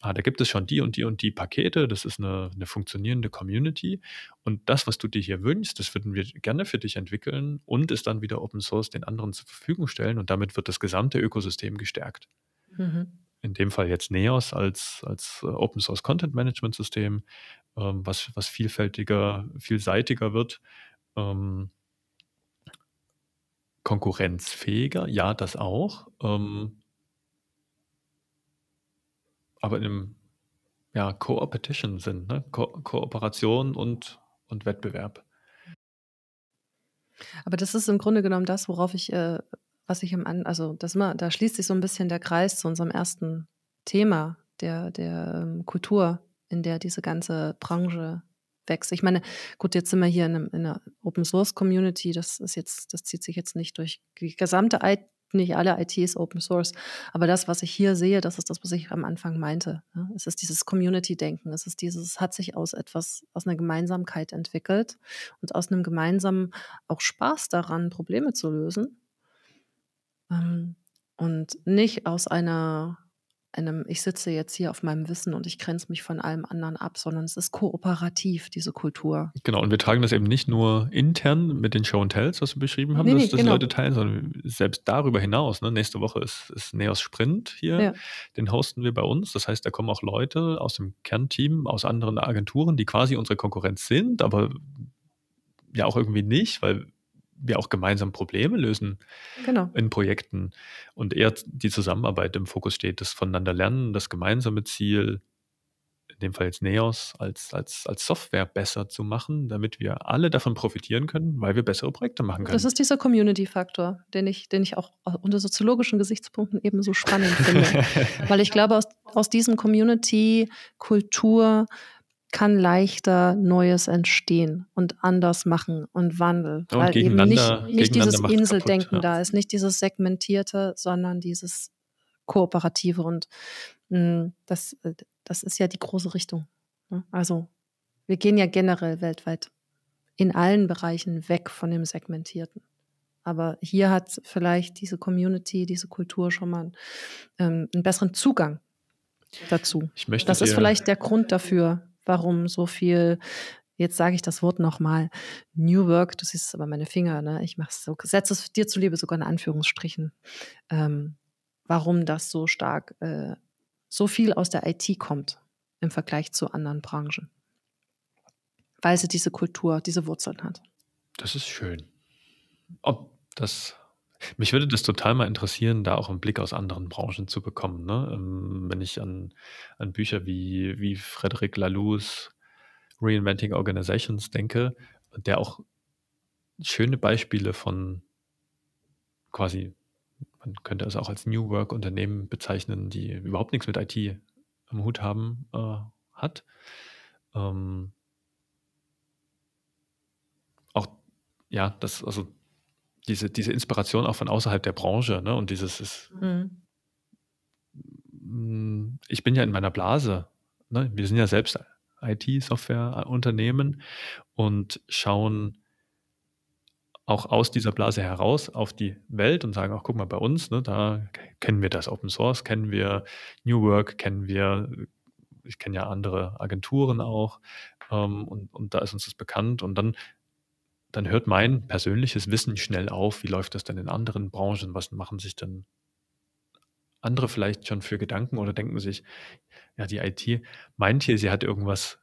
ah, da gibt es schon die und die und die Pakete, das ist eine, eine funktionierende Community und das, was du dir hier wünschst, das würden wir gerne für dich entwickeln und es dann wieder Open Source den anderen zur Verfügung stellen und damit wird das gesamte Ökosystem gestärkt. Mhm. In dem Fall jetzt Neos als, als äh, Open Source Content Management System, ähm, was, was vielfältiger, vielseitiger wird. Ähm, konkurrenzfähiger, ja, das auch. Ähm, aber in einem ja, Co-Opetition sind, ne? Ko Kooperation und, und Wettbewerb. Aber das ist im Grunde genommen das, worauf ich, äh, was ich am An, also das immer, da schließt sich so ein bisschen der Kreis zu unserem ersten Thema der, der ähm, Kultur, in der diese ganze Branche wächst. Ich meine, gut, jetzt sind wir hier in, einem, in einer Open Source Community, das ist jetzt, das zieht sich jetzt nicht durch die gesamte nicht alle IT ist Open Source. Aber das, was ich hier sehe, das ist das, was ich am Anfang meinte. Es ist dieses Community-Denken. Es ist dieses, hat sich aus etwas, aus einer Gemeinsamkeit entwickelt und aus einem gemeinsamen auch Spaß daran, Probleme zu lösen. Ähm, und nicht aus einer einem, ich sitze jetzt hier auf meinem Wissen und ich grenze mich von allem anderen ab, sondern es ist kooperativ, diese Kultur. Genau, und wir tragen das eben nicht nur intern mit den Show and Tells, was wir beschrieben haben, nee, dass nee, das genau. Leute teilen, sondern selbst darüber hinaus. Ne? Nächste Woche ist, ist Neos Sprint hier, ja. den hosten wir bei uns. Das heißt, da kommen auch Leute aus dem Kernteam, aus anderen Agenturen, die quasi unsere Konkurrenz sind, aber ja auch irgendwie nicht, weil wir auch gemeinsam Probleme lösen genau. in Projekten und eher die Zusammenarbeit im Fokus steht, das voneinander lernen, das gemeinsame Ziel, in dem Fall jetzt Neos, als, als, als Software besser zu machen, damit wir alle davon profitieren können, weil wir bessere Projekte machen können. Das ist dieser Community-Faktor, den ich, den ich auch unter soziologischen Gesichtspunkten ebenso spannend finde. weil ich glaube, aus, aus diesem Community-Kultur kann leichter Neues entstehen und anders machen und Wandel. Und weil eben nicht, nicht dieses Inseldenken kaputt, ja. da ist, nicht dieses Segmentierte, sondern dieses Kooperative. Und mh, hm, das, äh, das ist ja die große Richtung. Ne? Also wir gehen ja generell weltweit in allen Bereichen weg von dem Segmentierten. Aber hier hat vielleicht diese Community, diese Kultur schon mal ähm, einen besseren Zugang dazu. das ist vielleicht der Grund dafür, warum so viel jetzt sage ich das Wort nochmal, New Work, du siehst aber meine Finger, ne? ich mache es so, setze es dir zuliebe sogar in Anführungsstrichen, ähm, warum das so stark, äh, so viel aus der IT kommt im Vergleich zu anderen Branchen. Weil sie diese Kultur, diese Wurzeln hat. Das ist schön. Ob das mich würde das total mal interessieren, da auch einen Blick aus anderen Branchen zu bekommen, ne? Ähm, wenn ich an an Bücher wie wie Frederic Laloux's „Reinventing Organizations“ denke, der auch schöne Beispiele von quasi man könnte es auch als New Work-Unternehmen bezeichnen, die überhaupt nichts mit IT am Hut haben, äh, hat. Ähm auch ja, das also diese, diese Inspiration auch von außerhalb der Branche, ne? Und dieses ist, mhm. Mm, ich bin ja in meiner Blase. Ne? Wir sind ja selbst IT-Software-Unternehmen und schauen auch aus dieser Blase heraus auf die Welt und sagen auch, guck mal, bei uns, ne, da kennen wir das Open Source, kennen wir New Work, kennen wir, ich kenne ja andere Agenturen auch ähm, und, und da ist uns das bekannt und dann dann hört mein persönliches Wissen schnell auf. Wie läuft das denn in anderen Branchen? Was machen sich denn andere vielleicht schon für Gedanken oder denken sich, ja, die IT meint hier, sie hat irgendwas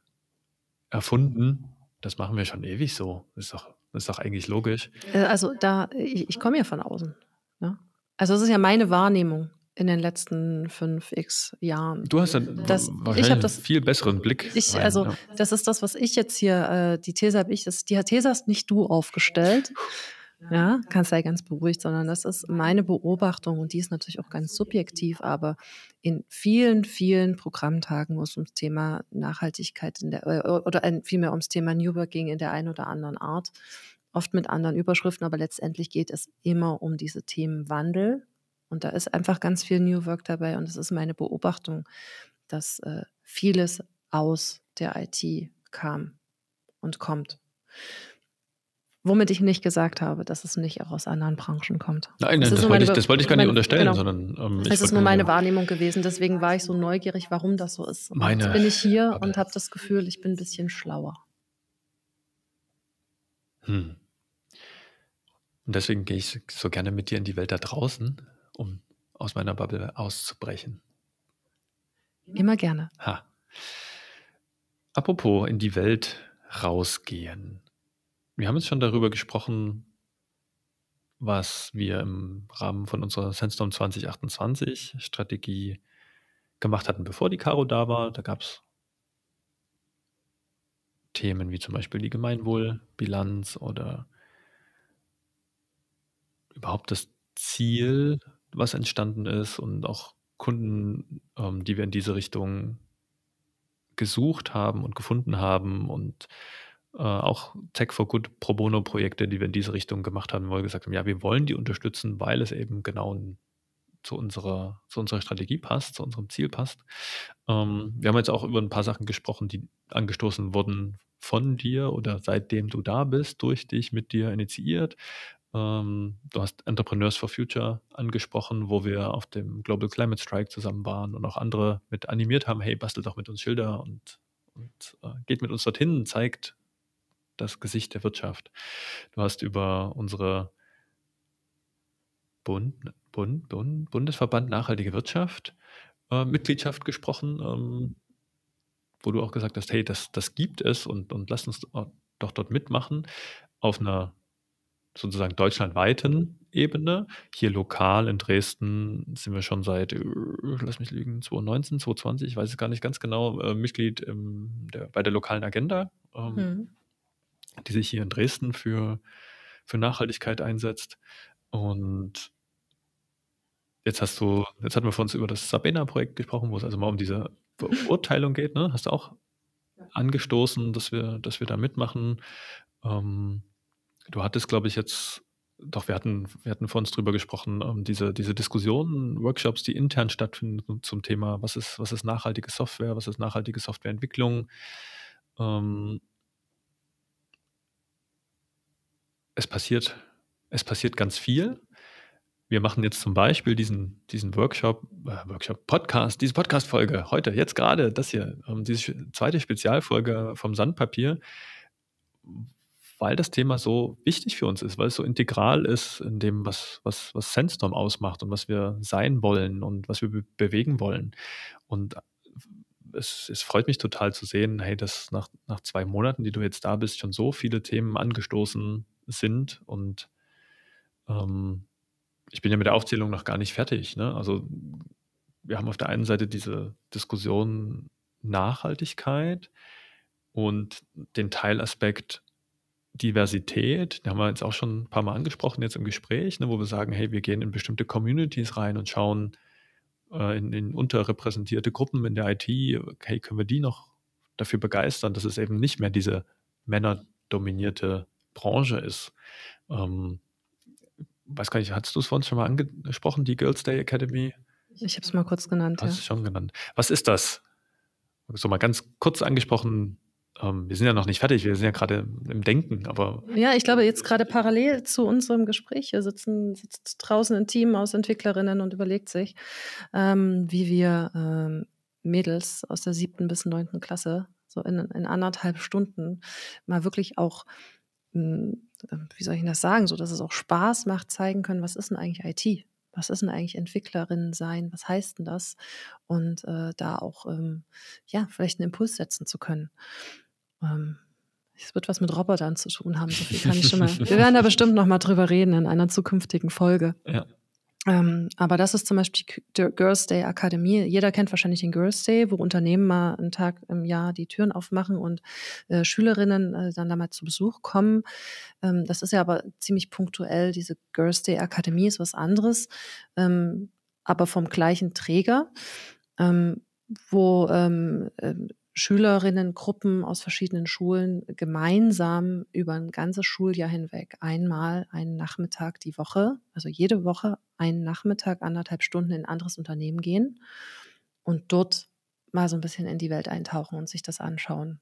erfunden. Das machen wir schon ewig so. Das ist doch, das ist doch eigentlich logisch. Äh, also da, ich, ich komme ja von außen. Ja? Also es ist ja meine Wahrnehmung in den letzten fünf x Jahren. Du hast ja das, wahrscheinlich ich das, einen viel besseren Blick. Ich, rein, also ja. das ist das, was ich jetzt hier, äh, die These habe ich, das, die These hast nicht du aufgestellt. Ja, kannst sei ganz beruhigt, sondern das ist meine Beobachtung und die ist natürlich auch ganz subjektiv, aber in vielen, vielen Programmtagen, wo es ums Thema Nachhaltigkeit in der, äh, oder vielmehr ums Thema New Working in der einen oder anderen Art, oft mit anderen Überschriften, aber letztendlich geht es immer um diese Themen Wandel, und da ist einfach ganz viel New Work dabei. Und es ist meine Beobachtung, dass äh, vieles aus der IT kam und kommt. Womit ich nicht gesagt habe, dass es nicht auch aus anderen Branchen kommt. Nein, nein, das, das, wollte, ich, das wollte ich gar nicht unterstellen, genau. sondern ähm, es ist nur meine ja. Wahrnehmung gewesen. Deswegen war ich so neugierig, warum das so ist. Meine, jetzt bin ich hier aber, und habe das Gefühl, ich bin ein bisschen schlauer. Hm. Und deswegen gehe ich so gerne mit dir in die Welt da draußen, um aus meiner Bubble auszubrechen. Immer gerne. Ha. Apropos in die Welt rausgehen. Wir haben jetzt schon darüber gesprochen, was wir im Rahmen von unserer Sandstorm 2028 Strategie gemacht hatten, bevor die Caro da war. Da gab es Themen wie zum Beispiel die Gemeinwohlbilanz oder überhaupt das Ziel, was entstanden ist und auch Kunden, ähm, die wir in diese Richtung gesucht haben und gefunden haben und äh, auch Tech for Good Pro Bono Projekte, die wir in diese Richtung gemacht haben, wo wir gesagt haben, ja, wir wollen die unterstützen, weil es eben genau zu unserer, zu unserer Strategie passt, zu unserem Ziel passt. Ähm, wir haben jetzt auch über ein paar Sachen gesprochen, die angestoßen wurden von dir oder seitdem du da bist, durch dich, mit dir initiiert. Ähm, du hast Entrepreneurs for Future angesprochen, wo wir auf dem Global Climate Strike zusammen waren und auch andere mit animiert haben, hey, bastelt doch mit uns Schilder und, und äh, geht mit uns dorthin, zeigt das Gesicht der Wirtschaft. Du hast über unsere Bund, Bund, Bund, Bundesverband Nachhaltige Wirtschaft äh, Mitgliedschaft gesprochen, ähm, wo du auch gesagt hast, hey, das, das gibt es und, und lass uns doch dort mitmachen auf einer sozusagen deutschlandweiten Ebene. Hier lokal in Dresden sind wir schon seit, äh, lass mich lügen, 2019, 2020, ich weiß es gar nicht ganz genau, äh, Mitglied im, der, bei der lokalen Agenda. Ähm, mhm die sich hier in Dresden für, für Nachhaltigkeit einsetzt. Und jetzt hast du, jetzt hatten wir von uns über das Sabena-Projekt gesprochen, wo es also mal um diese Beurteilung geht, ne? Hast du auch angestoßen, dass wir, dass wir da mitmachen. Ähm, du hattest, glaube ich, jetzt, doch, wir hatten, wir hatten vor uns drüber gesprochen, ähm, diese, diese Diskussionen, Workshops, die intern stattfinden zum Thema, was ist, was ist nachhaltige Software, was ist nachhaltige Softwareentwicklung. Ähm, es passiert, es passiert ganz viel. Wir machen jetzt zum Beispiel diesen, diesen Workshop, äh, Workshop, Podcast, diese Podcast-Folge heute, jetzt gerade, das hier, ähm, diese zweite Spezialfolge vom Sandpapier, weil das Thema so wichtig für uns ist, weil es so integral ist in dem, was, was, was Sandstorm ausmacht und was wir sein wollen und was wir be bewegen wollen. Und es, es, freut mich total zu sehen, hey, dass nach, nach zwei Monaten, die du jetzt da bist, schon so viele Themen angestoßen sind. Und ähm, ich bin ja mit der Aufzählung noch gar nicht fertig. Ne? Also wir haben auf der einen Seite diese Diskussion Nachhaltigkeit und den Teilaspekt Diversität, den haben wir jetzt auch schon ein paar Mal angesprochen jetzt im Gespräch, ne, wo wir sagen, hey, wir gehen in bestimmte Communities rein und schauen äh, in, in unterrepräsentierte Gruppen in der IT, hey, können wir die noch dafür begeistern, dass es eben nicht mehr diese männerdominierte Branche ist. Ähm, weiß gar nicht, hattest du es vorhin schon mal angesprochen, die Girls Day Academy? Ich habe es mal kurz genannt. Hast ja. es schon genannt. Was ist das? So mal ganz kurz angesprochen. Ähm, wir sind ja noch nicht fertig, wir sind ja gerade im Denken, aber. Ja, ich glaube, jetzt gerade parallel zu unserem Gespräch hier sitzen, sitzt draußen ein Team aus Entwicklerinnen und überlegt sich, ähm, wie wir ähm, Mädels aus der siebten bis neunten Klasse so in, in anderthalb Stunden mal wirklich auch hm, wie soll ich das sagen, so dass es auch Spaß macht, zeigen können, was ist denn eigentlich IT? Was ist denn eigentlich Entwicklerin sein? Was heißt denn das? Und äh, da auch ähm, ja vielleicht einen Impuls setzen zu können. Ähm, es wird was mit Robotern zu tun haben, so viel kann ich schon mal. Wir werden da bestimmt noch mal drüber reden in einer zukünftigen Folge. Ja. Ähm, aber das ist zum Beispiel die Girls Day Akademie. Jeder kennt wahrscheinlich den Girls Day, wo Unternehmen mal einen Tag im Jahr die Türen aufmachen und äh, Schülerinnen äh, dann da mal zu Besuch kommen. Ähm, das ist ja aber ziemlich punktuell. Diese Girls Day Akademie ist was anderes, ähm, aber vom gleichen Träger, ähm, wo ähm, äh, Schülerinnengruppen aus verschiedenen Schulen gemeinsam über ein ganzes Schuljahr hinweg einmal einen Nachmittag die Woche, also jede Woche einen Nachmittag, anderthalb Stunden in ein anderes Unternehmen gehen und dort mal so ein bisschen in die Welt eintauchen und sich das anschauen.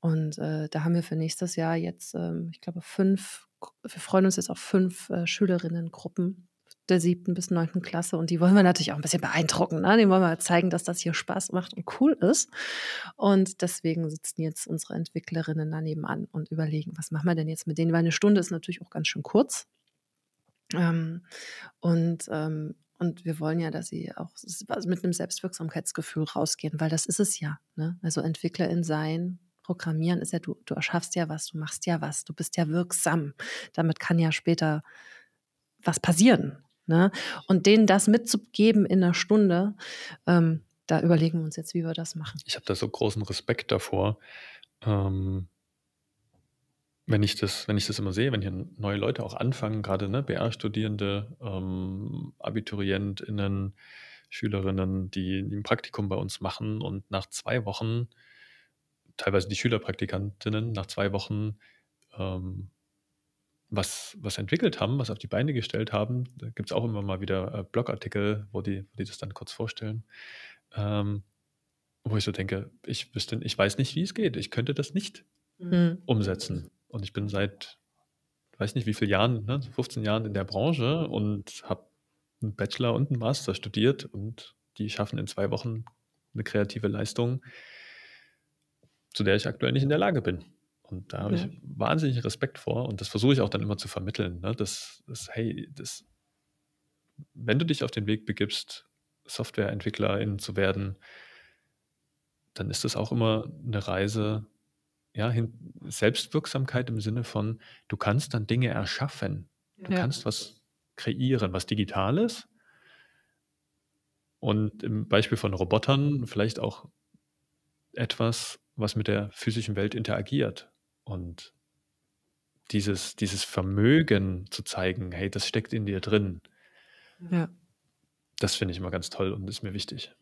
Und äh, da haben wir für nächstes Jahr jetzt, ähm, ich glaube, fünf, wir freuen uns jetzt auf fünf äh, Schülerinnengruppen der siebten bis neunten Klasse. Und die wollen wir natürlich auch ein bisschen beeindrucken. Ne? Den wollen wir zeigen, dass das hier Spaß macht und cool ist. Und deswegen sitzen jetzt unsere Entwicklerinnen da nebenan und überlegen, was machen wir denn jetzt mit denen? Weil eine Stunde ist natürlich auch ganz schön kurz. Ähm, und, ähm, und wir wollen ja, dass sie auch mit einem Selbstwirksamkeitsgefühl rausgehen, weil das ist es ja. Ne? Also Entwicklerin sein, Programmieren ist ja, du, du erschaffst ja was, du machst ja was, du bist ja wirksam. Damit kann ja später was passieren. Ne? Und denen das mitzugeben in einer Stunde, ähm, da überlegen wir uns jetzt, wie wir das machen. Ich habe da so großen Respekt davor. Ähm, wenn ich das, wenn ich das immer sehe, wenn hier neue Leute auch anfangen, gerade ne, BR-Studierende, ähm, AbiturientInnen, Schülerinnen, die, ein Praktikum bei uns machen und nach zwei Wochen, teilweise die Schülerpraktikantinnen, nach zwei Wochen ähm, was, was entwickelt haben, was auf die Beine gestellt haben. Da gibt es auch immer mal wieder äh, Blogartikel, wo die, wo die das dann kurz vorstellen. Ähm, wo ich so denke, ich wüsste, ich weiß nicht, wie es geht. Ich könnte das nicht mhm. umsetzen. Und ich bin seit, weiß nicht wie viele Jahren, ne, 15 Jahren in der Branche und habe einen Bachelor und einen Master studiert und die schaffen in zwei Wochen eine kreative Leistung, zu der ich aktuell nicht in der Lage bin. Und da habe ja. ich wahnsinnig Respekt vor und das versuche ich auch dann immer zu vermitteln, ne? dass, dass, hey, das, wenn du dich auf den Weg begibst, Softwareentwicklerin zu werden, dann ist das auch immer eine Reise ja, Selbstwirksamkeit im Sinne von, du kannst dann Dinge erschaffen. Du ja. kannst was kreieren, was Digitales. Und im Beispiel von Robotern vielleicht auch etwas, was mit der physischen Welt interagiert. Und dieses, dieses Vermögen zu zeigen, hey, das steckt in dir drin. Ja. Das finde ich immer ganz toll und ist mir wichtig.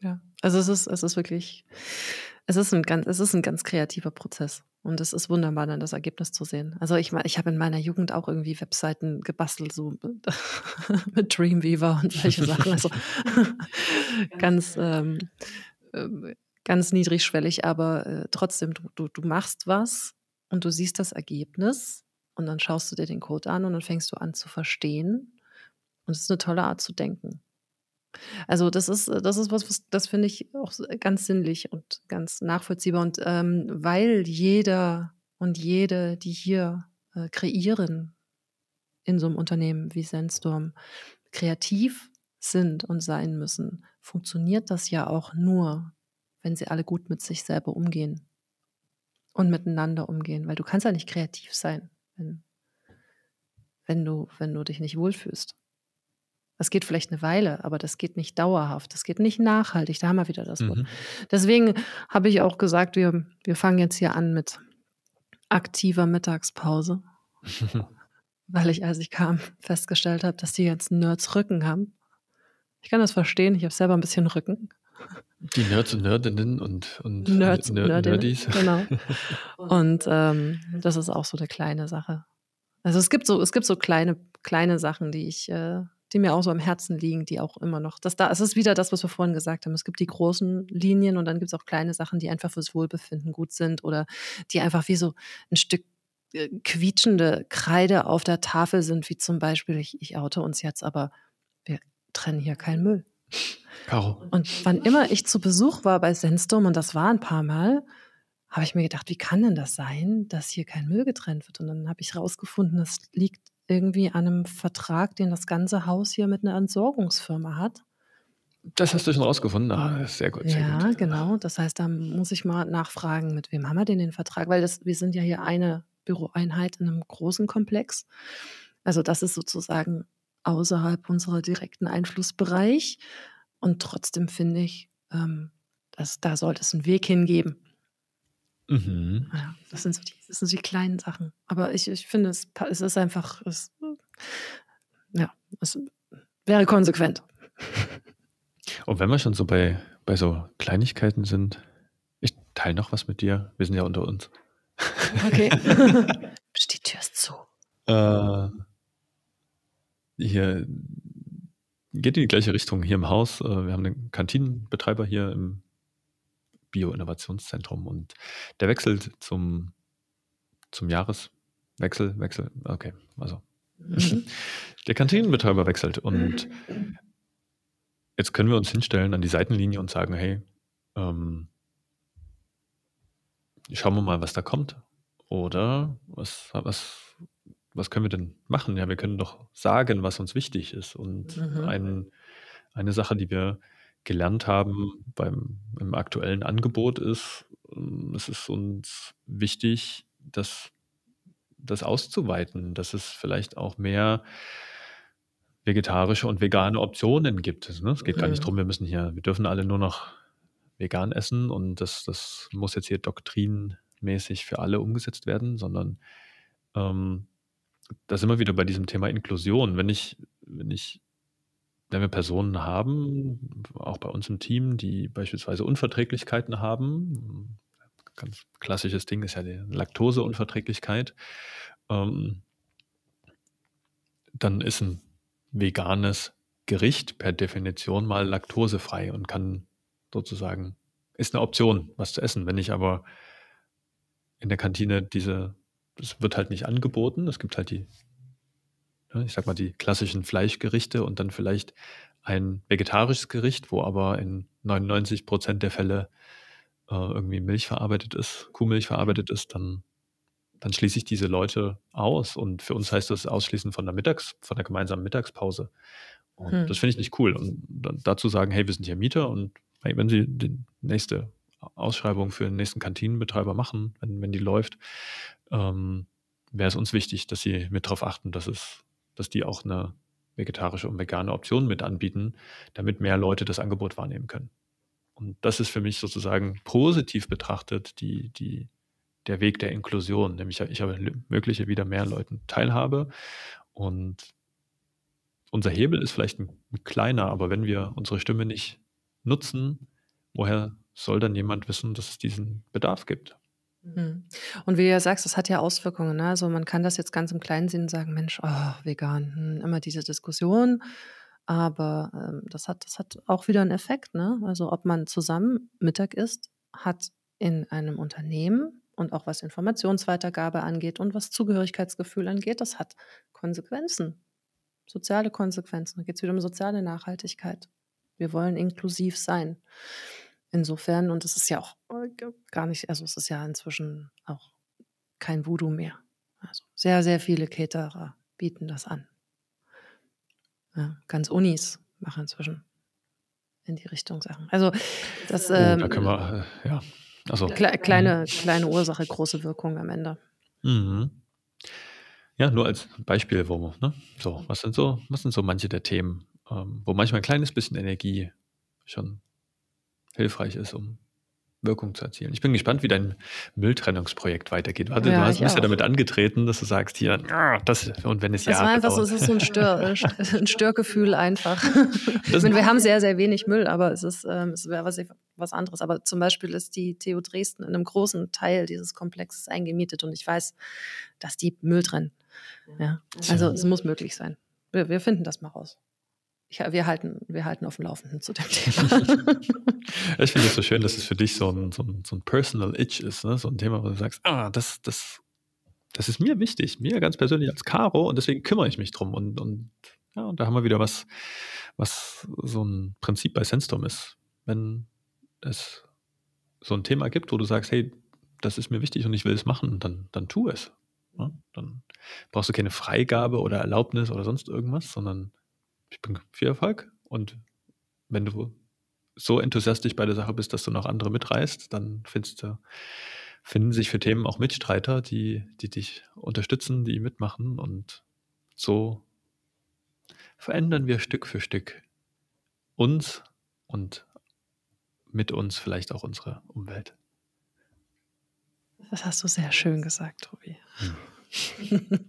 Ja, also es ist, es ist wirklich, es ist ein ganz, es ist ein ganz kreativer Prozess. Und es ist wunderbar, dann das Ergebnis zu sehen. Also ich, ich habe in meiner Jugend auch irgendwie Webseiten gebastelt, so mit Dreamweaver und solche Sachen. Also ganz, ähm, ähm, ganz niedrigschwellig, aber äh, trotzdem, du, du, du machst was und du siehst das Ergebnis und dann schaust du dir den Code an und dann fängst du an zu verstehen. Und es ist eine tolle Art zu denken. Also das ist, das ist was, was das finde ich auch ganz sinnlich und ganz nachvollziehbar. Und ähm, weil jeder und jede, die hier äh, kreieren in so einem Unternehmen wie Sandstorm, kreativ sind und sein müssen, funktioniert das ja auch nur, wenn sie alle gut mit sich selber umgehen und miteinander umgehen. Weil du kannst ja nicht kreativ sein, wenn, wenn, du, wenn du dich nicht wohlfühlst. Das geht vielleicht eine Weile, aber das geht nicht dauerhaft. Das geht nicht nachhaltig. Da haben wir wieder das Wort. Mhm. Deswegen habe ich auch gesagt, wir, wir fangen jetzt hier an mit aktiver Mittagspause. weil ich, als ich kam, festgestellt habe, dass die ganzen Nerds Rücken haben. Ich kann das verstehen. Ich habe selber ein bisschen Rücken. Die Nerds und Nerdinnen und, und Nerds Ner und Nerdies. Genau. Und ähm, das ist auch so eine kleine Sache. Also es gibt so, es gibt so kleine, kleine Sachen, die ich, äh, die mir auch so am Herzen liegen, die auch immer noch. Das da, es ist wieder das, was wir vorhin gesagt haben. Es gibt die großen Linien und dann gibt es auch kleine Sachen, die einfach fürs Wohlbefinden gut sind oder die einfach wie so ein Stück äh, quietschende Kreide auf der Tafel sind, wie zum Beispiel, ich, ich oute uns jetzt, aber wir trennen hier keinen Müll. Caro. Und wann immer ich zu Besuch war bei Sandstorm, und das war ein paar Mal, habe ich mir gedacht, wie kann denn das sein, dass hier kein Müll getrennt wird? Und dann habe ich rausgefunden, das liegt irgendwie an einem Vertrag, den das ganze Haus hier mit einer Entsorgungsfirma hat. Das hast du schon rausgefunden. Ah, sehr gut. Sehr ja, gut. genau. Das heißt, da muss ich mal nachfragen, mit wem haben wir denn den Vertrag? Weil das, wir sind ja hier eine Büroeinheit in einem großen Komplex. Also das ist sozusagen außerhalb unserer direkten Einflussbereich. Und trotzdem finde ich, ähm, dass, da sollte es einen Weg hingeben. Mhm. Ja, das, sind so die, das sind so die kleinen Sachen. Aber ich, ich finde, es, es ist einfach, es, ja, es wäre konsequent. Und wenn wir schon so bei, bei so Kleinigkeiten sind, ich teile noch was mit dir. Wir sind ja unter uns. Okay. die Tür ist zu. Äh, hier geht in die gleiche Richtung hier im Haus. Äh, wir haben einen Kantinenbetreiber hier im Bio-Innovationszentrum und der wechselt zum, zum Jahreswechsel, Wechsel, okay, also mhm. der Kantinenbetreiber wechselt und jetzt können wir uns hinstellen an die Seitenlinie und sagen, hey, ähm, schauen wir mal, was da kommt. Oder was, was, was können wir denn machen? Ja, wir können doch sagen, was uns wichtig ist. Und mhm. ein, eine Sache, die wir gelernt haben beim im aktuellen Angebot ist, ähm, es ist uns wichtig, das, das auszuweiten, dass es vielleicht auch mehr vegetarische und vegane Optionen gibt. Ne? Es geht gar nicht mhm. darum, wir müssen hier, wir dürfen alle nur noch vegan essen und das, das muss jetzt hier doktrinmäßig für alle umgesetzt werden, sondern ähm, da sind wir wieder bei diesem Thema Inklusion. Wenn ich, wenn ich, wenn wir Personen haben, auch bei uns im Team, die beispielsweise Unverträglichkeiten haben, ganz klassisches Ding ist ja die Laktoseunverträglichkeit, ähm, dann ist ein veganes Gericht per Definition mal laktosefrei und kann sozusagen, ist eine Option, was zu essen. Wenn ich aber in der Kantine diese, das wird halt nicht angeboten, es gibt halt die, ne, ich sag mal, die klassischen Fleischgerichte und dann vielleicht ein vegetarisches Gericht, wo aber in 99 Prozent der Fälle äh, irgendwie Milch verarbeitet ist, Kuhmilch verarbeitet ist, dann, dann schließe ich diese Leute aus. Und für uns heißt das Ausschließen von der Mittags, von der gemeinsamen Mittagspause. Und hm. das finde ich nicht cool. Und dann dazu sagen, hey, wir sind hier Mieter und wenn Sie die nächste Ausschreibung für den nächsten Kantinenbetreiber machen, wenn, wenn die läuft, ähm, wäre es uns wichtig, dass Sie mit darauf achten, dass es, dass die auch eine vegetarische und vegane Option mit anbieten, damit mehr Leute das Angebot wahrnehmen können. Und das ist für mich sozusagen positiv betrachtet die, die, der Weg der Inklusion, nämlich ich habe mögliche wieder mehr Leuten Teilhabe und unser Hebel ist vielleicht ein, ein kleiner, aber wenn wir unsere Stimme nicht nutzen, woher soll dann jemand wissen, dass es diesen Bedarf gibt? Mhm. Und wie du ja sagst, das hat ja Auswirkungen. Ne? Also man kann das jetzt ganz im kleinen Sinn sagen, Mensch, oh, vegan, hm, immer diese Diskussion. Aber ähm, das, hat, das hat auch wieder einen Effekt. Ne? Also ob man zusammen Mittag isst, hat in einem Unternehmen und auch was Informationsweitergabe angeht und was Zugehörigkeitsgefühl angeht, das hat Konsequenzen, soziale Konsequenzen. Da geht es wieder um soziale Nachhaltigkeit. Wir wollen inklusiv sein. Insofern, und es ist ja auch äh, gar nicht, also es ist ja inzwischen auch kein Voodoo mehr. Also sehr, sehr viele Caterer bieten das an. Ja, ganz Unis machen inzwischen in die Richtung Sachen. Also das ähm, da können wir, äh, ja. Also, kle kleine, kleine Ursache, große Wirkung am Ende. Mhm. Ja, nur als Beispiel, wo, ne? So, was sind so, was sind so manche der Themen, ähm, wo manchmal ein kleines bisschen Energie schon hilfreich ist, um Wirkung zu erzielen. Ich bin gespannt, wie dein Mülltrennungsprojekt weitergeht. Warte, ja, du hast, bist ja damit angetreten, dass du sagst, hier, ah, das, und wenn es ja. Das war einfach so, es ist so ein, Stör, äh, ein Störgefühl einfach. ich meine, wir haben sehr, sehr wenig Müll, aber es ist, ähm, es wäre was, was anderes. Aber zum Beispiel ist die TU Dresden in einem großen Teil dieses Komplexes eingemietet und ich weiß, dass die Müll trennen. Ja. Also es muss möglich sein. Wir, wir finden das mal raus ich, wir, halten, wir halten auf dem Laufenden zu dem Thema. ich finde es so schön, dass es für dich so ein, so ein, so ein Personal Itch ist, ne? so ein Thema, wo du sagst, ah, das, das, das ist mir wichtig, mir ganz persönlich als Caro und deswegen kümmere ich mich drum. Und, und, ja, und da haben wir wieder was, was so ein Prinzip bei Sandstorm ist. Wenn es so ein Thema gibt, wo du sagst, hey, das ist mir wichtig und ich will es machen, dann, dann tu es. Ja? Dann brauchst du keine Freigabe oder Erlaubnis oder sonst irgendwas, sondern ich bin viel Erfolg. Und wenn du so enthusiastisch bei der Sache bist, dass du noch andere mitreißt, dann findest du, finden sich für Themen auch Mitstreiter, die, die dich unterstützen, die mitmachen. Und so verändern wir Stück für Stück uns und mit uns vielleicht auch unsere Umwelt. Das hast du sehr schön gesagt, Tobi. Hm.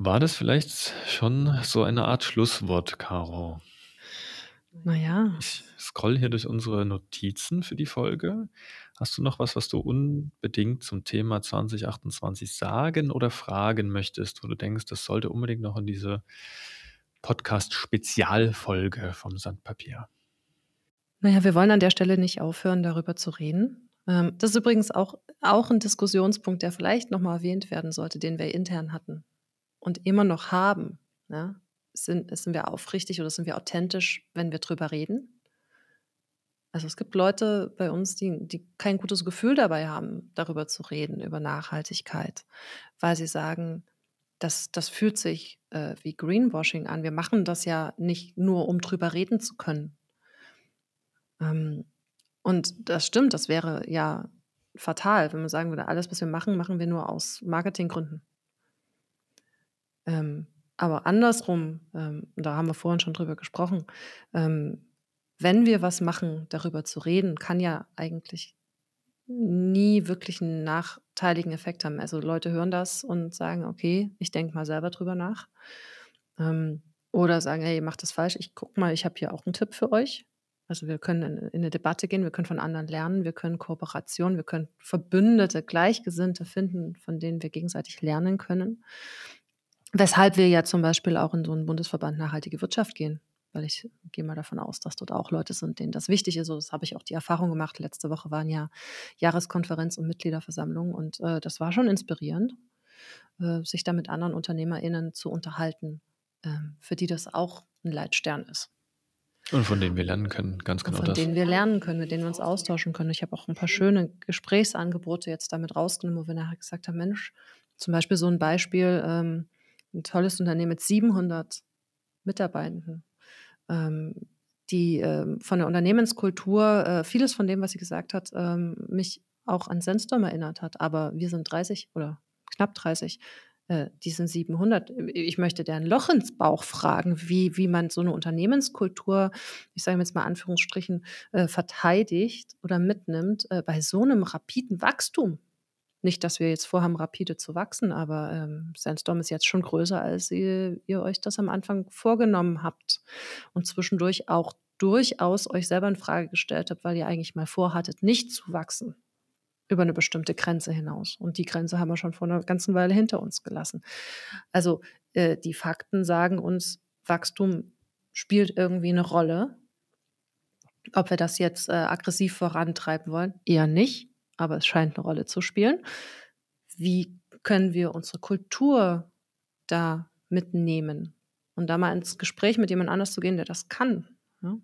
War das vielleicht schon so eine Art Schlusswort, Caro? Naja. Ich scroll hier durch unsere Notizen für die Folge. Hast du noch was, was du unbedingt zum Thema 2028 sagen oder fragen möchtest, wo du denkst, das sollte unbedingt noch in diese Podcast-Spezialfolge vom Sandpapier? Naja, wir wollen an der Stelle nicht aufhören, darüber zu reden. Ähm, das ist übrigens auch, auch ein Diskussionspunkt, der vielleicht nochmal erwähnt werden sollte, den wir intern hatten und immer noch haben. Ja? Sind, sind wir aufrichtig oder sind wir authentisch, wenn wir drüber reden? Also es gibt Leute bei uns, die, die kein gutes Gefühl dabei haben, darüber zu reden, über Nachhaltigkeit, weil sie sagen, das, das fühlt sich äh, wie Greenwashing an. Wir machen das ja nicht nur, um drüber reden zu können. Ähm, und das stimmt, das wäre ja fatal, wenn man sagen würde, alles, was wir machen, machen wir nur aus Marketinggründen. Ähm, aber andersrum, ähm, da haben wir vorhin schon drüber gesprochen, ähm, wenn wir was machen, darüber zu reden, kann ja eigentlich nie wirklich einen nachteiligen Effekt haben. Also Leute hören das und sagen, okay, ich denke mal selber drüber nach. Ähm, oder sagen, hey, ihr macht das falsch. Ich guck mal, ich habe hier auch einen Tipp für euch. Also wir können in, in eine Debatte gehen, wir können von anderen lernen, wir können Kooperation, wir können Verbündete, Gleichgesinnte finden, von denen wir gegenseitig lernen können. Weshalb wir ja zum Beispiel auch in so einen Bundesverband Nachhaltige Wirtschaft gehen weil ich gehe mal davon aus, dass dort auch Leute sind, denen das wichtig ist. das habe ich auch die Erfahrung gemacht. Letzte Woche waren ja Jahreskonferenz und Mitgliederversammlung und äh, das war schon inspirierend, äh, sich da mit anderen UnternehmerInnen zu unterhalten, äh, für die das auch ein Leitstern ist. Und von denen wir lernen können, ganz genau von das. Von denen wir lernen können, mit denen wir uns austauschen können. Ich habe auch ein paar schöne Gesprächsangebote jetzt damit rausgenommen, wo wir nachher gesagt haben, Mensch, zum Beispiel so ein Beispiel, ähm, ein tolles Unternehmen mit 700 Mitarbeitenden ähm, die ähm, von der Unternehmenskultur, äh, vieles von dem, was sie gesagt hat, ähm, mich auch an Sandstorm erinnert hat. Aber wir sind 30 oder knapp 30 äh, die sind 700. Ich möchte deren Loch ins Bauch fragen, wie, wie man so eine Unternehmenskultur, ich sage jetzt mal Anführungsstrichen, äh, verteidigt oder mitnimmt äh, bei so einem rapiden Wachstum. Nicht, dass wir jetzt vorhaben, rapide zu wachsen, aber ähm, Sandstorm ist jetzt schon größer, als ihr, ihr euch das am Anfang vorgenommen habt. Und zwischendurch auch durchaus euch selber in Frage gestellt habt, weil ihr eigentlich mal vorhattet, nicht zu wachsen über eine bestimmte Grenze hinaus. Und die Grenze haben wir schon vor einer ganzen Weile hinter uns gelassen. Also äh, die Fakten sagen uns, Wachstum spielt irgendwie eine Rolle. Ob wir das jetzt äh, aggressiv vorantreiben wollen, eher nicht aber es scheint eine Rolle zu spielen. Wie können wir unsere Kultur da mitnehmen und da mal ins Gespräch mit jemand anders zu gehen, der das kann? Ja?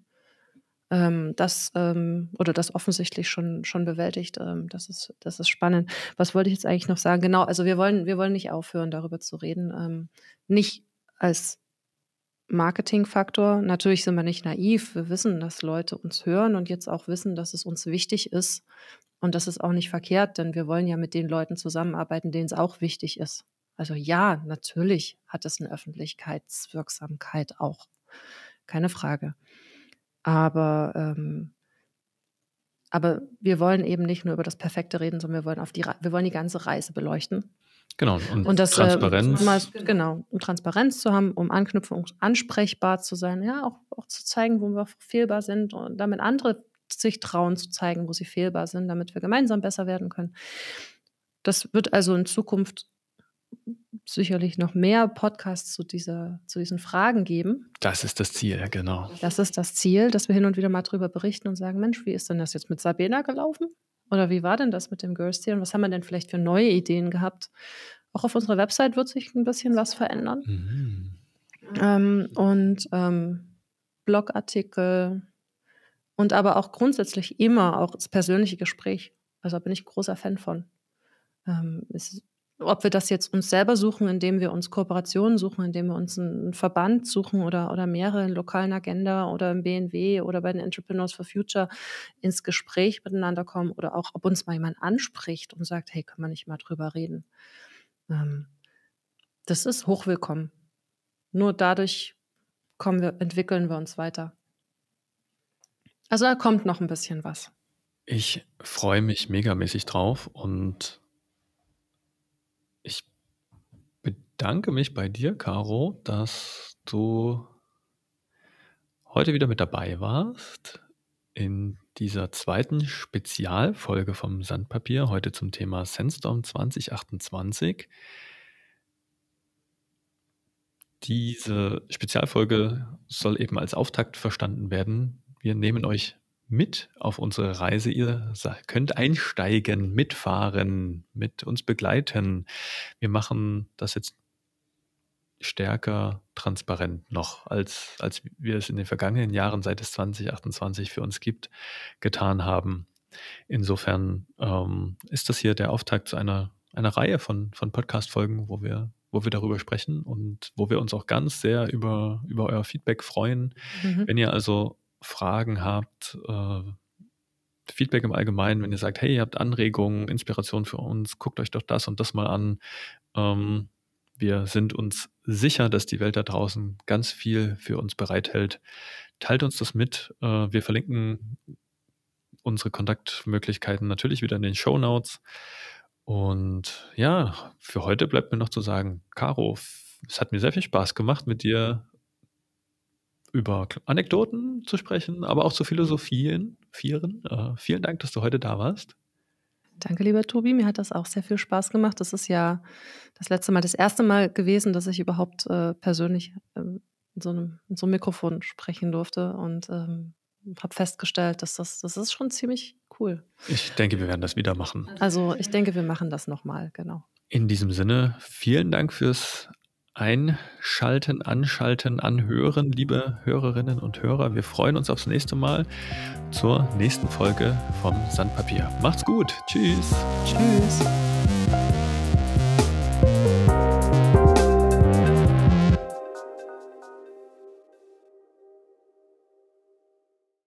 Ähm, das ähm, oder das offensichtlich schon, schon bewältigt. Ähm, das, ist, das ist spannend. Was wollte ich jetzt eigentlich noch sagen? Genau, also wir wollen, wir wollen nicht aufhören, darüber zu reden. Nicht als Marketingfaktor. Natürlich sind wir nicht naiv. Wir wissen, dass Leute uns hören und jetzt auch wissen, dass es uns wichtig ist, und das ist auch nicht verkehrt, denn wir wollen ja mit den Leuten zusammenarbeiten, denen es auch wichtig ist. Also ja, natürlich hat es eine Öffentlichkeitswirksamkeit auch. Keine Frage. Aber, ähm, aber wir wollen eben nicht nur über das Perfekte reden, sondern wir wollen, auf die, wir wollen die ganze Reise beleuchten. Genau, und, und das, äh, Transparenz. Äh, mal, genau, um Transparenz zu haben, um Anknüpfung ansprechbar zu sein, ja, auch, auch zu zeigen, wo wir fehlbar sind und damit andere sich trauen zu zeigen, wo sie fehlbar sind, damit wir gemeinsam besser werden können. Das wird also in Zukunft sicherlich noch mehr Podcasts zu, dieser, zu diesen Fragen geben. Das ist das Ziel, genau. Das ist das Ziel, dass wir hin und wieder mal drüber berichten und sagen, Mensch, wie ist denn das jetzt mit Sabina gelaufen? Oder wie war denn das mit dem Girls Tier? Und was haben wir denn vielleicht für neue Ideen gehabt? Auch auf unserer Website wird sich ein bisschen was verändern. Mhm. Ähm, und ähm, Blogartikel, und aber auch grundsätzlich immer auch das persönliche Gespräch. Also da bin ich großer Fan von. Ähm, ist, ob wir das jetzt uns selber suchen, indem wir uns Kooperationen suchen, indem wir uns einen Verband suchen oder, oder mehrere in lokalen Agenda oder im BNW oder bei den Entrepreneurs for Future ins Gespräch miteinander kommen oder auch, ob uns mal jemand anspricht und sagt, hey, können wir nicht mal drüber reden. Ähm, das ist hochwillkommen. Nur dadurch kommen wir, entwickeln wir uns weiter. Also da kommt noch ein bisschen was. Ich freue mich megamäßig drauf und ich bedanke mich bei dir, Caro, dass du heute wieder mit dabei warst in dieser zweiten Spezialfolge vom Sandpapier, heute zum Thema Sandstorm 2028. Diese Spezialfolge soll eben als Auftakt verstanden werden wir nehmen euch mit auf unsere Reise. Ihr könnt einsteigen, mitfahren, mit uns begleiten. Wir machen das jetzt stärker transparent noch, als, als wir es in den vergangenen Jahren, seit es 2028 für uns gibt, getan haben. Insofern ähm, ist das hier der Auftakt zu einer, einer Reihe von, von Podcast-Folgen, wo wir, wo wir darüber sprechen und wo wir uns auch ganz sehr über, über euer Feedback freuen. Mhm. Wenn ihr also Fragen habt, äh, Feedback im Allgemeinen, wenn ihr sagt, hey, ihr habt Anregungen, Inspiration für uns, guckt euch doch das und das mal an. Ähm, wir sind uns sicher, dass die Welt da draußen ganz viel für uns bereithält. Teilt uns das mit. Äh, wir verlinken unsere Kontaktmöglichkeiten natürlich wieder in den Show Notes. Und ja, für heute bleibt mir noch zu sagen, Caro, es hat mir sehr viel Spaß gemacht, mit dir über Anekdoten zu sprechen, aber auch zu philosophieren. Vieren. Äh, vielen Dank, dass du heute da warst. Danke, lieber Tobi. Mir hat das auch sehr viel Spaß gemacht. Das ist ja das letzte Mal, das erste Mal gewesen, dass ich überhaupt äh, persönlich ähm, in, so einem, in so einem Mikrofon sprechen durfte und ähm, habe festgestellt, dass das, das ist schon ziemlich cool. Ich denke, wir werden das wieder machen. Also ich denke, wir machen das nochmal, genau. In diesem Sinne, vielen Dank fürs Einschalten, Anschalten, Anhören, liebe Hörerinnen und Hörer. Wir freuen uns aufs nächste Mal zur nächsten Folge vom Sandpapier. Macht's gut. Tschüss. Tschüss.